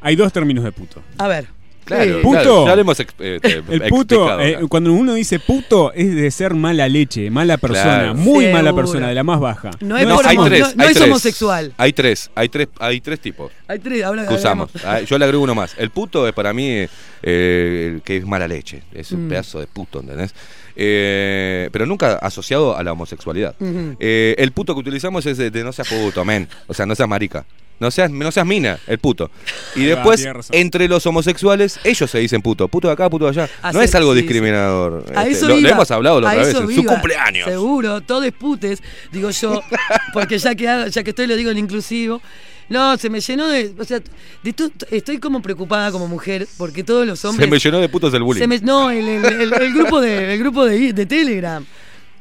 hay dos términos de puto. A ver. Claro, puto. claro, ya lo hemos eh, El puto, explicado eh, cuando uno dice puto, es de ser mala leche, mala persona, Claro. muy mala persona, de la más baja. No es por hay homo- tres, no- no hay es tres. homosexual. Hay tres, hay tres, hay tres tipos Hay tres, habla que usamos. Ah, Yo le agrego uno más. El puto es para mí eh, el que es mala leche. Es un Mm. pedazo de puto, ¿entendés? Eh, pero nunca asociado a la homosexualidad. Eh, el puto que utilizamos es de, de no seas puto, men. O sea, no seas marica. No seas, no seas mina, el puto. Y después, entre los homosexuales, ellos se dicen puto. Puto de acá, puto de allá. no es algo sí, sí. discriminador. A Este, eso lo, hemos hablado la otra vez, en su cumpleaños. Seguro, todo es putes, digo yo, porque ya que, ya que estoy lo digo en inclusivo. No, se me llenó de. O sea, de to- estoy como preocupada como mujer, porque todos los hombres. Se me llenó de putos el bullying. se me- no, el, el- el- el grupo de, el grupo de, de Telegram.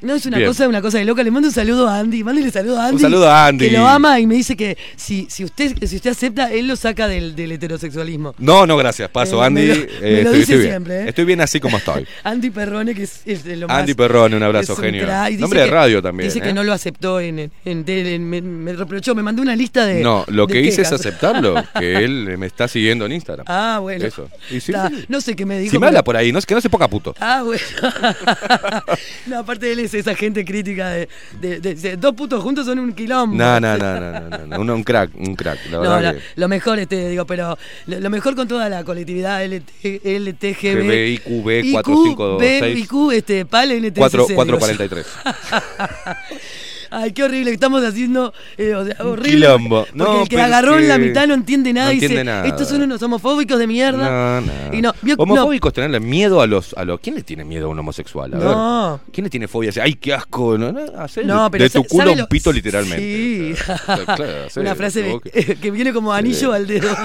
No, es una Bien. cosa, una cosa de loca. Le mando un saludo a Andy. Mándele saludo a Andy. saludo a Andy. Que lo ama y me dice que si, si usted si usted acepta, él lo saca del, del heterosexualismo. No, no, gracias. Paso, Eh, Andy. me lo- eh, me lo estoy, dice estoy bien. siempre, ¿eh? Estoy bien así como estoy. Andy Perrone, que es, es lo más. Andy Perrone, un abrazo, un genio. Nombre de radio también. Dice ¿eh? que no lo aceptó en, en, en tele, en- me, me reprochó, me mandó una lista de. No, lo de que hice es aceptarlo, que él me está siguiendo en Instagram. Ah, bueno. Eso. Y sí. No sé qué me dijo. Si me pero- habla por ahí, no, que no se ponga puto. Ah, bueno. no, aparte de él es esa gente crítica de, de- de- de- dos putos juntos son un quilombo. No, no, no, no, no, no, no, un, crack, un crack. La No, no, que lo mejor, este, digo, pero lo, lo mejor con toda la colectividad LT, LTGB. GB, IQB, IQ, 4526. B, IQ, este, PAL, NTSC. 4, digo yo. 443. Ay, qué horrible, estamos haciendo eh, o sea, horrible. quilombo. Porque No, el que agarró en la que mitad no entiende nada no y dice, nada. estos son unos homofóbicos de mierda. No, no. Y. Homofóbicos tenerle miedo a los, a los. ¿Quién le tiene miedo a un homosexual? A No. ver. ¿Quién le tiene fobia? Ay, qué asco. No, no, de- pero de tu culo ¿sabe un lo- pito literalmente. Sí. Claro, Una frase de- que viene como anillo Sí. al dedo.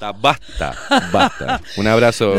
Basta, basta, basta. Un abrazo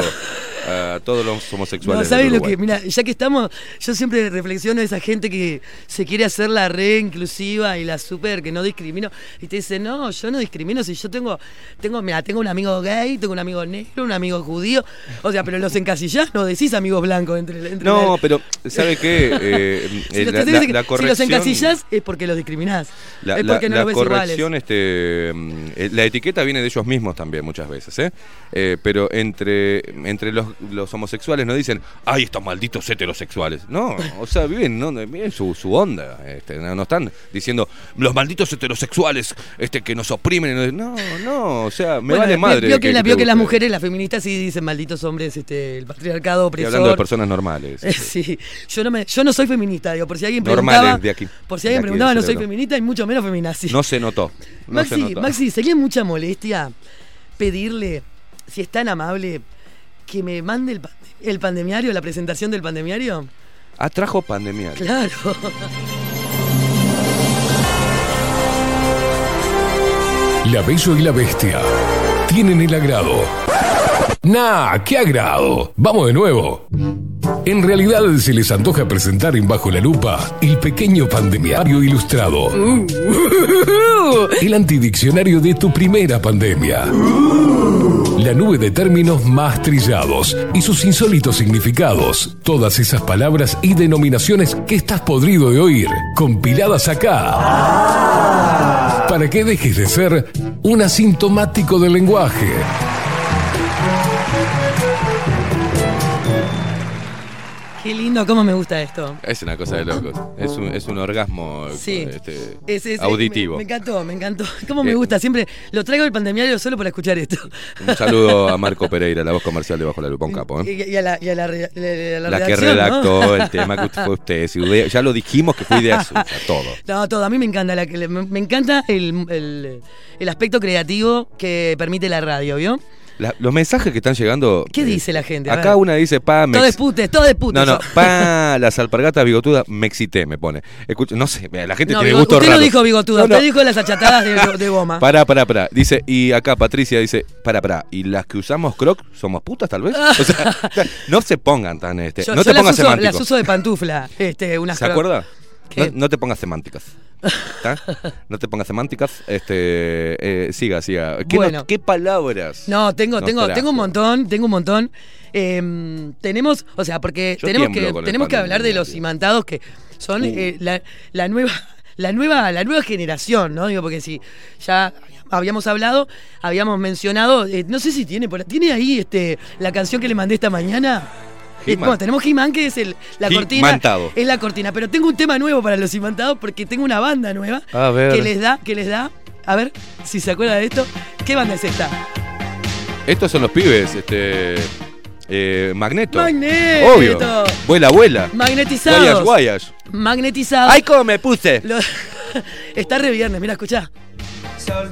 a todos los No, homosexuales. ¿sabes del lo que? Mira, ya que estamos, yo siempre reflexiono esa gente que se quiere hacer la re inclusiva y la super, que no discrimino, y te dice, no, yo no discrimino, si yo tengo, tengo, mira, tengo un amigo gay, tengo un amigo negro, un amigo judío, o sea, pero los encasillás, no decís amigos blancos entre, entre No, pero ¿sabe qué? Eh, Si eh, la, la- si los encasillás es porque los discriminás. la, es porque no los ves corrección, iguales. este, mm, eh, la etiqueta viene de ellos mismos también muchas veces, ¿eh? Eh, pero entre, entre los, los homosexuales no dicen, ay, estos malditos heterosexuales. No, o sea, viven, ¿no? viven su, su onda. Este, no, no están diciendo, los malditos heterosexuales este, que nos oprimen. No, no, o sea, me Bueno, vale madre. Vio que, que la- que las mujeres, las feministas sí dicen malditos hombres, este, el patriarcado Estoy opresor. hablando de personas normales. Sí, yo no me, yo no soy feminista, digo, por si alguien Normales preguntaba, de aquí, por si alguien preguntaba, no soy feminista y mucho menos feminazi. No se notó. No se Maxi, notó. Maxi, sería mucha molestia pedirle, si es tan amable, que me mande el, el pandemiario, la presentación del pandemiario. Ah, trajo pandemia. Claro. La Bello y la Bestia tienen el agrado. Nah, qué agrado. Vamos de nuevo. En realidad se les antoja presentar en Bajo la Lupa el pequeño pandemiario ilustrado. El antidiccionario de tu primera pandemia. La nube de términos más trillados y sus insólitos significados. Todas esas palabras y denominaciones que estás podrido de oír, compiladas acá. Para que dejes de ser un asintomático del lenguaje. Qué lindo, cómo me gusta esto. Es una cosa de locos. Es un, es un orgasmo Sí. este, Es- es- auditivo. Me, me encantó, me encantó. Cómo me gusta. Siempre lo traigo el pandemiario solo para escuchar esto. Un saludo a Marco Pereira, la voz comercial de Bajo la Lupa, un capo. ¿eh? Y, y a la, y a la, re- la- la La que redactó el tema que fue usted. Si ya lo dijimos que fue idea suya, todo. No, todo. A mí me encanta. la me, me encanta el, el- el aspecto creativo que permite la radio, ¿vio? La- los mensajes que están llegando. ¿Qué dice la gente? Acá una dice, pa, me Todo ex- putes, todo de putes. No, no, pa, las alpargatas bigotudas, me excité, me pone. Escucha, no sé, la gente No, tiene gusto usted raro. no dijo bigotuda, No, no. usted dijo las achatadas de, de goma. Pará, pará, pará. Dice, y acá Patricia dice, pará, pará. ¿Y las que usamos croc somos putas tal vez? O sea, no se pongan tan este. Yo, no yo te las, pongas uso, las semántico. uso de pantufla. Este, unas ¿Se acuerda? No, no te pongas semánticas. No te pongas semánticas. Este, eh, siga, siga. ¿Qué, no- Bueno. ¿Qué palabras? No, tengo, tengo, trajo? tengo un montón, tengo un montón. Eh, tenemos, o sea, porque Yo tenemos que, tenemos que hablar de los imantados que son eh, la, la nueva, la nueva, la nueva generación, ¿no? Digo, porque si ya habíamos hablado, habíamos mencionado, eh, no sé si tiene, tiene ahí este la canción que le mandé esta mañana. Bueno, tenemos He-Man, que es el, la cortina. He-Mantado. Es la cortina. Pero tengo un tema nuevo para los imantados porque tengo una banda nueva A ver. que les da, que les da. A ver si se acuerda de esto. ¿Qué banda es esta? Estos son los pibes, este. Eh, Magneto. Magneto. Obvio. Vuela, vuela. Magnetizados. Guayas, guayas. Magnetizados. ¡Ay, cómo me puse! Lo- Está re viernes, mira, escuchá. Se ha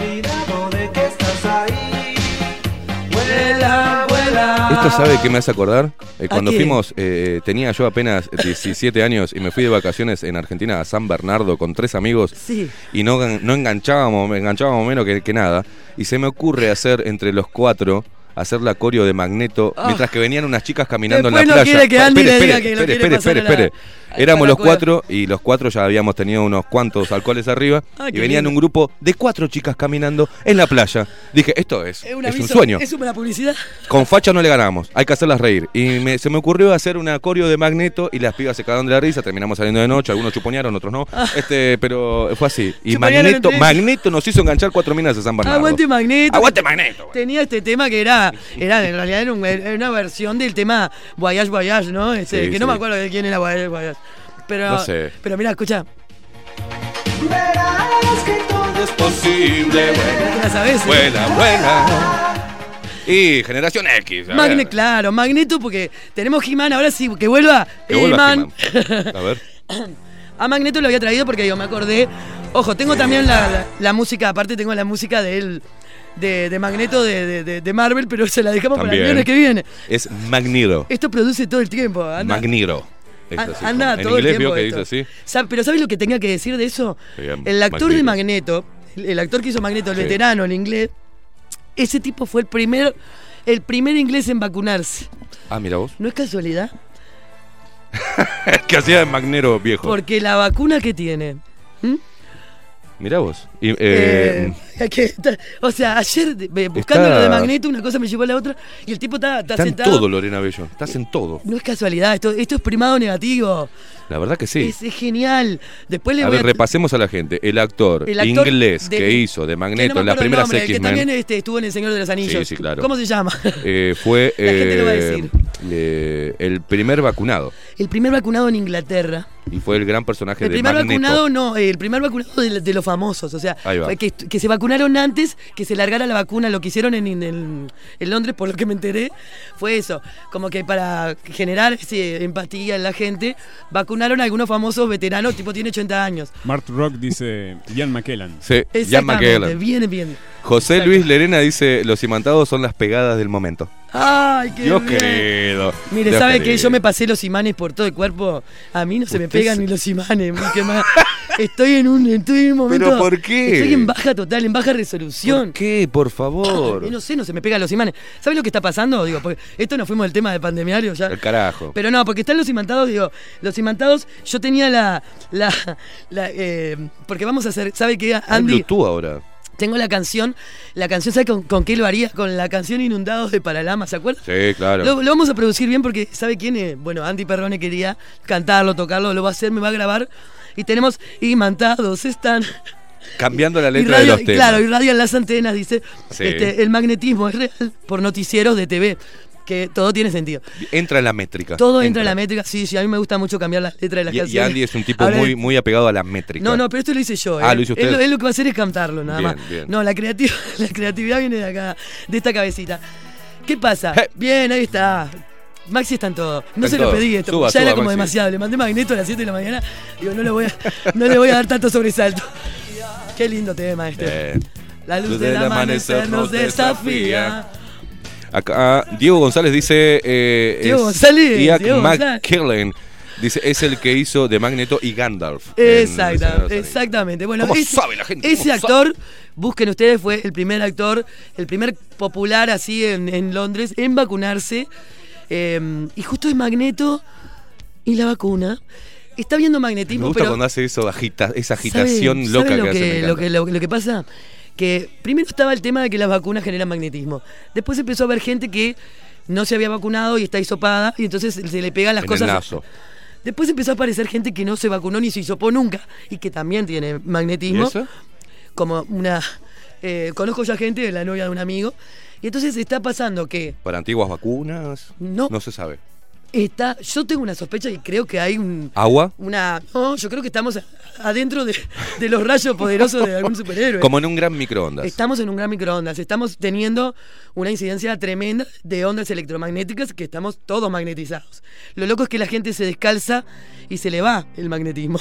¿Esto sabe qué me hace acordar? Eh, cuando fuimos, eh, tenía yo apenas 17 años y me fui de vacaciones en Argentina a San Bernardo con tres amigos Sí. y no, no enganchábamos, enganchábamos menos que, que nada. Y se me ocurre hacer entre los cuatro, hacer la coreo de Magneto, Ah. mientras que venían unas chicas caminando Después en la no playa. quiere que Andy espere, le diga espere, que lo espere, quiere espere, pasar a la- espere. Éramos los cuatro y los cuatro ya habíamos tenido unos cuantos alcoholes arriba Ah, y venían lindo. un grupo de cuatro chicas caminando en la playa. Dije, esto es, Es un, es un sueño. Es una publicidad. Con facha no le ganamos, hay que hacerlas reír. Y me- se me ocurrió hacer una coreo de Magneto y las pibas se cagaron de la risa, terminamos saliendo de noche, algunos chuponearon, otros no. Este, pero fue así. Y Magneto, nos hizo enganchar cuatro minas de San Bernardo. Aguante Magneto. Aguante Magneto. Tenía este tema que era, era en realidad era, un- era una versión del tema Voyage Voyage, ¿no? Este, Sí, que no me acuerdo de quién era Voyage Voyage. Pero, No sé. pero mira, escucha. Verás que todo Es posible, ¿Te la sabes? Buena, buena. Y Generación X. a Magne, ver. claro, Magneto, porque tenemos He-Man, ahora sí, que vuelva Que vuelva He-Man. He-Man. A ver. A Magneto lo había traído porque digo, me acordé. Ojo, tengo también la, la- la música, aparte tengo la música de él, de, de Magneto de, de- Marvel, pero se la dejamos para el viernes que viene. Es Magniro. Esto produce todo el tiempo. Anda, Magniro. Así, anda todo el tiempo que dice así. Pero ¿sabes lo que tenía que decir de eso? El actor de. Magneto, el, actor que hizo Magneto, el Sí. veterano, el inglés, ese tipo fue el primer, el primer inglés en vacunarse. Ah, mira vos. ¿No es casualidad? que hacía de Magnero viejo. Porque la vacuna que tiene. Mira vos. Y, eh, Eh, que o sea, ayer buscando Está- lo de Magneto, una cosa me llevó a la otra, y el tipo está, está está en todo, Lorena Bello. Estás en todo. No es casualidad, esto, esto es primado negativo. La verdad que sí. Es, es genial. Después le A voy ver, a. repasemos a la gente. El actor, El actor inglés de- que hizo de Magneto no en las el primeras nombre, que también este, estuvo en El Señor de los Anillos. Sí, sí, claro. ¿Cómo se llama? eh, fue La gente lo va a eh, decir. eh, el primer vacunado. El primer vacunado en Inglaterra. Y fue el gran personaje El de primer Magneto. vacunado, no, el primer vacunado de, de los famosos. O sea, que, que se vacunaron antes que se largara la vacuna. Lo que hicieron en, en- en- Londres, por lo que me enteré, fue eso. Como que para generar ese empatía en la gente, vacunaron a algunos famosos veteranos, tipo tiene 80 años. Mark Rock dice Ian McKellen. Sí, Ian McKellen. bien, bien. José Luis Lerena dice, los imantados son las pegadas del momento. Ay, qué Dios bien. querido. Mire, Dios ¿sabe que querido. yo me pasé los imanes por todo el cuerpo? A mí no se me pegan se- ni los imanes. que más. Estoy en un, estoy en un momento. ¿Pero por qué? Estoy en baja total, en baja resolución. ¿Por qué? Por favor. Ay, no sé, no se me pegan los imanes. ¿Sabes lo que está pasando? Digo, porque esto no fuimos del tema de pandemiario ya. El carajo. Pero no, porque están los imantados, digo, los imantados, yo tenía la. la, la, eh, porque vamos a hacer, ¿sabe qué? Hay Andy, Bluetooth ahora. Tengo la canción, la canción, ¿sabe con, con qué lo haría? Con la canción Inundados de Paralama, ¿se acuerda? Sí, claro. Lo, lo vamos a producir bien porque, ¿sabe quién es? Bueno, Andy Perrone quería cantarlo, tocarlo, lo va a hacer, me va a grabar. Y tenemos imantados, están. Cambiando la letra radio, de los temas. Claro, y radio en las antenas, dice. Sí. Este, el magnetismo es real por noticieros de TV. Que todo tiene sentido. Entra en la métrica. Todo entra en la métrica. Sí, sí, a mí me gusta mucho cambiar las letras de las Y, y canciones. Andy es un tipo Ahora- muy, muy apegado a la métrica. No, no, pero esto lo hice yo. Ah, ¿eh? lo Él, usted. él lo que va a hacer es cantarlo, nada Bien, más. bien. No, la, creativa, la creatividad viene de acá, de esta cabecita. ¿Qué pasa? Bien, ahí está. Maxi está en todo. No En se todo. lo pedí esto, Suba, ya era como Maxi. demasiado. Le mandé magneto a las 7 de la mañana. Digo, no le voy a, no le voy a dar tanto sobresalto. Qué lindo tema este. Eh, La luz del amanecer nos desafía. Acá Diego González dice. eh, Diego González, Ian. McKellen. Dice, es el que hizo de Magneto y Gandalf. en El Señor de Exacta, los Anillos. exactamente. Bueno, ¿Cómo ese, sabe la gente? ese ¿Cómo actor, busquen ustedes, fue el primer actor, el primer popular así en, en Londres en vacunarse. eh, y justo es Magneto y la vacuna. Está viendo Me magnetismo, gusta pero cuando hace eso, agita, esa ¿sabe- agitación sabe loca lo que, hace. me que, lo, encanta. que, lo, lo que pasa? Que primero estaba el tema de que las vacunas generan magnetismo. Después empezó a haber gente que no se había vacunado y está hisopada y entonces se le pegan las En cosas. el naso. Después empezó a aparecer gente que no se vacunó ni se hisopó nunca y que también tiene magnetismo. ¿Y eso? Como una. eh, conozco ya gente, la novia de un amigo. Y entonces está pasando que Para antiguas vacunas. No. No se sabe. Está. Yo tengo una sospecha y creo que hay un. ¿Agua? Una. No, yo creo que estamos adentro de, de los rayos poderosos de algún superhéroe. Como en un gran microondas. Estamos en un gran microondas, estamos teniendo una incidencia tremenda de ondas electromagnéticas que estamos todos magnetizados. Lo loco es que la gente se descalza y se le va el magnetismo.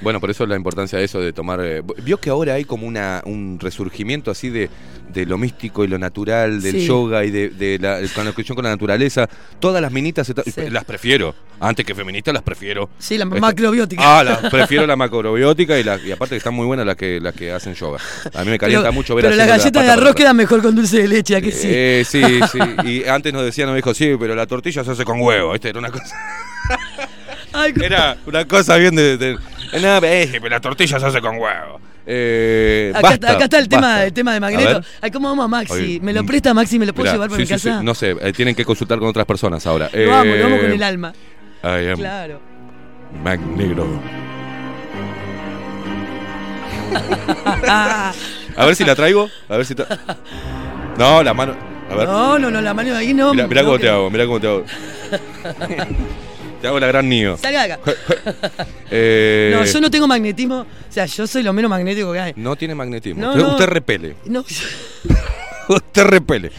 Bueno, por eso la importancia de eso de tomar. eh, Vio que ahora hay como una, un resurgimiento así de, de lo místico y lo natural, del Sí. yoga y de, de la con la conexión con la naturaleza. Todas las minitas está- las prefiero. Antes que feministas las prefiero. Sí, la Este- macrobiótica. Ah, las prefiero la macrobiótica y, la- y aparte que están muy buenas las que, las que hacen yoga. A mí me calienta Pero, mucho ver pero las haciendo la galletas de arroz quedan mejor con dulce de leche, ¿a que sí? Eh, sí, sí. Y antes nos decían, nos dijo, sí, pero la tortilla se hace con huevo. ¿viste? Era una cosa. Era una cosa bien de. de- no, eh, pero la tortilla se hace con huevo. Eh, Acá, basta, está, acá está el tema, el tema de Magneto. Ay, ¿cómo vamos a Maxi? Oye, ¿Me lo mm, presta Maxi? ¿Me lo puedo Mirá, llevar para sí, mi sí, sí. casa? No sé, eh, tienen que consultar con otras personas ahora. Lo amo, lo amo con Eh, el alma. Claro. Magnegro. A ver si la traigo. A ver si. ta- No, la mano. A ver. No, no, no, la mano de ahí no. Mirá, mirá no, cómo te hago, mirá cómo te hago. te hago la gran niño. Salga de acá. Eh, No, yo no tengo magnetismo. O sea, yo soy lo menos magnético que hay. no tiene magnetismo. No, Pero no. usted repele. No, Usted repele.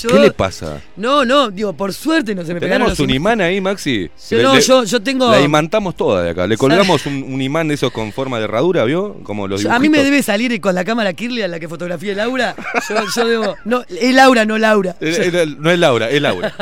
yo- ¿Qué le pasa? No, no, digo, por suerte no se me pegaron Tenemos un imán ahí, Maxi. Sí, no, yo- yo tengo- La imantamos toda de acá. Le colgamos un, un imán de esos con forma de herradura, ¿vio? Como los Yo- A mí me debe salir con la cámara Kirli a la que fotografié Laura. Yo, yo debo. No, es Laura, no Laura. No es Laura, es Laura.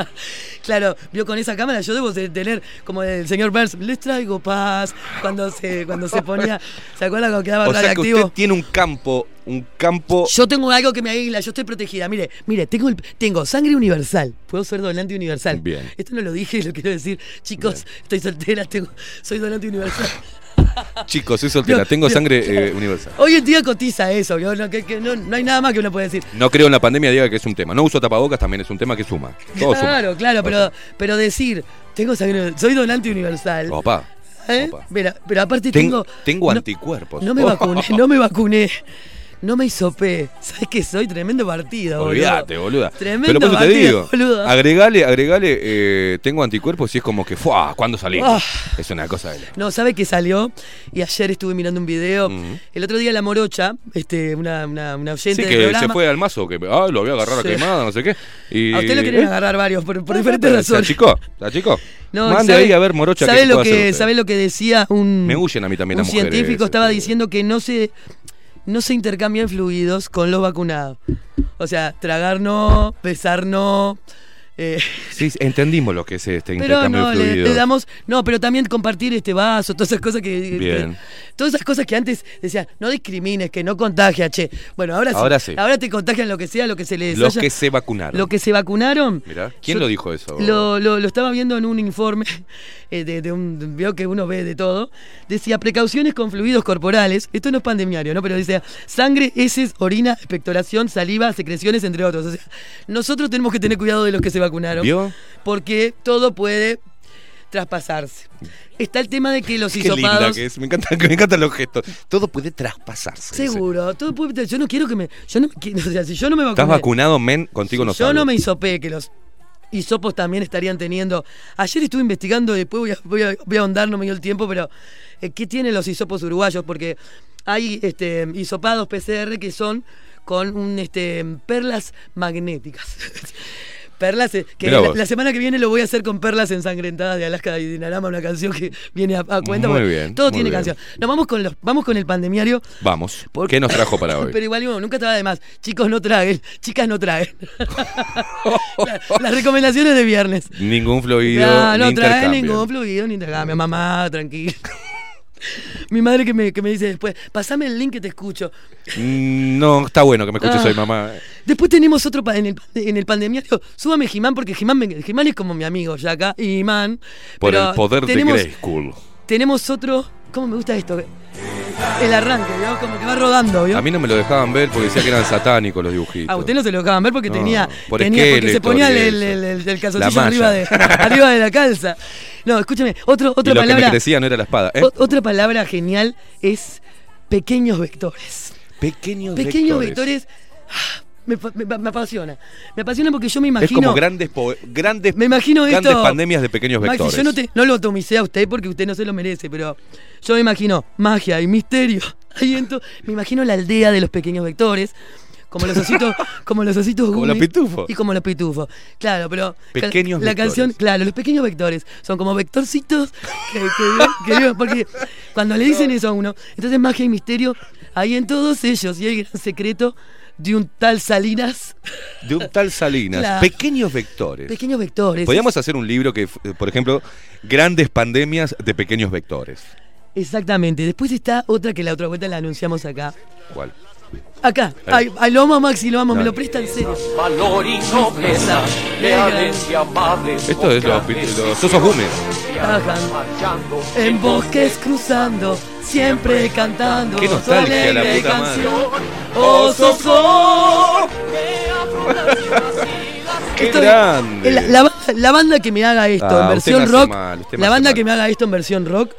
Claro, vio con esa cámara, yo debo de tener como el señor Burns, les traigo paz. Cuando se, cuando se ponía, ¿se acuerdan cuando quedaba O sea que usted tiene un campo, un campo. Yo tengo algo que me aísla, yo estoy protegida. Mire, mire, tengo, el- tengo sangre universal. Puedo ser donante universal. Bien. Esto no lo dije, lo quiero decir. Chicos, estoy soltera, tengo, soy donante universal. Chicos, soy soltera, Dios, tengo sangre claro. eh, universal. Hoy en día cotiza eso. No, que- que no, no hay nada más que uno puede decir. No creo en la pandemia, diga que es un tema. No uso tapabocas, también es un tema que suma. Todo claro, suma. claro, pero, pero decir, tengo sangre, soy donante universal. Opa. ¿eh? Mira, pero aparte Tengo, tengo. tengo no- anticuerpos. No me vacuné, no me vacuné. No me hisopé. ¿Sabes qué soy? Tremendo partido, boludo. Olvídate, boluda. Tremendo Pero por eso te partido, digo, boludo. agregale, agregale, eh, tengo anticuerpos y es como que, ¡fua! ¿Cuándo salimos? Ah. Es una cosa de la- No, ¿sabe que salió? Y ayer estuve mirando un video. El otro día la morocha, este, una, una, una oyente Sí, que se fue al mazo, que ah, lo voy a agarrar Sí. a quemada, no sé qué. Y, A usted lo querían ¿eh? agarrar varios por, por Ah, diferentes razones. ¿Se achicó? ¿Se achicó? No, Mande ¿sabe- ahí a ver, Morocha, ¿sabe qué lo que. ¿Sabe lo que decía un, Me huyen a mí también un las mujeres, científico? ese Estaba diciendo que no se, no se intercambian fluidos con los vacunados. O sea, tragar no, besar no. Eh, Sí, entendimos lo que es este pero intercambio no, de le, fluidos. le damos. No, pero también compartir este vaso, todas esas cosas que. todas esas cosas que antes decían, no discrimines, que no contagia, che. Bueno, ahora sí. Ahora sí. Ahora te contagian lo que sea, lo que se les Los haya- que se vacunaron. Lo que se vacunaron. Mirá, ¿quién Yo lo dijo eso? Lo, lo- lo estaba viendo en un informe eh, de, de un. Veo que uno ve de todo. Decía precauciones con fluidos corporales. Esto no es pandemiario, ¿no? Pero decía sangre, heces, orina, expectoración, saliva, secreciones, entre otros. O sea, nosotros tenemos que tener cuidado de los que se vacunaron. ¿Vio? Porque todo puede traspasarse. Está el tema de que los Qué linda que es, me, encanta, me encantan los gestos. Todo puede traspasarse. dice. Seguro, todo puede, yo no quiero que me. Yo no, o sea, si yo no me vacuné. ¿Estás vacunado, men? Contigo no yo no me hisopé, que los hisopos también estarían teniendo. Ayer estuve investigando, después voy a, voy a, voy a ahondar, no me dio el tiempo, pero eh, ¿qué tienen los hisopos uruguayos? Porque hay este, hisopados PCR que son con un, este, perlas magnéticas. Perlas, eh, que la, semana que viene lo voy a hacer con Perlas ensangrentadas de Alaska y Dinarama, una canción que viene a, a cuenta. Muy porque bien, Todo muy tiene bien. canción. Nos vamos con los, vamos con el pandemiario. Vamos. ¿Qué nos trajo para hoy? Pero igual nunca estaba de más. Chicos no traguen, chicas no traguen. La- las recomendaciones de viernes. Ningún fluido. No, no ni trae ningún fluido ni intercambio. Mamá, tranquilo. Mi madre que me, que me dice después, pasame el link que te escucho. Mm, No, está bueno que me escuches Ah. hoy, mamá. Después tenemos otro en el, en el pandemiario. Súbame Jimán porque Jimán, es como mi amigo ya acá. Y Jimán. Por el poder tenemos, de Grey School. Tenemos otro. ¿Cómo me gusta esto? El arranque. Como que va rodando, ¿vio? A mí no me lo dejaban ver porque decía que eran satánicos los dibujitos. A usted no se lo dejaban ver porque No, tenía, por tenía porque se ponía y el, el, el- el- calzoncillo arriba de, arriba de la calza. No, escúchame, otro, y otra lo que me palabra. crecía no era la espada. ¿eh? otra palabra genial es pequeños vectores. Pequeños, Pequeños vectores. vectores. Me, me- me apasiona. Me apasiona porque yo me Es imagino. como grandes, po- grandes, me imagino grandes esto. pandemias de pequeños Maxi, vectores. yo no, te, no lo atomicé a usted porque usted no se lo merece, pero yo me imagino magia y misterio. Ahí me imagino la aldea de los pequeños vectores. Como los ositos, como los ositos Como los pitufos. Y como los pitufos. Claro, pero Pequeños la vectores. canción, claro, los pequeños vectores son como vectorcitos que, que que viven, porque cuando le dicen eso a uno, entonces magia y misterio hay en todos ellos y hay gran secreto de un tal Salinas, De un tal Salinas. Claro. Pequeños vectores. pequeños vectores. Podríamos hacer un libro que, eh, por ejemplo, grandes pandemias de pequeños vectores. Exactamente. Después está otra que la otra vuelta la anunciamos acá. ¿Cuál? Acá. Ahí. Ay, ay, lo amo a Maxi, lo amo, me lo presta en serio. Valor y nobleza, leales y amables. Esto es los, los osos Gómez. Viajan en bosques cruzando, siempre cantando. Qué su nostalgia, la puta madre. canción. Oh, so. ¡Qué Esto- grande! La, la banda- la banda que me haga esto Ah, en usted me versión hace rock, mal, usted me la hace banda mal. que me haga esto en versión rock,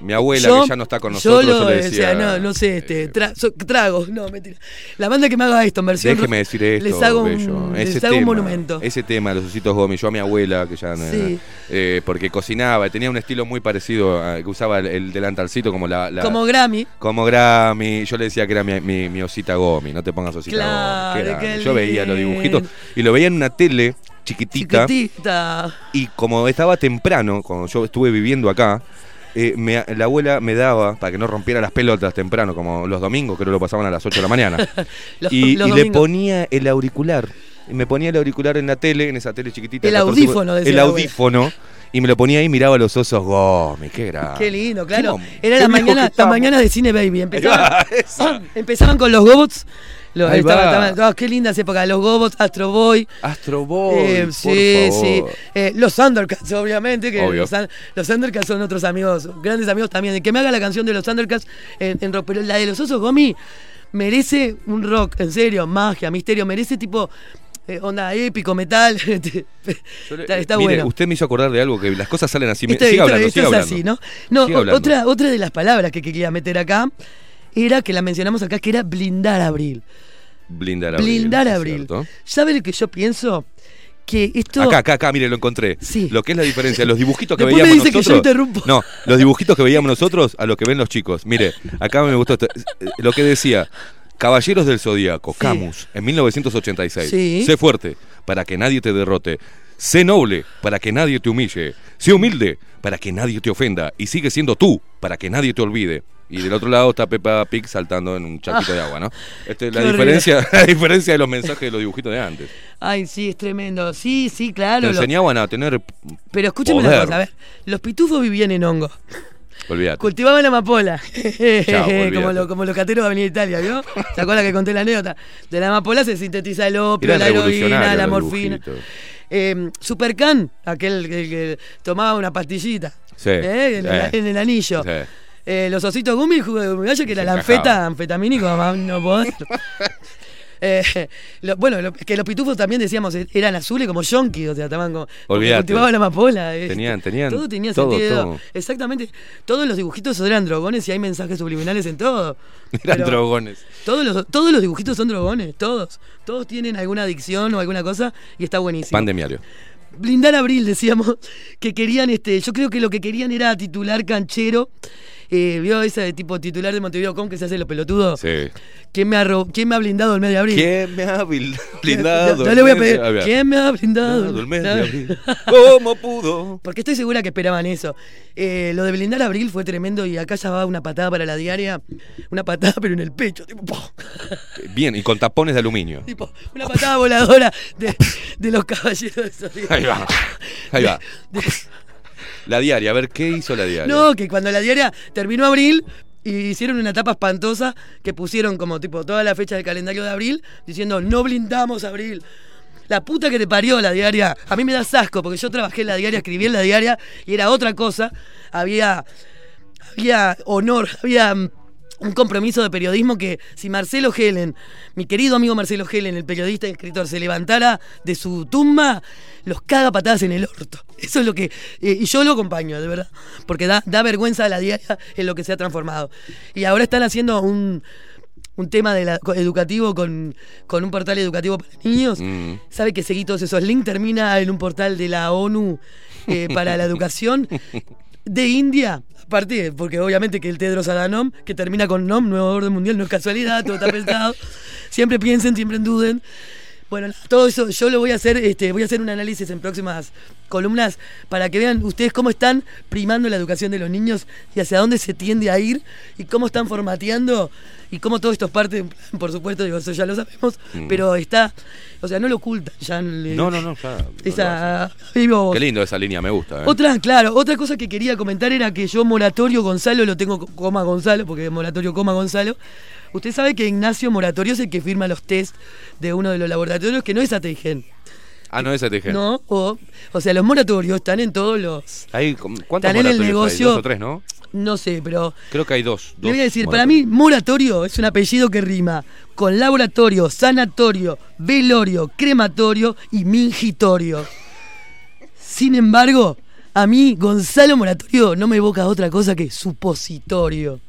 Mi abuela, yo- que ya no está con yo nosotros, lo- yo le o sea, decía... no, no sé, este, tra- so- tragos, no, mentira. La banda que me haga esto en versión Déjeme decir esto, les hago un, Ese les hago un tema, monumento. Ese tema, los ositos Gómez, yo a mi abuela, que ya no Sí. eh, porque cocinaba, tenía un estilo muy parecido, a- que usaba el, el delantalcito como la, la- Como Grammy. como Grammy, yo le decía que era mi, mi, mi osita Gomi, no te pongas osita Claro, Yo veía los dibujitos y lo veía en una tele chiquitita, Chiquitita. y como estaba temprano, cuando yo estuve viviendo acá, eh, me- la abuela me daba, para que no rompiera las pelotas temprano, como los domingos, que no lo pasaban a las 8 de la mañana, Los- y, los y le ponía el auricular. Y me ponía el auricular en la tele, en esa tele chiquitita. El 14 audífono, decía El audífono. Y me lo ponía ahí y miraba los osos Gómez. Qué grande. Qué lindo, claro. Era la mañana, que la mañana de Cine Baby. Empezaban, empezaban con los Gobots. Lo- Ahí estaba- estaba- oh, qué lindas épocas. Los Gobots, Astro Boy. Astro Boy, Eh, por sí, favor. sí. Eh, los Thundercats, obviamente. Que Obvio. los, los Thundercats son otros amigos, grandes amigos también. Que me haga la canción de los Thundercats en, en rock. Pero la de los Osos Gomi merece un rock, en serio, magia, misterio. Merece tipo. eh, onda épico, metal. Le- está está mire, bueno. usted me hizo acordar de algo que las cosas salen así. Esto- siga esto- hablando, esto siga es hablando. así, ¿no? No, o- otra, otra de las palabras que quería meter acá era que la mencionamos acá, que era blindar abril. Blindar abril. blindar abril. ¿Sabe lo que yo pienso? Que esto. Acá, acá, acá, mire, lo encontré. Lo que es la diferencia, los dibujitos que Después me veíamos dice que yo nosotros. interrumpo. No, los dibujitos que veíamos nosotros a lo que ven los chicos. Mire, acá me gustó esto, eh, lo que decía. Caballeros del Zodíaco, Camus, en 1986. Sí. Sé fuerte, para que nadie te derrote. Sé noble, para que nadie te humille. Sé humilde, para que nadie te ofenda. Y sigue siendo tú, para que nadie te olvide. Y del otro lado está Peppa Pig saltando en un charquito de agua, ¿no? Esta es la Ah. Diferencia, la diferencia de los mensajes de los dibujitos de antes. Ay, sí, es tremendo. Sí, sí, claro. Te lo- enseñaban a tener Pero escúchame una poder. cosa, a ver. Los pitufos vivían en hongo. Olvídate. Cultivaban amapola. olvídate. como, lo- como los cateros de Avenida Italia, ¿vio? ¿Se acuerdan que conté la anécdota? De la amapola se sintetiza el opio, la heroína, la morfina. Eh, Supercan, aquel que, que tomaba una pastillita. Sí. ¿eh? En, el, Eh. en el anillo. Sí. Eh, los ositos gummy, el jugo de que era la anfeta, anfetamínico, más no poder. Eh, lo- bueno, lo- que los pitufos también decíamos eh, eran azules como yonki, o sea, estaban como. Cultivaban amapola. eh. Tenían- tenían Todo tenía todo, sentido. todo. Exactamente. Todos los dibujitos eran drogones y hay mensajes subliminales en todo. Eran drogones. Todos los, todos los dibujitos son drogones, todos. Todos tienen alguna adicción o alguna cosa y está buenísimo. Pandemiario. blindar Abril, decíamos, que querían, este, yo creo que lo que querían era titular canchero. Eh, ¿Vio ese tipo titular de Montevideo Com que se hace los pelotudos? Sí. ¿Quién me ha, quién me ha blindado el mes de abril? ¿Quién me ha blindado? Yo le voy a pedir. ¿Quién me ha blindado? el mes de abril? ¿Cómo pudo? Porque estoy segura que esperaban eso. Eh, lo de blindar a Abril fue tremendo y acá ya va una patada para la diaria. Una patada, pero en el pecho. Tipo, ¡pum! Bien, y con tapones de aluminio. Tipo, una patada voladora de, de los caballeros de. Ahí va. Ahí va. La diaria, a ver, ¿qué hizo la diaria? No, que cuando la diaria terminó abril y hicieron una etapa espantosa que pusieron como tipo toda la fecha del calendario de abril diciendo no blindamos abril. La puta que te parió la diaria. A mí me da asco porque yo trabajé en la diaria, escribí en la diaria y era otra cosa. Había había honor, había un compromiso de periodismo que si Marcelo Helen, mi querido amigo Marcelo Helen, el periodista y escritor, se levantara de su tumba, los caga patadas en el orto. Eso es lo que... eh, y yo lo acompaño, de verdad. Porque da, da vergüenza a la diaria en lo que se ha transformado. Y ahora están haciendo un, un tema de la- educativo con, con un portal educativo para niños. Mm. ¿Sabe que seguí todos esos links? Termina en un portal de la ONU eh, para la educación de India. Aparte, porque obviamente que el Tedros Adhanom, que termina con NOM, Nuevo Orden Mundial, no es casualidad, todo está pensado. Siempre piensen, siempre duden. Bueno, todo eso yo lo voy a hacer, este, voy a hacer un análisis en próximas columnas para que vean ustedes cómo están primando la educación de los niños y hacia dónde se tiende a ir y cómo están formateando y cómo todo esto es parte de un plan, por supuesto, digo, eso ya lo sabemos, Mm. pero está, o sea, no lo ocultan, ya le- No, no, no, ya. esa. Qué lindo esa línea, me gusta. ¿eh? Otra, claro, otra cosa que quería comentar era que yo Moratorio Gonzalo lo tengo co- coma Gonzalo, porque es Moratorio coma Gonzalo. Usted sabe que Ignacio Moratorio es el que firma los test de uno de los laboratorios que no es ATGen. Ah, no, ese TG. No, o, o sea, los moratorios están en todos los. Hay, ¿Cuántos Están en el hay? negocio. ¿Dos o tres, no? No sé, pero Creo que hay dos. le voy a dos decir, para mí moratorio es un apellido que rima con laboratorio, sanatorio, velorio, crematorio y mingitorio. Sin embargo, a mí Gonzalo Moratorio no me evoca otra cosa que supositorio.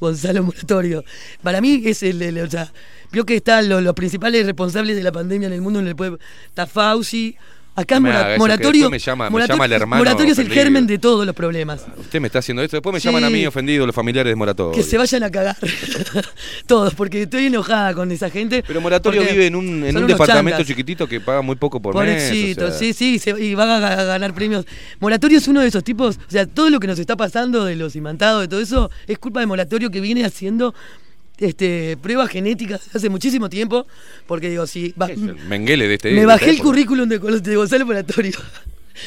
Gonzalo Moratorio. Para mí es el, o sea, vio que están los, los principales responsables de la pandemia en el mundo en el pueblo. Está Fauci. Acá No me Mora- Moratorio, me llama- me Moratorio- llama el hermano Moratorio es el ofendido. germen de todos los problemas. Usted me está haciendo esto. Después me Sí. llaman a mí ofendido los familiares de Moratorio. Que se vayan a cagar. Todos, porque estoy enojada con esa gente. Pero Moratorio vive en un, en un departamento chantas. chiquitito que paga muy poco por mes. Pobrecito, o sea, sí, sí, se- y van a ga- a ganar premios. Moratorio es uno de esos tipos, o sea, todo lo que nos está pasando de los imantados, de todo eso, es culpa de Moratorio que viene haciendo este, pruebas genéticas hace muchísimo tiempo, porque digo, si de este. me bajé el currículum de, de Gonzalo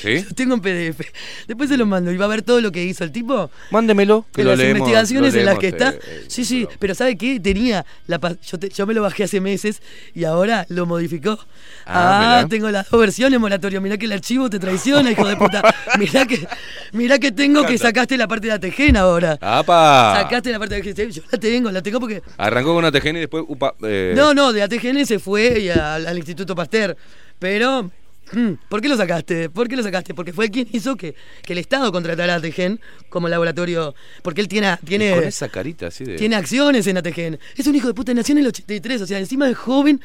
¿Sí? lo tengo en PDF, después se lo mando y va a ver todo lo que hizo el tipo. Mándemelo, que en lo las leemos. investigaciones lo en las que está. eh, eh, sí, sí, pero ¿sabe qué? Tenía la yo, te- yo me lo bajé hace meses y ahora lo modificó. Ah, Ah, tengo las dos versiones, moratorio. Mirá que el archivo te traiciona, hijo de puta. Mirá que, mirá que tengo que sacaste la parte de ATGen ahora. ¡Apa! Sacaste la parte de ATGen. Yo la tengo, la tengo porque. Arrancó con una TGN y después. Upa, eh, No, no, de ATGN se fue y al, al Instituto Pasteur. Pero. Mm, ¿Por qué lo sacaste? ¿Por qué lo sacaste? Porque fue quien hizo que, que el Estado contratara a ATGen como laboratorio. Porque él tiene. tiene Con esa carita así de. tiene acciones en ATGN. Es un hijo de puta, nació en el 83, o sea, encima es joven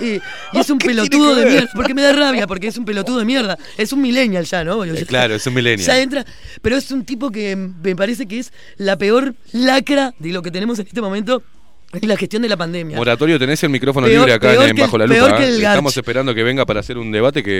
eh, y es un pelotudo de mierda. Porque me da rabia, porque es un pelotudo de mierda. Es un millennial ya, ¿no? Eh, claro, es un millennial. Ya entra, pero es un tipo que me parece que es la peor lacra de lo que tenemos en este momento en la gestión de la pandemia. Moratorio, tenés el micrófono Peor- libre acá en el- Bajo la Lupa. ¿eh? Estamos esperando que venga para hacer un debate que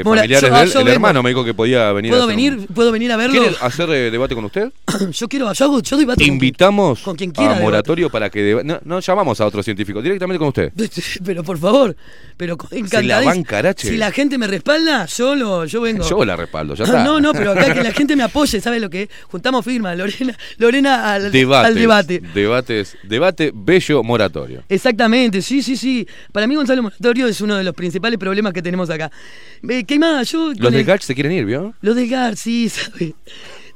eh, Mora- familiares yo- de él, yo el vengo. hermano me dijo que podía venir ¿Puedo a hacer un- venir, ¿Puedo venir a verlo? ¿Quiere hacer eh, debate con usted? yo quiero, yo hago, yo debate con- Invitamos con quien quiera a debate. Moratorio para que... deba- No, no llamamos a otro científico, directamente con usted. Pero por favor, pero encantadísimo. Si la gente me respalda, yo lo, yo vengo. Yo la respaldo, ya está. No, no, pero acá que la gente me apoye, ¿sabe lo que es? Juntamos firmas, Lorena, Lorena al, Debates, al debate. Debates, debate bello moratorio. Exactamente, sí, sí, sí. Para mí Gonzalo Moratorio es uno de los principales problemas que tenemos acá. Eh, ¿Qué más? Yo Los del el- GACH se quieren ir, ¿vio? Los del GAR, sí, ¿sabe?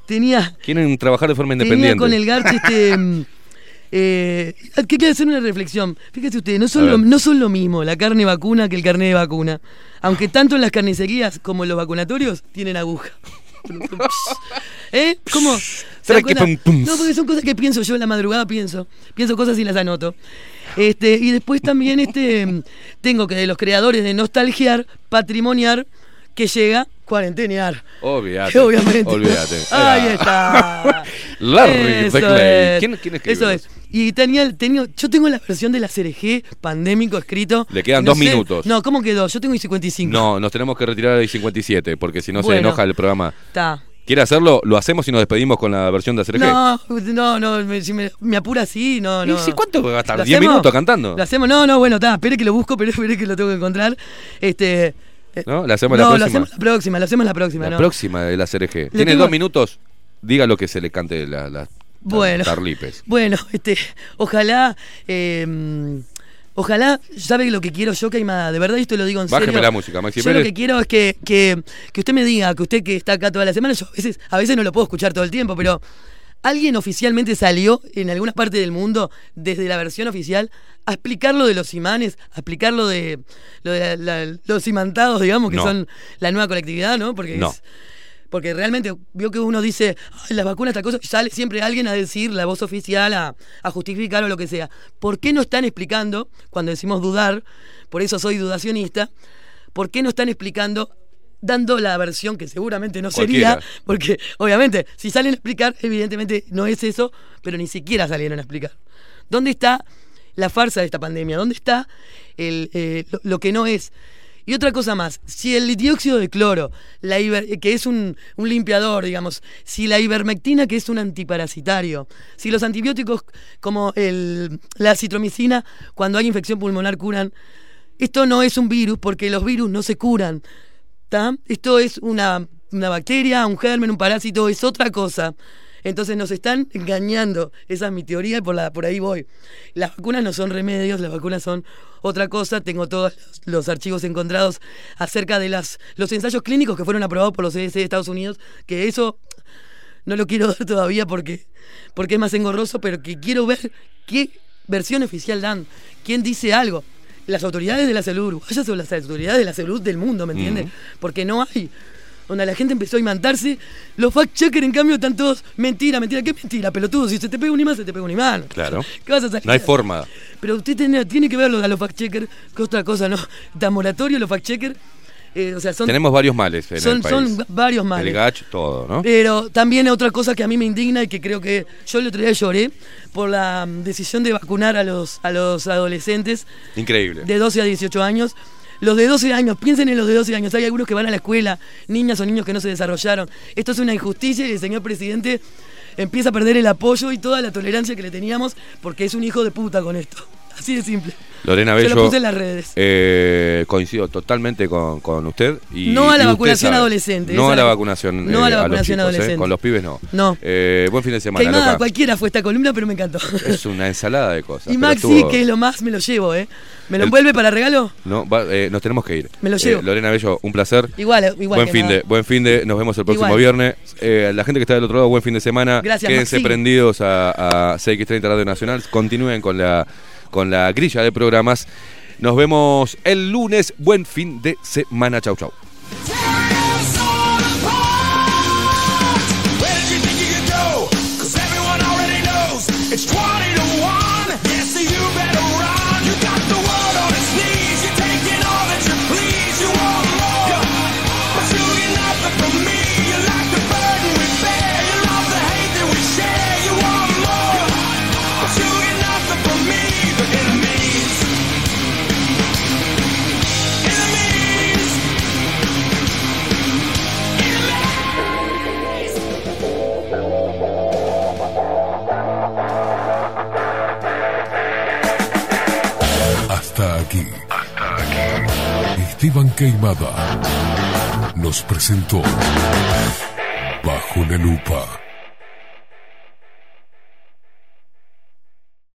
Tenía, Quieren trabajar de forma tenía independiente. con el GAR este... mm, eh, que quiero hacer una reflexión. Fíjese usted, no son, lo, no son lo mismo la carne vacuna que el carne de vacuna. Aunque tanto en las carnicerías como en los vacunatorios tienen aguja. ¿Eh? ¿Cómo? No, porque son cosas que pienso yo en la madrugada, pienso. Pienso cosas y las anoto. Este, y después también este, tengo que de los creadores de Nostalgiar, Patrimoniar, que llega cuarentenear. Obviate. Obviamente. Olvídate. Ahí está. Larry Eso Beckley. es. ¿Quién, quién escribió Eso es. Y tenía, el- tenía, yo tengo la versión de la CRG pandémico escrito. Le quedan No dos sé- minutos. No, ¿cómo quedó? Yo tengo 55. No, nos tenemos que retirar del 57 porque si no se enoja el programa. Está. ¿Quiere hacerlo? Lo hacemos y nos despedimos con la versión de ACRG. No, no, no, me, si me, me apura así, no, ¿Y no. si cuánto va a gastar? ¿Lo ¿10 hacemos? minutos cantando? Lo hacemos, no, no, bueno, está, espere que lo busco, pero espere que lo tengo que encontrar. Este. Eh, ¿No? ¿La hacemos no, la lo próxima? hacemos la próxima, lo hacemos la próxima, La ¿no? próxima de la CRG. Tiene tengo- dos minutos. Diga lo que se le cante la, la- Bueno. Tarlipes. Bueno, este, ojalá, eh, ojalá, ¿sabe lo que quiero yo, Caimada? De verdad, esto lo digo en Bájeme serio. la música, Maxi Yo Pérez. lo que quiero es que, que, que usted me diga, que usted que está acá toda la semana, yo a veces, a veces no lo puedo escuchar todo el tiempo, pero alguien oficialmente salió en alguna parte del mundo, desde la versión oficial, a explicar lo de los imanes, a explicar lo de, lo de la- la- los imantados, digamos, que No. son la nueva colectividad, ¿no? Porque No. es- porque realmente vio que uno dice, las vacunas, esta cosa, y sale siempre alguien a decir, la voz oficial, a, a justificar o lo que sea. ¿Por qué no están explicando, cuando decimos dudar, por eso soy dudacionista, por qué no están explicando, dando la versión que seguramente no sería, porque obviamente, si salen a explicar, evidentemente no es eso, pero ni siquiera salieron a explicar. ¿Dónde está la farsa de esta pandemia? ¿Dónde está el, eh, lo, lo que no es? Y otra cosa más, si el dióxido de cloro, la iber- que es un, un limpiador, digamos, si la ivermectina, que es un antiparasitario, si los antibióticos como el, la citromicina, cuando hay infección pulmonar curan, esto no es un virus porque los virus no se curan. Esto es una, una bacteria, un germen, un parásito, es otra cosa. Entonces nos están engañando. Esa es mi teoría y por, la, por ahí voy. Las vacunas no son remedios, las vacunas son otra cosa. Tengo todos los, archivos encontrados acerca de los ensayos clínicos que fueron aprobados por los CDC de Estados Unidos, que eso no lo quiero dar todavía porque, porque es más engorroso, pero que quiero ver qué versión oficial dan, quién dice algo. Las autoridades de la salud uruguayas o las autoridades de la salud del mundo, ¿me entiendes? Ujú. Porque no hay. Donde la gente empezó a imantarse, los fact-checkers en cambio están todos, mentira, mentira, ¿qué mentira? Pelotudo, si se te pega un imán, se te pega un imán. Claro. ¿Qué vas a salir? No hay forma. Pero usted tiene, tiene que verlo a los fact-checkers, que otra cosa, ¿no? Tan moratorio los fact-checkers. Eh, o sea, son, Tenemos varios males en son, el país. son varios males. El gach, todo, ¿no? Pero también otra cosa que a mí me indigna y que creo que yo el otro día lloré por la mm, decisión de vacunar a los, a los adolescentes Increíble. de 12 a 18 años. Los de 12 años, piensen en los de 12 años, hay algunos que van a la escuela, niñas o niños que no se desarrollaron. Esto es una injusticia y el señor presidente empieza a perder el apoyo y toda la tolerancia que le teníamos porque es un hijo de puta con esto. Así de simple. Lorena Bello. lo puse en las redes. eh, coincido totalmente con, con usted. Y, No a la vacunación sabe. adolescente, No a la vacunación. no a la eh, los vacunación eh, adolescente. Con los pibes no. No. Eh, buen fin de semana, Caimada, loca. cualquiera fue esta columna, pero me encantó. Es una ensalada de cosas. Y Maxi, estuvo- que es lo más, me lo llevo, ¿eh? ¿Me lo El- envuelve para regalo? No, va- eh, nos tenemos que ir. Me lo Eh, llevo. Lorena Bello, un placer. Igual, igual. buen fin nada. de, buen fin de, nos vemos el próximo Igual. viernes. Eh, la gente que está del otro lado, buen fin de semana. Gracias, Quédense Maxi. prendidos a, a CX30 Radio Nacional. Continúen con la, con la grilla de programas. Nos vemos el lunes. Buen fin de semana. Chau, chau. Esteban Queimada nos presentó Bajo la Lupa.